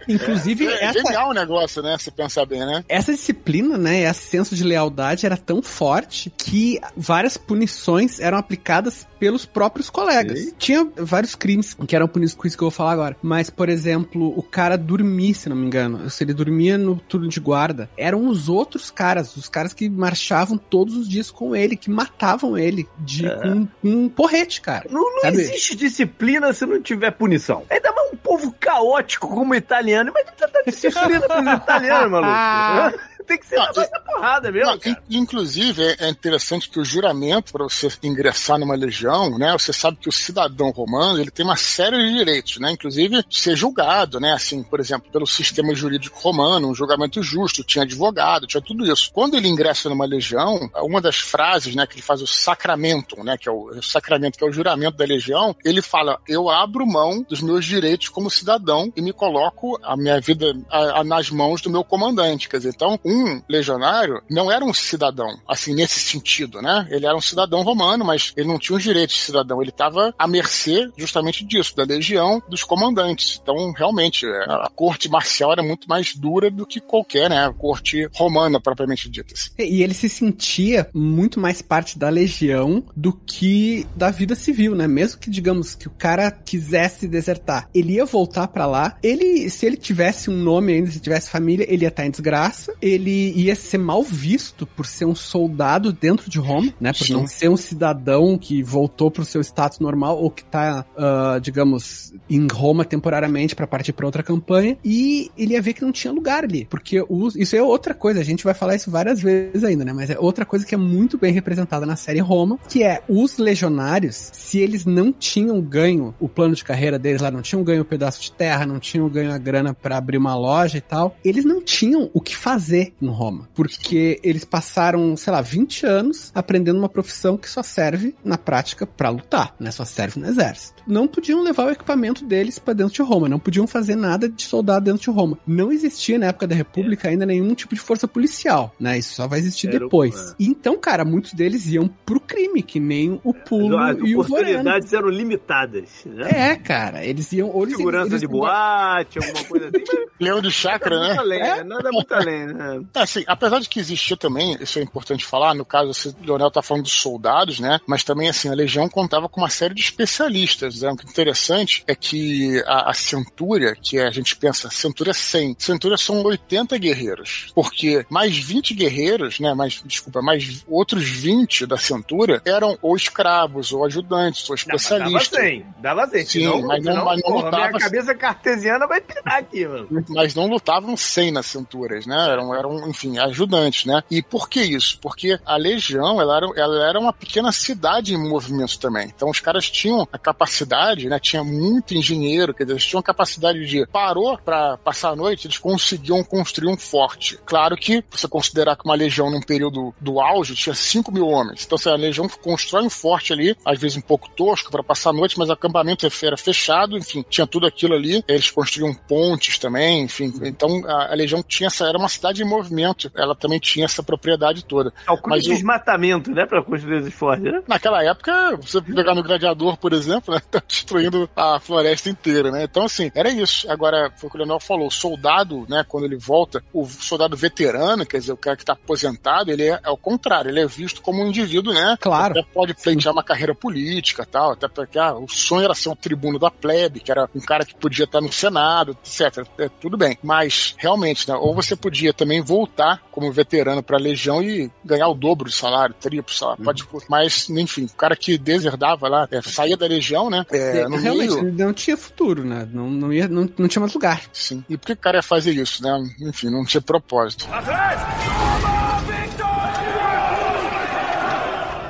Inclusive, É, essa, genial o negócio, né? Se pensar bem, né? essa disciplina, né, esse senso de lealdade era tão forte que várias punições eram aplicadas pelos próprios colegas. Tinha vários crimes que eram punidos com isso que eu vou falar agora. Mas, por exemplo, o cara dormir, se não me engano. Se ele dormia no turno de guarda, eram os outros caras, os caras que marchavam todos os dias com ele, que matavam ele de, com, com um porrete, cara. Não, não existe disciplina se não tiver punição. Ainda mais um povo caótico como o italiano. Mas tá disciplina pros italianos, maluco. Tem que ser Não, na porrada mesmo, Não, inclusive, é- é interessante que o juramento para você ingressar numa legião, né? Você sabe que o cidadão romano ele tem uma série de direitos, né? Inclusive ser julgado, né? Assim, por exemplo, pelo sistema jurídico romano, um julgamento justo, tinha advogado, tinha tudo isso. Quando ele ingressa numa legião, uma das frases, né, que ele faz o sacramento, né? Que é o, o sacramento, que é o juramento da legião, ele fala: eu abro mão dos meus direitos como cidadão e me coloco a minha vida a- a- nas mãos do meu comandante. Quer dizer, então, um legionário não era um cidadão, assim, nesse sentido, né? Ele era um cidadão romano, mas ele não tinha os direitos de cidadão. Ele estava à mercê justamente disso, da legião, dos comandantes. Então, realmente, é, a corte marcial era muito mais dura do que qualquer, né? Corte romana, propriamente dita. assim. E ele se sentia muito mais parte da legião do que da vida civil, né? Mesmo que, digamos, que o cara quisesse desertar, ele ia voltar pra lá. Ele, se ele tivesse um nome ainda, se tivesse família, ele ia estar em desgraça. Ele ia ser mal visto por ser um soldado dentro de Roma, né? Por Sim. não ser um cidadão que voltou pro seu status normal ou que tá, ah, digamos, em Roma temporariamente pra partir pra outra campanha. E ele ia ver que não tinha lugar ali, porque os, isso é outra coisa. A gente vai falar isso várias vezes ainda, né? Mas é outra coisa que é muito bem representada na série Roma, que é os legionários, se eles não tinham ganho o plano de carreira deles lá, não tinham ganho o pedaço de terra, não tinham ganho a grana pra abrir uma loja e tal, eles não tinham o que fazer em Roma, porque eles passaram, sei lá, 20 anos aprendendo uma profissão que só serve na prática pra lutar, né? Só serve no exército. Não podiam levar o equipamento deles pra dentro de Roma, não podiam fazer nada de soldado dentro de Roma. Não existia na época da República ainda nenhum tipo de força policial, né? Isso só vai existir Era depois. E então, cara, muitos deles iam pro crime, que nem o Pulo As e o oportunidades eram limitadas. Né? É, cara, eles iam. Ou eles, Segurança eles, de boate, alguma coisa assim. Leão de chácara, Nada né? muito além, né? Nada muito além, né? Assim, apesar de que existia também, isso é importante falar, no caso, esse Leonel tá falando dos soldados, né? Mas também, assim, a Legião contava com uma série de especialistas, né? O que é interessante é que a, a Centúria, que a gente pensa, Centúria 100, Centúria são 80 guerreiros, porque mais 20 guerreiros, né? Mais, desculpa, mais outros 20 da Centúria eram ou escravos, ou ajudantes, ou Dava especialistas. 100, dava 100. Sim, senão, mas não- mas não porra, minha lutava- cabeça cartesiana vai pirar aqui, mano. mas não lutavam 100 nas cinturas, né? Eram, eram eram, enfim, ajudantes, né? E por que isso? Porque a Legião, ela era, ela era uma pequena cidade em movimento também. Então os caras tinham a capacidade, né? Tinha muito engenheiro, quer dizer, eles tinham a capacidade de parou para passar a noite, eles conseguiam construir um forte. Claro que você considerar que uma legião num período do auge tinha 5 mil homens. Então, se a legião constrói um forte ali, às vezes um pouco tosco para passar a noite, mas o acampamento era fechado, enfim, tinha tudo aquilo ali. Eles construíam pontes também, enfim. Então, a, a legião tinha essa, era uma cidade em movimento. Ela também tinha essa propriedade toda. Calcula Mas de o- desmatamento, né? Pra construir esses fortes, né? Naquela época, você pegar no Gladiador, por exemplo, né, tá destruindo a floresta inteira, né? Então, assim, era isso. Agora, foi o que o Leonel falou, o soldado, né, quando ele volta, o soldado veterano, quer dizer, o cara que tá aposentado, ele é, é o contrário, ele é visto como um indivíduo, né? Claro. Até pode pleitear uma carreira política tal, até porque ah, o sonho era ser um tribuno da plebe, que era um cara que podia estar no Senado, etc. É, tudo bem. Mas, realmente, né, ou você podia também voltar como veterano pra Legião e ganhar o dobro de salário, triplo salário, pode, mas, enfim, o cara que deserdava lá, é, saía da Legião, né, é, no Realmente, meio... não tinha futuro, né? Não, não, ia, não, não tinha mais lugar. Sim. E por que o cara ia fazer isso, né? Enfim, não tinha propósito.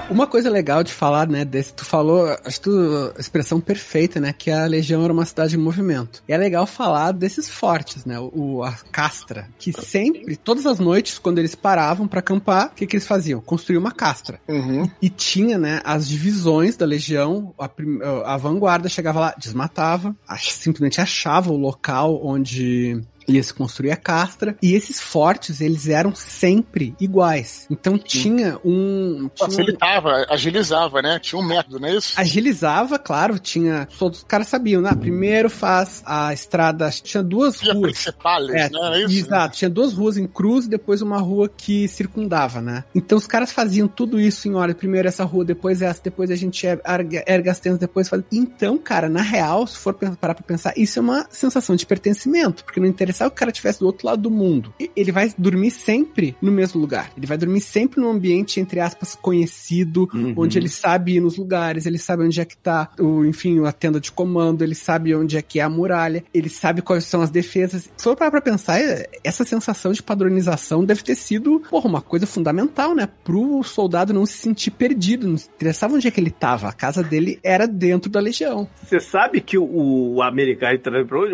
Uma coisa legal de falar, né, desse, tu falou, acho que tu, a expressão perfeita, né, que a Legião era uma cidade em movimento. E é legal falar desses fortes, né, o, a castra, que sempre, todas as noites, quando eles paravam pra acampar, o que que eles faziam? Construíam uma castra. Uhum. E tinha, né, as divisões da Legião, a, a vanguarda chegava lá, desmatava, ach- simplesmente achava o local onde ia se construir a castra, e esses fortes, eles eram sempre iguais. Então tinha um... Tinha um Facilitava, agilizava, né? Tinha um método, não é isso? agilizava, claro, tinha. Todos os caras sabiam, né? Primeiro faz a estrada. Tinha duas Via ruas. principais, É, né? Era isso? Exato, tinha duas ruas em cruz e depois uma rua que circundava, né? Então os caras faziam tudo isso em hora. Primeiro essa rua, depois essa, depois a gente erga, erga as tendas, depois faz. Então, cara, na real, se for parar pra pensar, isso é uma sensação de pertencimento, porque não interessava que o cara estivesse do outro lado do mundo. Ele vai dormir sempre no mesmo lugar. Ele vai dormir sempre num ambiente, entre aspas, conhecido, Uhum. onde ele sabe ir nos lugares, ele sabe onde é que tá, o, enfim, a tenda de comando, ele sabe onde é que é a muralha, ele sabe quais são as defesas. Se for parar pra pensar, é- essa sensação de padronização deve ter sido, porra, uma coisa fundamental, né? Pro soldado não se sentir perdido, não se interessava onde é que ele tava. A casa dele era dentro da legião. Você sabe que o, o americano,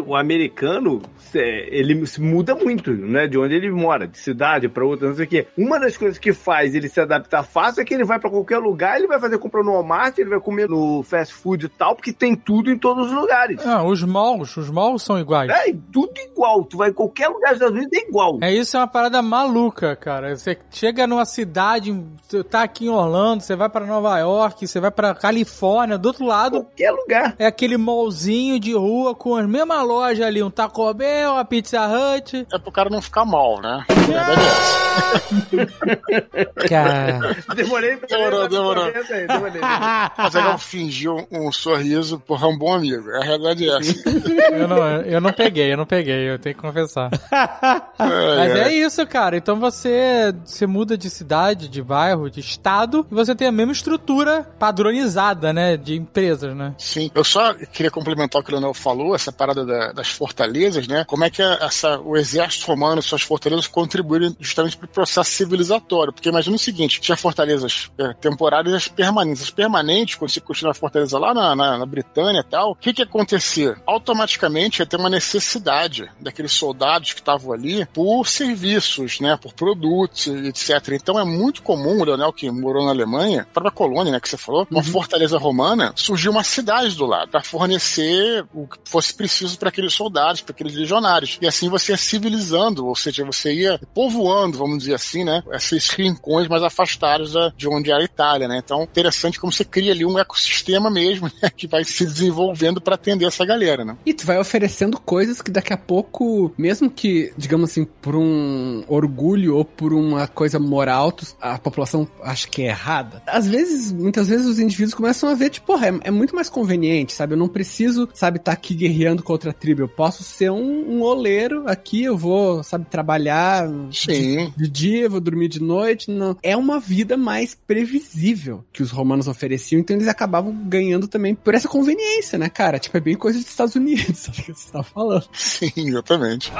o americano, cê- ele se muda muito, né? De onde ele mora, de cidade pra outra, não sei o quê. Uma das coisas que faz ele se adaptar fácil é que ele vai pra qualquer lugar, ele vai fazer compra no Walmart, ele vai comer no fast food e tal, porque tem tudo em todos os lugares. Ah, os malls, os malls são iguais. É, tudo igual. Tu vai em qualquer lugar dos Estados Unidos, é igual. É isso, é uma parada maluca, cara. Você chega numa cidade, tá aqui em Orlando, você vai pra Nova York, você vai pra Califórnia, do outro lado Qualquer lugar. é aquele mallzinho de rua com as mesmas lojas ali, um Taco Bell, uma Pizza Hut. É pro cara não ficar mal, né? A verdade é essa. Cara, Demorei pra Demorou, demorou. Aí, demorei. Mas ele não fingiu um, um sorriso, porra, é um bom amigo. A realidade é essa. eu não, eu não peguei, eu não peguei, eu tenho que confessar. Mas é isso, cara. Então você, você muda de cidade, de bairro, de estado, e você tem a mesma estrutura padronizada, né? De empresas, né? Sim, eu só queria complementar o que o Leonel falou, essa parada da- das fortalezas, né? Como é que a- essa, o exército romano e suas fortalezas contribuíram justamente para o processo civilizatório? Porque imagina o seguinte: tinha fortalezas é, temporárias e as permanentes. As permanentes, quando você construiu a fortaleza lá na, na, na Britânia e tal, o que que ia acontecer? Automaticamente ia ter uma necessidade daqueles soldados que estavam ali por serviços, né? Por produtos, etc. Então é muito comum, o Leonel que morou na Alemanha, para a colônia, né? Que você falou, uma fortaleza romana, surgiu uma cidade do lado para fornecer o que fosse preciso para aqueles soldados, para aqueles legionários. E assim você ia civilizando, ou seja, você ia povoando, vamos dizer assim, né? Esses rincões mais afastados da- de onde era a Itália, né? Então, interessante como você cria ali um ecossistema mesmo, né? Que vai se desenvolvendo para atender essa galera, né? E tu vai oferecendo coisas que daqui a pouco, mesmo que, digamos assim, por um orgulho ou por uma coisa moral, a população acha que é errada. Às vezes, muitas vezes os indivíduos começam a ver, tipo, porra, é, é muito mais conveniente, sabe? Eu não preciso, sabe, estar aqui guerreando com outra tribo. Eu posso ser um, um aqui, eu vou, sabe, trabalhar Sim. de dia, vou dormir de noite. Não. É uma vida mais previsível que os romanos ofereciam, então eles acabavam ganhando também por essa conveniência, né, cara? Tipo, é bem coisa dos Estados Unidos, sabe o que você tá falando? Sim, exatamente.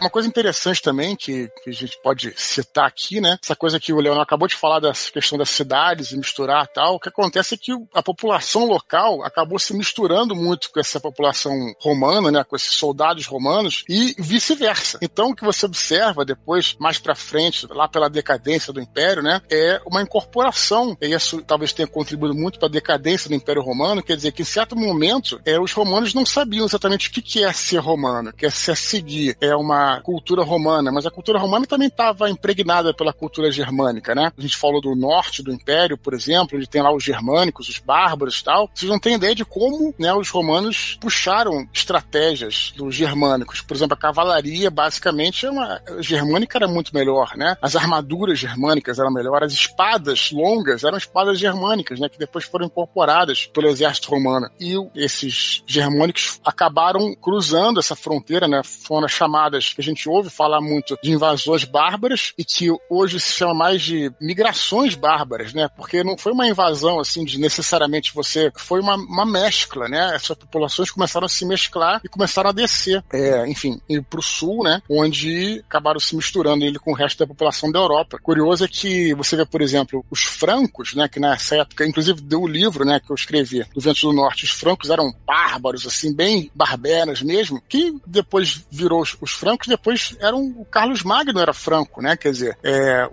Uma coisa interessante também que, que a gente pode citar aqui, né? Essa coisa que o Leonel acabou de falar da questão das cidades e misturar tal. O que acontece é que a população local acabou se misturando muito com essa população romana, né? Com esses soldados romanos e vice-versa. Então, o que você observa depois, mais pra frente, lá pela decadência do Império, né? É uma incorporação. E isso talvez tenha contribuído muito para a decadência do Império Romano. Quer dizer que, em certo momento, é, os romanos não sabiam exatamente o que, que é ser romano, que é se seguir. É uma cultura romana, mas a cultura romana também estava impregnada pela cultura germânica, né? A gente falou do norte do Império, por exemplo, onde tem lá os germânicos, os bárbaros e tal. Vocês não têm ideia de como né, os romanos puxaram estratégias dos germânicos. Por exemplo, a cavalaria, basicamente, é uma... a germânica era muito melhor, né? As armaduras germânicas eram melhores, as espadas longas eram espadas germânicas, né? Que depois foram incorporadas pelo exército romano. E esses germânicos acabaram cruzando essa fronteira, né? Foram as chamadas que a gente ouve falar muito de invasões bárbaras e que hoje se chama mais de migrações bárbaras, né? Porque não foi uma invasão assim de necessariamente você, foi uma, uma mescla, né? Essas populações começaram a se mesclar e começaram a descer, é, enfim, para o sul, né? Onde acabaram se misturando ele com o resto da população da Europa. Curioso é que você vê, por exemplo, os francos, né? Que nessa época, inclusive deu o livro, né? Que eu escrevi do Vento do Norte. Os francos eram bárbaros, assim, bem barberas mesmo, que depois virou os, os francos, depois eram o Carlos Magno era franco, né? Quer dizer, é,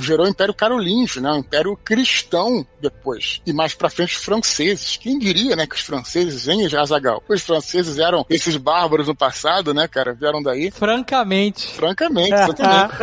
gerou o Império Carolíngio, né? O Império Cristão depois. E mais pra frente os franceses. Quem diria, né? Que os franceses, hein, Jazagal? Os franceses eram esses bárbaros no passado, né, cara? Vieram daí. Francamente. Francamente, exatamente.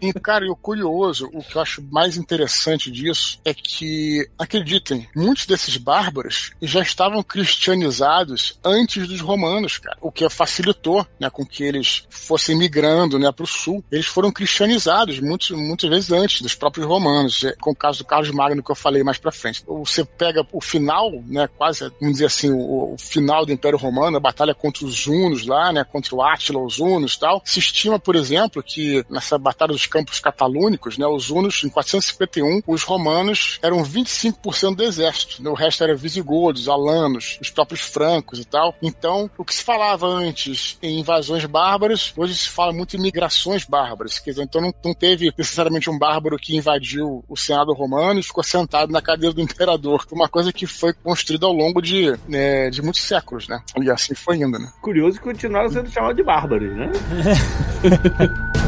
e, cara, e o curioso, o que eu acho mais interessante disso é que, acreditem, muitos desses bárbaros já estavam cristianizados antes dos romanos, cara. O que facilitou, né, com que eles fossem migrando, né, para o sul. Eles foram cristianizados muitos, muitas vezes antes dos próprios romanos, é, com o caso do Carlos Magno que eu falei mais para frente. Você pega o final, né, quase, vamos dizer assim, o, o, final do Império Romano, a batalha contra os Hunos lá, né, contra o Átila, os Hunos tal. Se estima, por exemplo, que nessa batalha dos campos catalúnicos, né, os Hunos, em 451, os romanos eram 25% do exército, né, o resto era visigodos, alanos, os próprios francos e tal. Então, o que se falava antes em invasões bárbaras, hoje se fala muito em migrações bárbaras. Quer dizer, então não, não teve necessariamente um bárbaro que invadiu o Senado romano e ficou sentado na cadeira do imperador. Foi uma coisa que foi construída ao longo de, né, de muitos séculos, né? E assim foi indo, né? Curioso que continuaram sendo chamados de bárbaros, né?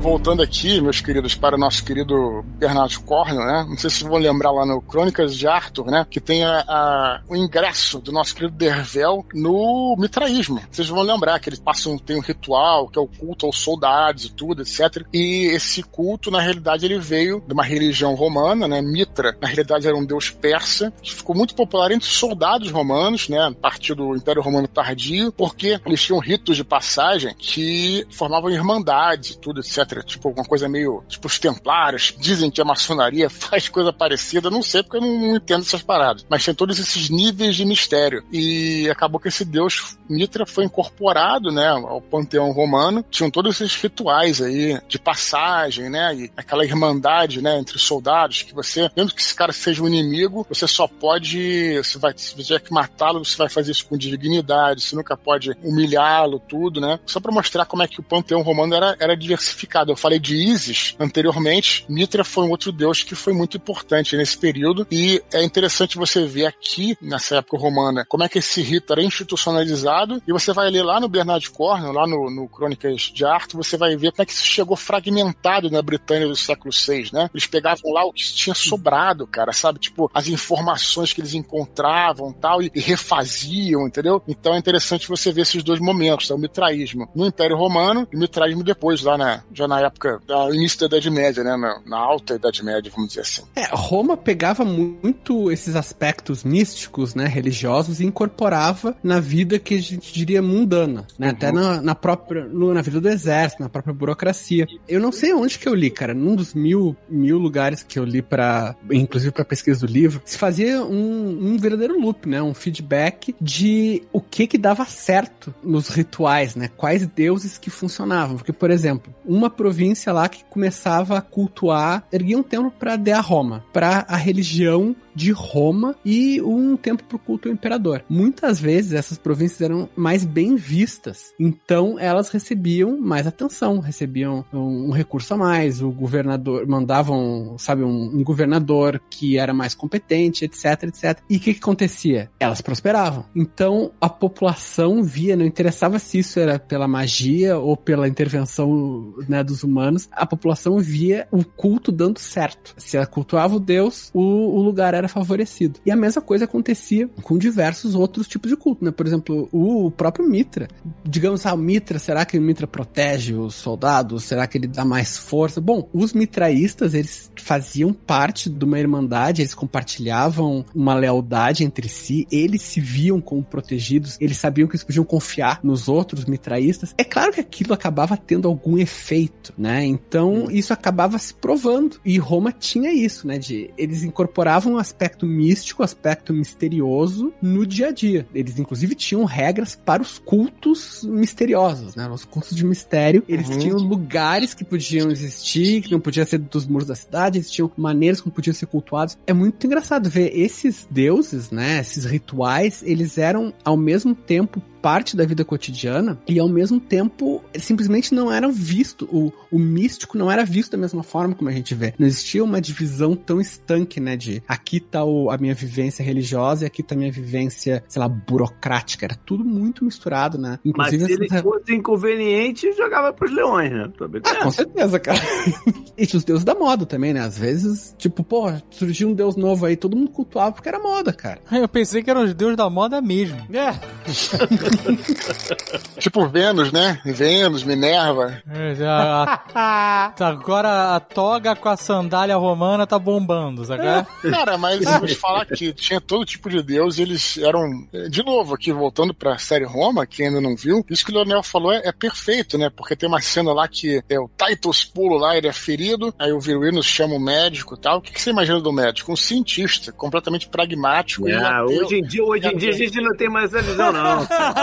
voltando aqui, meus queridos, para o nosso querido Bernardo Cornel, né? Não sei se vão lembrar lá no Crônicas de Arthur, né? Que tem a, a, o ingresso do nosso querido Dervel no mitraísmo. Vocês vão lembrar que eles passam, tem um ritual, que é o culto aos soldados e tudo, etc. E esse culto, na realidade, ele veio de uma religião romana, né? Mitra, na realidade, era um deus persa, que ficou muito popular entre os soldados romanos, né? A partir do Império Romano Tardio, porque eles tinham ritos de passagem que formavam irmandades e tudo, etc Tipo, uma coisa meio. Tipo, os templários dizem que a maçonaria faz coisa parecida. Não sei porque eu não, não entendo essas paradas. Mas tem todos esses níveis de mistério. E acabou que esse deus Mitra foi incorporado, né, ao panteão romano. Tinham todos esses rituais aí de passagem, né, e aquela irmandade, né, entre soldados que você, mesmo que esse cara seja um inimigo, você só pode, você vai, se tiver que matá-lo, você vai fazer isso com dignidade, você nunca pode humilhá-lo, tudo, né? Só para mostrar como é que o panteão romano era, era diversificado. Eu falei de Isis anteriormente, Mitra foi um outro deus que foi muito importante nesse período e é interessante você ver aqui, nessa época romana, como é que esse rito era institucionalizado e você vai ler lá no Bernard Cornwell, lá no, no Crônicas de Arthur, você vai ver como é que isso chegou fragmentado na Britânia do século VI, né? Eles pegavam lá o que tinha sobrado, cara, sabe? Tipo, as informações que eles encontravam tal, e, e refaziam, entendeu? Então é interessante você ver esses dois momentos, tá? o mitraísmo no Império Romano e o mitraísmo depois, lá na, já na época, no início da Idade Média, né? Na, na alta Idade Média, vamos dizer assim. É, Roma pegava muito esses aspectos místicos, né, religiosos, e incorporava na vida que gente diria mundana, né? Uhum. Até na, na própria, no, na vida do exército, na própria burocracia. Eu não sei onde que eu li, cara. Num dos mil, mil lugares que eu li para, inclusive para pesquisa do livro, se fazia um, um verdadeiro loop, né? Um feedback de o que que dava certo nos rituais, né? Quais deuses que funcionavam. Porque, por exemplo, uma província lá que começava a cultuar, erguia um templo para Dea Roma, para a religião de Roma e um tempo pro culto ao imperador. Muitas vezes essas províncias eram mais bem vistas, então elas recebiam mais atenção, recebiam um, um recurso a mais, o governador mandavam, sabe, um, um, governador que era mais competente, etc, etc. E o que, que acontecia? Elas prosperavam. Então a população via, não interessava se isso era pela magia ou pela intervenção né, dos humanos, a população via o culto dando certo. Se ela cultuava o deus, o, o lugar era favorecido. E a mesma coisa acontecia com diversos outros tipos de culto, né? Por exemplo, o próprio Mitra. Digamos, ah, o Mitra, será que o Mitra protege os soldados? Será que ele dá mais força? Bom, os mitraístas, eles faziam parte de uma irmandade, eles compartilhavam uma lealdade entre si, eles se viam como protegidos, eles sabiam que eles podiam confiar nos outros mitraístas. É claro que aquilo acabava tendo algum efeito, né? Então, isso acabava se provando. E Roma tinha isso, né? De eles incorporavam as aspecto místico, aspecto misterioso no dia a dia. Eles, inclusive, tinham regras para os cultos misteriosos, né? Os cultos de mistério. Eles uhum. tinham lugares que podiam existir, que não podia ser dos muros da cidade, eles tinham maneiras como podiam ser cultuados. É muito engraçado ver esses deuses, né? Esses rituais, eles eram ao mesmo tempo parte da vida cotidiana e ao mesmo tempo simplesmente não era visto, o, o místico não era visto da mesma forma como a gente vê. Não existia uma divisão tão estanque, né, de aqui tá o, a minha vivência religiosa e aqui tá a minha vivência, sei lá, burocrática. Era tudo muito misturado, né? Inclusive, Mas se ele fosse inconveniente, jogava pros leões, né? Ah, com certeza, cara. e os deuses da moda também, né? Às vezes, tipo, pô, surgiu um deus novo aí, todo mundo cultuava porque era moda, cara. Eu pensei que eram os deuses da moda mesmo. É. tipo Vênus, né? Vênus, Minerva. É, já, a, agora a toga com a sandália romana tá bombando, sabe? Cara, mas eu vou te falar que tinha todo tipo de deus e eles eram. De novo, aqui voltando pra série Roma, quem ainda não viu, isso que o Leonel falou é, é perfeito, né? Porque tem uma cena lá que é o Titus Pulo lá, ele é ferido, aí o Viruínos chama o médico e tal. O que, que, você imagina do médico? Um cientista, completamente pragmático. Ah, hoje em dia, hoje em dia a gente não tem mais essa visão, não.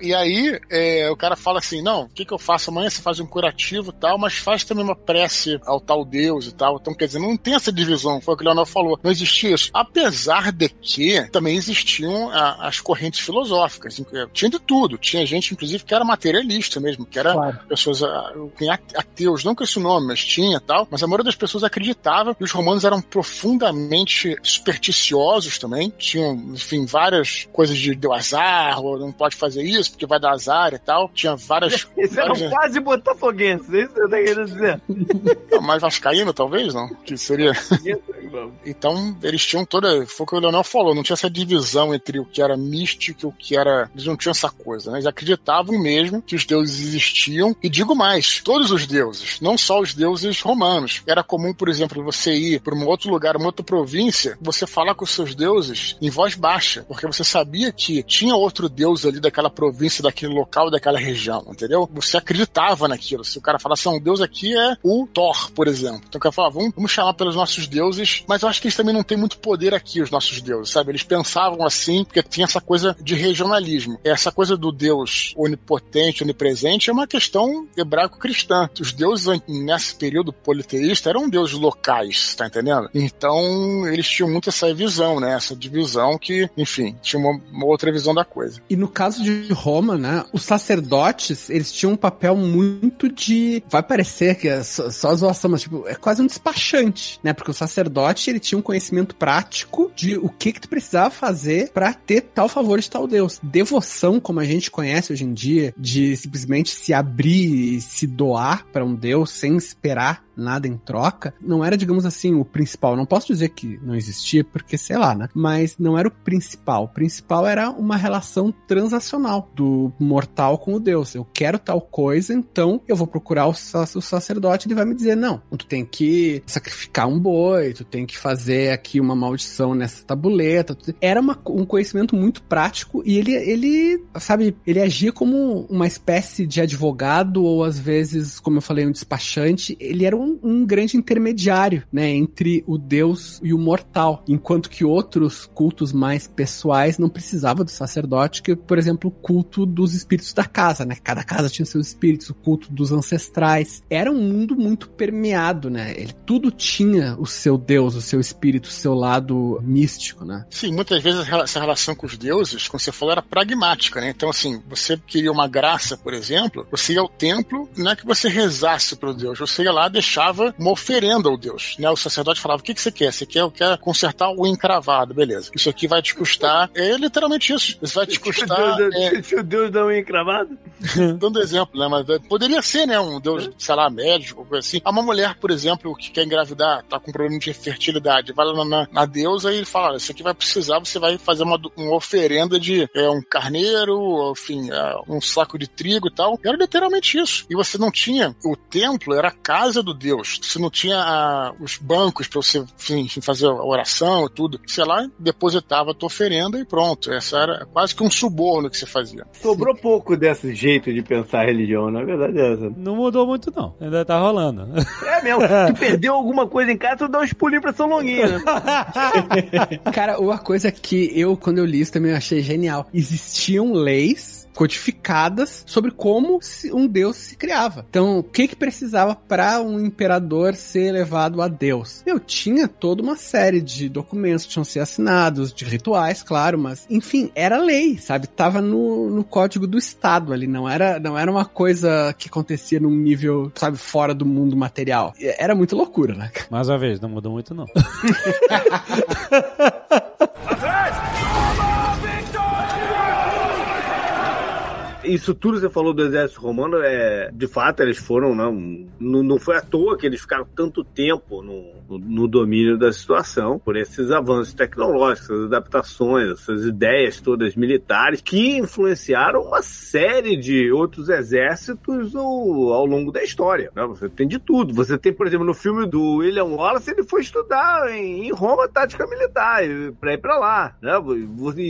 e aí, é, o cara fala assim: não, o que, que eu faço amanhã? Você faz um curativo e tal, mas faz também uma prece ao tal Deus e tal. Então, quer dizer, não tem essa divisão, foi o que o Leonel falou. Não existia isso. Apesar de que também existiam a, as correntes filosóficas. Tinha de tudo. Tinha gente, inclusive, que era materialista mesmo, que era claro. pessoas ateus, não com esse nome, mas tinha tal. Mas a maioria das pessoas acreditava e os romanos eram profundamente supersticiosos também. Tinham, enfim, várias coisas de deu azar, não pode fazer isso porque vai dar azar e tal. Tinha várias. Várias... eram quase botafoguenses, é isso que eu tô querendo dizer. Não, mais vascaíno, talvez, não? Que seria. então, eles tinham toda. Foi o que o Leonel falou, não tinha essa divisão entre o que era místico e o que era. Eles não tinham essa coisa, né? Eles acreditavam mesmo que os deuses existiam. E digo mais, todos os deuses, não só os deuses romanos. Era comum, por exemplo, você ir para um outro lugar, uma outra província, você falar com os seus deuses em voz baixa, porque você sabia que tinha outro deus ali daquela província, daquele local, daquela região, entendeu? Você acreditava naquilo. Se o cara falasse, um deus aqui é o Thor, por exemplo. Então o cara falava, vamos, vamos chamar pelos nossos deuses, mas eu acho que eles também não têm muito poder aqui, os nossos deuses, sabe? Eles pensavam assim, porque tinha essa coisa de regionalismo. Essa coisa do deus onipotente, onipresente, é uma questão hebraico-cristã. Os deuses, nesse período politeísta, eram deuses locais, tá entendendo? Então, eles tinham muito essa visão, né? Essa divisão que, enfim, tinha uma, uma outra visão da coisa. E no caso de Roma, né? Os sacerdotes, eles tinham um papel muito de. Vai parecer que é só, só zoação, mas tipo, é quase um despachante, né? Porque o sacerdote, ele tinha um conhecimento prático de o que que tu precisava fazer para ter tal favor de tal Deus. Devoção, como a gente conhece hoje em dia, de simplesmente se abrir e se doar para um Deus sem esperar nada em troca, não era, digamos assim, o principal. Não posso dizer que não existia, porque sei lá, né? Mas não era o principal. O principal era uma relação transacional do mortal com o Deus. Eu quero tal coisa, então eu vou procurar o, o sacerdote ele vai me dizer: não, tu tem que sacrificar um boi, tu tem que fazer aqui uma maldição nessa tabuleta. Era uma, um conhecimento muito prático e ele, ele, sabe, ele agia como uma espécie de advogado ou às vezes, como eu falei, um despachante. Ele era um um, grande intermediário, né, entre o Deus e o mortal, enquanto que outros cultos mais pessoais não precisavam do sacerdote, que, por exemplo, o culto dos espíritos da casa, né? Cada casa tinha seus espíritos, o culto dos ancestrais. Era um mundo muito permeado, né? Ele, tudo tinha o seu Deus, o seu espírito, o seu lado místico, né? Sim, muitas vezes essa relação com os deuses, como você falou, era pragmática, né? Então, assim, você queria uma graça, por exemplo, você ia ao templo, não é que você rezasse para o Deus, você ia lá deixava uma oferenda ao Deus, né? O sacerdote falava, o que, que você quer? Você quer, quer consertar o encravado, beleza. Isso aqui vai te custar, é literalmente isso. Isso vai te custar... Deus, é, Se o Deus dá um encravado. dando exemplo, né? Mas poderia ser, né? Um Deus, sei lá, médico, coisa assim. Há uma mulher, por exemplo, que quer engravidar, tá com problema de fertilidade, vai lá na, na deusa e fala: Isso aqui vai precisar, você vai fazer uma, uma oferenda de é, um carneiro, enfim, é, um saco de trigo e tal. Era literalmente isso. E você não tinha. O templo era a casa do Deus. Você não tinha a, os bancos para você enfim, fazer a oração e tudo. Sei lá, depositava a tua oferenda e pronto. Essa era quase que um suborno que você fazia. Sobrou pouco desse jeito de pensar a religião, na verdade é essa. Não mudou muito, não. Ainda tá rolando. É mesmo. Tu perdeu alguma coisa em casa, tu dá uns pulinhos pra São Longuinho, né? Cara, uma coisa que eu, quando eu li isso, também achei genial. Existiam leis codificadas sobre como se- um deus se criava. Então, o que que precisava para um imperador ser elevado a deus? Eu tinha toda uma série de documentos que tinham ser assinados, de rituais, claro, mas enfim, era lei, sabe? Tava no, no código do estado ali, não era não era uma coisa que acontecia num nível, sabe, fora do mundo material. Era muito loucura, né? Mais uma vez, não mudou muito, não. Isso tudo que você falou do exército romano, é, de fato, eles foram, não, não, foi à toa que eles ficaram tanto tempo no, no, domínio da situação, por esses avanços tecnológicos, essas adaptações, essas ideias todas militares, que influenciaram uma série de outros exércitos ao, ao longo da história. né? Você tem de tudo. Você tem, por exemplo, no filme do William Wallace, ele foi estudar em, em Roma tática militar, para ir para lá. Né?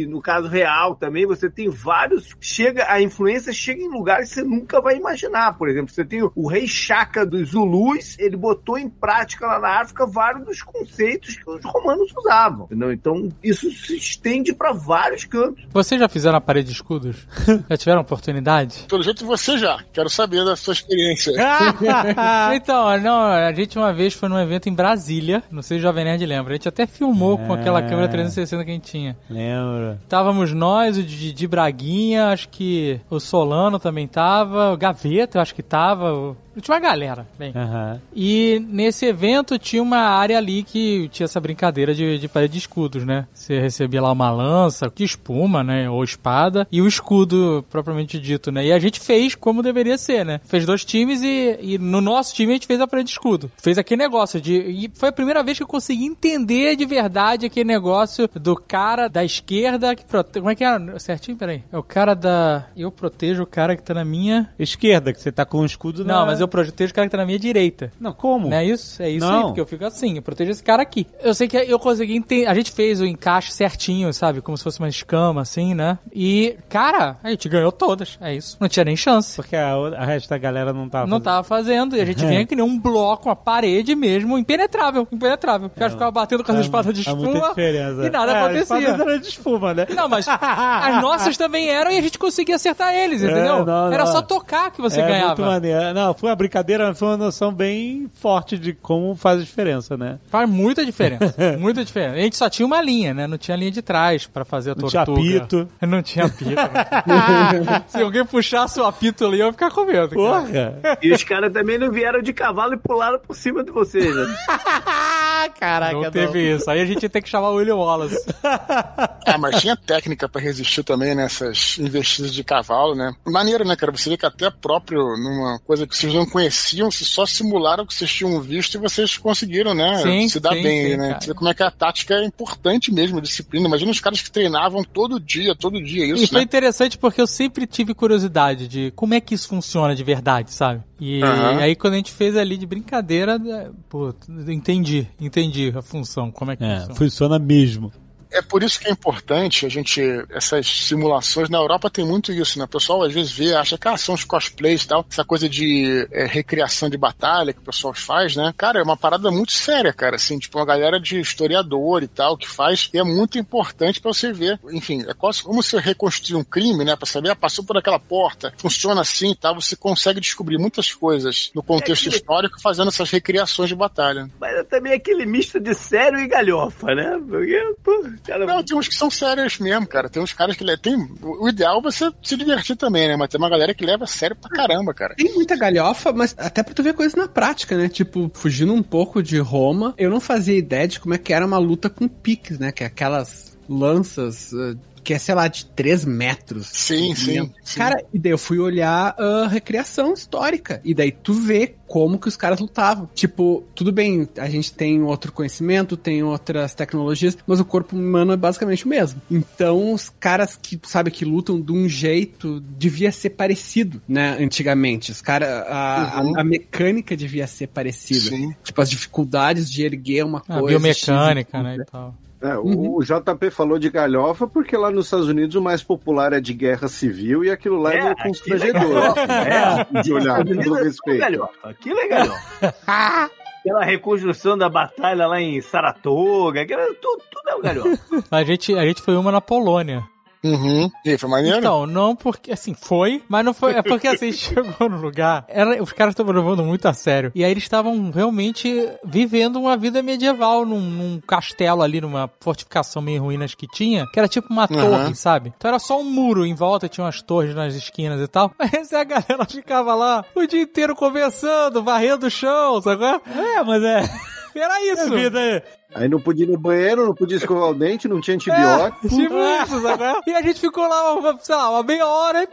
No caso real também, você tem vários. Chega, a influência chega em lugares que você nunca vai imaginar. Por exemplo, você tem o rei Shaka dos Zulus, ele botou em prática lá na África vários dos conceitos que os romanos usavam. entendeu? Então, isso se estende para vários cantos. Vocês já fizeram a parede de escudos? já tiveram oportunidade? Pelo jeito você já. Quero saber da sua experiência. então, não, a gente uma vez foi num evento em Brasília, não sei se o Jovem Nerd lembra, a gente até filmou com aquela É. câmera 360 que a gente tinha. Lembro. Estávamos nós, o Didi Braguinha, acho que o Solano também tava, o Gaveta eu acho que tava, o- tinha uma galera, bem. Aham. E nesse evento tinha uma área ali que tinha essa brincadeira de, de parede de escudos, né? Você recebia lá uma lança, que espuma, né? Ou espada, e o escudo propriamente dito, né? E a gente fez como deveria ser, né? Fez dois times e, e no nosso time a gente fez a parede de escudo. Fez aquele negócio de. E foi a primeira vez que eu consegui entender de verdade aquele negócio do cara da esquerda que protege. Como é que é? Certinho? Peraí. É o cara da. Eu protejo o cara que tá na minha. Esquerda, que você tá com o escudo na... Não, mas eu protejo o cara que tá na minha direita. Não, como? Não é isso? É isso Não. aí, porque eu fico assim, eu protejo esse cara aqui. Eu sei que eu consegui entender. A gente fez o encaixe certinho, sabe? Como se fosse uma escama, assim, né? E, cara, a gente ganhou todas. É isso. Não tinha nem chance. Porque a, a resto da galera não tava... Não tava fazendo. E a gente vinha que nem um bloco, uma parede mesmo, impenetrável. Impenetrável. O cara ficava batendo com as espadas de muita espuma. diferença. E nada é, acontecia. A espada era de espuma, né? Não, mas as nossas também eram e a gente conseguia acertar eles, entendeu? É, não, Era não. só tocar que você é ganhava. muito maneiro. Não, foi uma brincadeira, foi uma noção bem forte de como faz a diferença, né? Faz muita diferença. muita diferença. A gente só tinha uma linha, né? Não tinha linha de trás pra fazer a Não tinha tortuga. apito. Não tinha apito. Se alguém puxasse o apito ali, eu ia ficar com medo. Porra! E os caras também não vieram de cavalo e pularam por cima de vocês, né? Caraca, Não teve isso. Aí a gente ia ter que chamar o William Wallace. Ah, mas tinha técnica pra resistir também nessas investidas de cavalo, né? Maneiro, né, cara? Você vê que até próprio numa coisa que vocês não conheciam, vocês só simularam o que vocês tinham visto e vocês conseguiram, né? Sim, se dar sim, bem, sim, né? cara. Você vê como é que a tática é importante mesmo, a disciplina. Imagina os caras que treinavam todo dia, todo dia E isso, foi né? interessante porque eu sempre tive curiosidade de como é que isso funciona de verdade, sabe? E Aham. aí quando a gente fez ali de brincadeira, é, pô, entendi, entendi a função, como é que É, funciona. funciona mesmo. É por isso que é importante a gente, essas simulações, na Europa tem muito isso, né? O pessoal às vezes vê, acha que ah, são os cosplays e tal, essa coisa de é, recriação de batalha que o pessoal faz, né? Cara, é uma parada muito séria, cara, assim, tipo uma galera de historiador e tal que faz, e é muito importante para você ver, enfim, é quase como você reconstruir um crime, né? Pra saber, ah, passou por aquela porta, funciona assim e tal, você consegue descobrir muitas coisas no contexto É que- histórico fazendo essas recriações de batalha. Mas é também aquele misto de sério e galhofa, né? Porque, pô, cara, Não, tem uns que são sérios mesmo, cara. Tem uns caras que le- tem. O ideal é você se divertir também, né? Mas tem uma galera que leva sério pra caramba, cara. Tem muita galhofa, mas até pra tu ver coisas na prática, né? Tipo, fugindo um pouco de Roma, eu não fazia ideia de como é que era uma luta com piques, né? Que é aquelas lanças eh, que é, sei lá, de 3 metros. Sim, sim. sim. Cara, e daí eu fui olhar a recriação histórica. E daí tu vê como que os caras lutavam. Tipo, tudo bem, a gente tem outro conhecimento, tem outras tecnologias, mas o corpo humano é basicamente o mesmo. Então, os caras que, sabe, que lutam de um jeito, devia ser parecido, né, antigamente. Os caras, a, a- Uhum. a mecânica devia ser parecida. Sim. Tipo, as dificuldades de erguer uma A coisa. biomecânica, X, né, e tal. É, o, o JP falou de galhofa porque lá nos Estados Unidos o mais popular é de guerra civil e aquilo lá é, É, meio aquilo constrangedor. É. De olhar, com todo respeito. galhofa. Aquilo é galhofa. Aquela reconstrução da batalha lá em Saratoga, aquilo, tudo, tudo é o galhofa. A gente, a gente foi uma na Polônia. Uhum. E foi maneiro? Então, não porque, assim, foi, mas não foi, é porque assim, a gente chegou no lugar, era, os caras estavam levando muito a sério, e aí eles estavam realmente vivendo uma vida medieval num, num castelo ali, numa fortificação meio em ruínas que tinha, que era tipo uma Uhum. torre, sabe? Então era só um muro em volta, tinha umas torres nas esquinas e tal, mas a galera ficava lá o dia inteiro conversando, varrendo o chão, sabe? é? É, mas é... Era isso. vida Aí não podia ir no banheiro, não podia escovar o dente, não tinha antibiótico. Tipo isso, sabe? é? E a gente ficou lá, uma, sei lá, uma meia hora e é,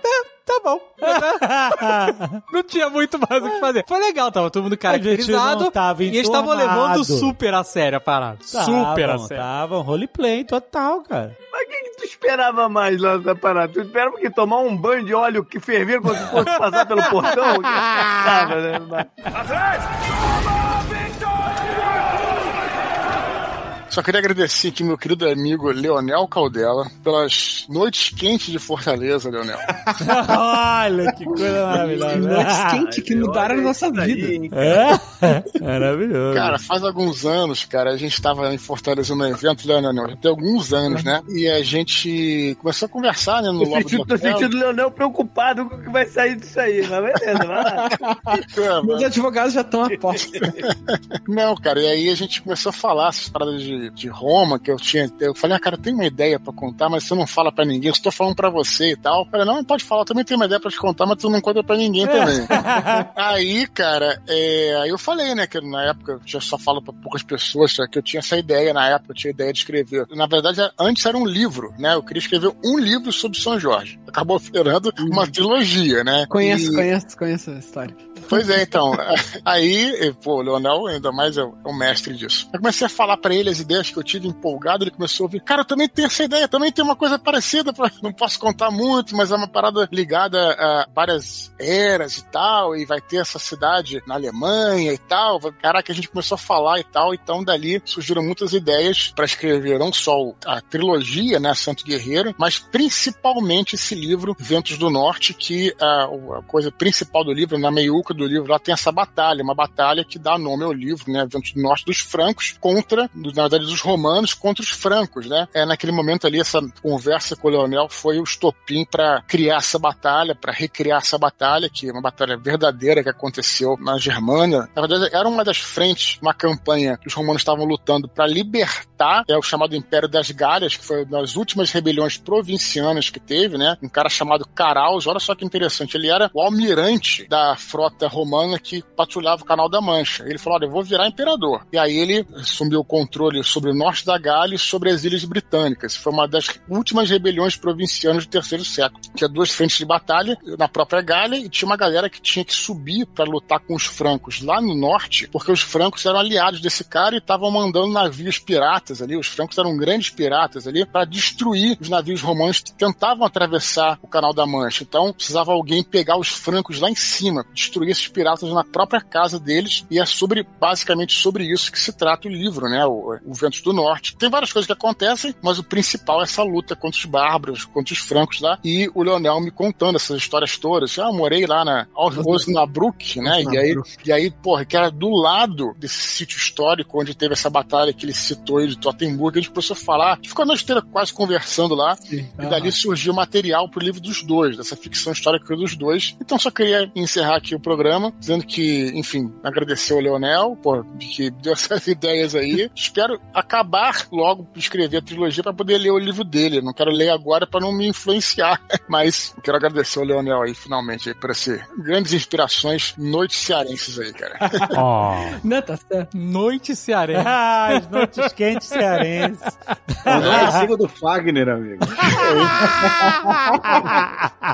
tá bom. não tinha muito mais o que fazer. Foi legal, tava todo mundo caracterizado. tava e eles estavam levando super a sério a parada. super a sério. Tava um roleplay total, cara. Mas o que, que tu esperava mais lá da parada? Tu esperava que tomar um banho de óleo que fervia quando tu fosse passar pelo portão? Tava, né? Só queria agradecer aqui meu querido amigo Leonel Caldela pelas noites quentes de Fortaleza, Leonel. Olha que coisa maravilhosa. Noites quentes que mudaram a nossa aí, vida. hein? É? Maravilhoso. Cara, faz alguns anos, cara, a gente tava em Fortaleza no evento, Leonel, já tem alguns anos, né? E a gente começou a conversar, né, no sentindo, do tô hotel. sentindo o Leonel preocupado com o que vai sair disso aí. Mas beleza, vai lá. Cara, Meus advogados já estão a posto. Não, cara, e aí a gente começou a falar essas paradas de, de Roma, que eu tinha. Eu falei, ah, cara, tem uma ideia pra contar, mas você não fala pra ninguém, eu estou falando pra você e tal. Eu falei, não, pode falar, eu também tenho uma ideia pra te contar, mas tu não conta pra ninguém também. aí, cara, é, aí eu falei, né, que na época eu só falo pra poucas pessoas, só que eu tinha essa ideia na época, eu tinha ideia de escrever. Na verdade, antes era um livro, né? Eu queria escrever um livro sobre São Jorge. Acabou virando uma trilogia, né? Conheço, E- conheço, conheço a história. Pois é, então. Aí, pô, o Leonel ainda mais é o é o mestre disso. Eu comecei a falar pra ele as ideias que eu tive empolgado, ele começou a ouvir. Cara, eu também tenho essa ideia, também tem uma coisa parecida, pra... não posso contar muito, mas é uma parada ligada a várias eras e tal, e vai ter essa cidade na Alemanha e tal. Caraca, a gente começou a falar e tal, então dali surgiram muitas ideias pra escrever não só a trilogia, né, Santo Guerreiro, mas principalmente esse livro, Ventos do Norte, que a, a coisa principal do livro, na meiuca do livro, lá tem essa batalha, uma batalha que dá nome ao livro, né, Ventos do Norte dos francos contra, na verdade, dos romanos contra os francos, né? É, naquele momento ali, essa conversa com o Leonel foi o estopim para criar essa batalha, para recriar essa batalha, que é uma batalha verdadeira que aconteceu na Germânia. Na verdade, era uma das frentes, uma campanha que os romanos estavam lutando para libertar, é o chamado Império das Galhas, que foi uma das últimas rebeliões provincianas que teve, né? Um cara chamado Caraus, olha só que interessante, ele era o almirante da frota romana que patrulhava o Canal da Mancha. Ele falou: Olha, eu vou virar imperador. E aí ele assumiu o controle sobre o norte da Gália e sobre as Ilhas Britânicas. Foi uma das últimas rebeliões provincianas do terceiro século. Tinha duas frentes de batalha na própria Gália e tinha uma galera que tinha que subir para lutar com os francos lá no norte, porque os francos eram aliados desse cara e estavam mandando navios piratas ali. Os francos eram grandes piratas ali para destruir os navios romanos que tentavam atravessar o Canal da Mancha. Então precisava alguém pegar os francos lá em cima, destruir esses piratas na própria casa deles. E é sobre basicamente sobre isso que se trata o livro, né? O, o Ventos do Norte. Tem várias coisas que acontecem, mas o principal é essa luta contra os bárbaros, contra os francos lá. E o Leonel me contando essas histórias todas. Ah, eu morei lá na Osnabrück, né? E aí, e aí, porra, que era do lado desse sítio histórico onde teve essa batalha que ele citou aí de Tottenburg. A gente começou a falar, a gente ficou a noite inteira quase conversando lá. Sim. E dali surgiu material pro livro dos dois, dessa ficção histórica dos dois. Então só queria encerrar aqui o programa, dizendo que, enfim, agradecer ao Leonel, pô, que deu essas ideias aí. Espero acabar logo de escrever a trilogia para poder ler o livro dele. Eu não quero ler agora para não me influenciar, mas quero agradecer ao Leonel aí, finalmente, aí, por esse grandes inspirações noites cearenses aí, cara. Não, tá certo. Noite cearense. Ah, as noites quentes cearenses. Não é acima do Fagner, amigo.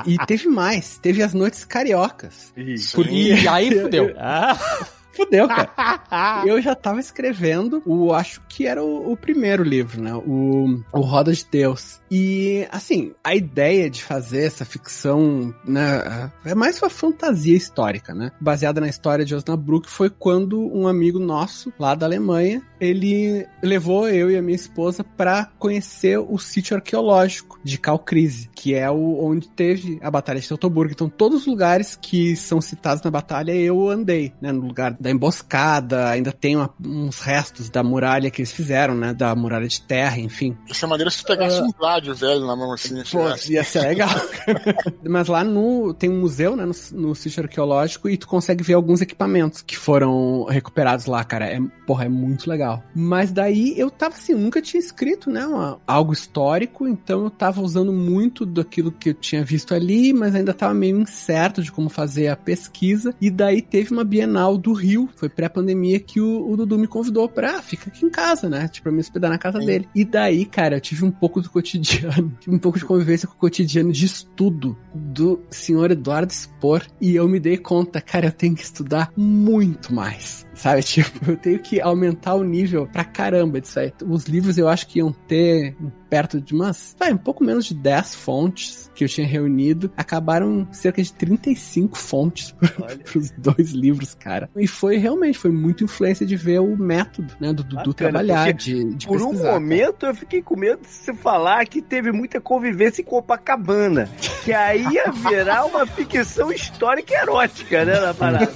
E teve mais, teve as noites cariocas. Isso. E aí fudeu. Ah, Fudeu, cara. Eu já tava escrevendo o, acho que era o, o primeiro livro, né? O, o Roda de Deus. E, assim, a ideia de fazer essa ficção, né? É mais uma fantasia histórica, né? Baseada na história de Osnabrück, foi quando um amigo nosso, lá da Alemanha, ele levou eu e a minha esposa pra conhecer o sítio arqueológico de Calcrise, que é o onde teve a Batalha de Teutoburgo. Então, todos os lugares que são citados na batalha, eu andei, né? No lugar da emboscada, ainda tem uma- uns restos da muralha que eles fizeram, né? Da muralha de terra, enfim. Dessa maneira, se tu pegasse um gládio velho na mão assim, Pô, tivesse- ia ser legal. Mas lá no tem um museu, né, no, no sítio arqueológico e tu consegue ver alguns equipamentos que foram recuperados lá, cara. É, porra, é muito legal. Mas daí eu tava assim, eu nunca tinha escrito, né, uma- algo histórico, então eu tava usando muito daquilo que eu tinha visto ali, mas ainda tava meio incerto de como fazer a pesquisa. E daí teve uma Bienal do Rio, foi pré-pandemia que o, o Dudu me convidou pra ah, fica aqui em casa, né, tipo, pra me hospedar na casa dele. E daí, cara, eu tive um pouco do cotidiano, tive um pouco de convivência com o cotidiano de estudo do senhor Eduardo Spor. E eu me dei conta, cara, eu tenho que estudar muito mais. Sabe, tipo, eu tenho que aumentar o nível pra caramba disso aí. Os livros eu acho que iam ter perto de umas, vai, um pouco menos de 10 fontes que eu tinha reunido. Acabaram cerca de 35 fontes pro- pros dois livros, cara. E foi realmente, foi muita influência de ver o método, né, do Dudu trabalhar, de, de Por um pesquisar, cara. momento eu fiquei com medo de você falar que teve muita convivência em Copacabana. Que aí ia virar uma ficção histórica e erótica, né, na parada.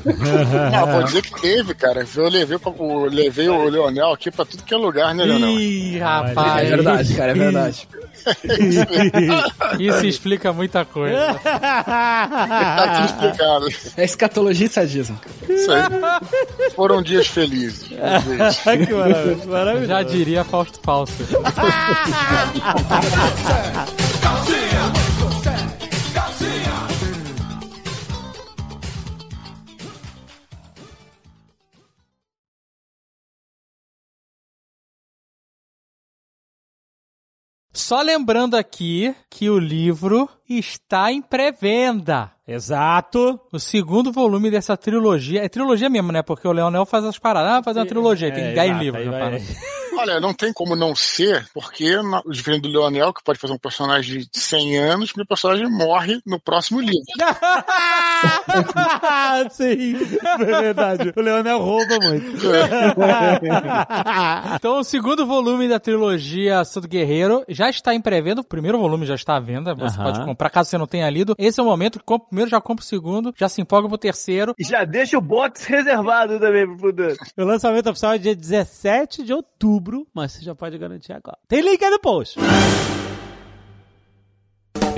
Ah, vou dizer que teve, cara. Eu levei, pra- o, levei o Leonel aqui pra tudo que é lugar, né, Leonel? Ih, É rapaz. verdade, cara, é verdade. Isso explica muita coisa. Tá tudo explicado. É escatologia e sadismo. Isso aí. Foram dias felizes. que maravilha, maravilhoso. Já diria Fausto Falso. Só lembrando aqui que o livro está em pré-venda. Exato. O segundo volume dessa trilogia. É trilogia mesmo, né? Porque o Leonel faz as paradas. Ah, vai fazer uma trilogia. Tem É, 10 exato, livros na parada. Olha, não tem como não ser, porque, na- diferente do Leonel, que pode fazer um personagem de 100 anos, meu personagem morre no próximo livro. Sim, é verdade. O Leonel rouba muito. Então, o segundo volume da trilogia Santo Guerreiro já está em pré-venda. O primeiro volume já está à venda. Você pode comprar, caso você não tenha lido. Esse é o momento que compra o primeiro, já compra o segundo, já se empolga pro terceiro. E já deixa o box reservado também pro futuro. o lançamento oficial é dia 17 de outubro, mas você já pode garantir agora. Tem link aí no post.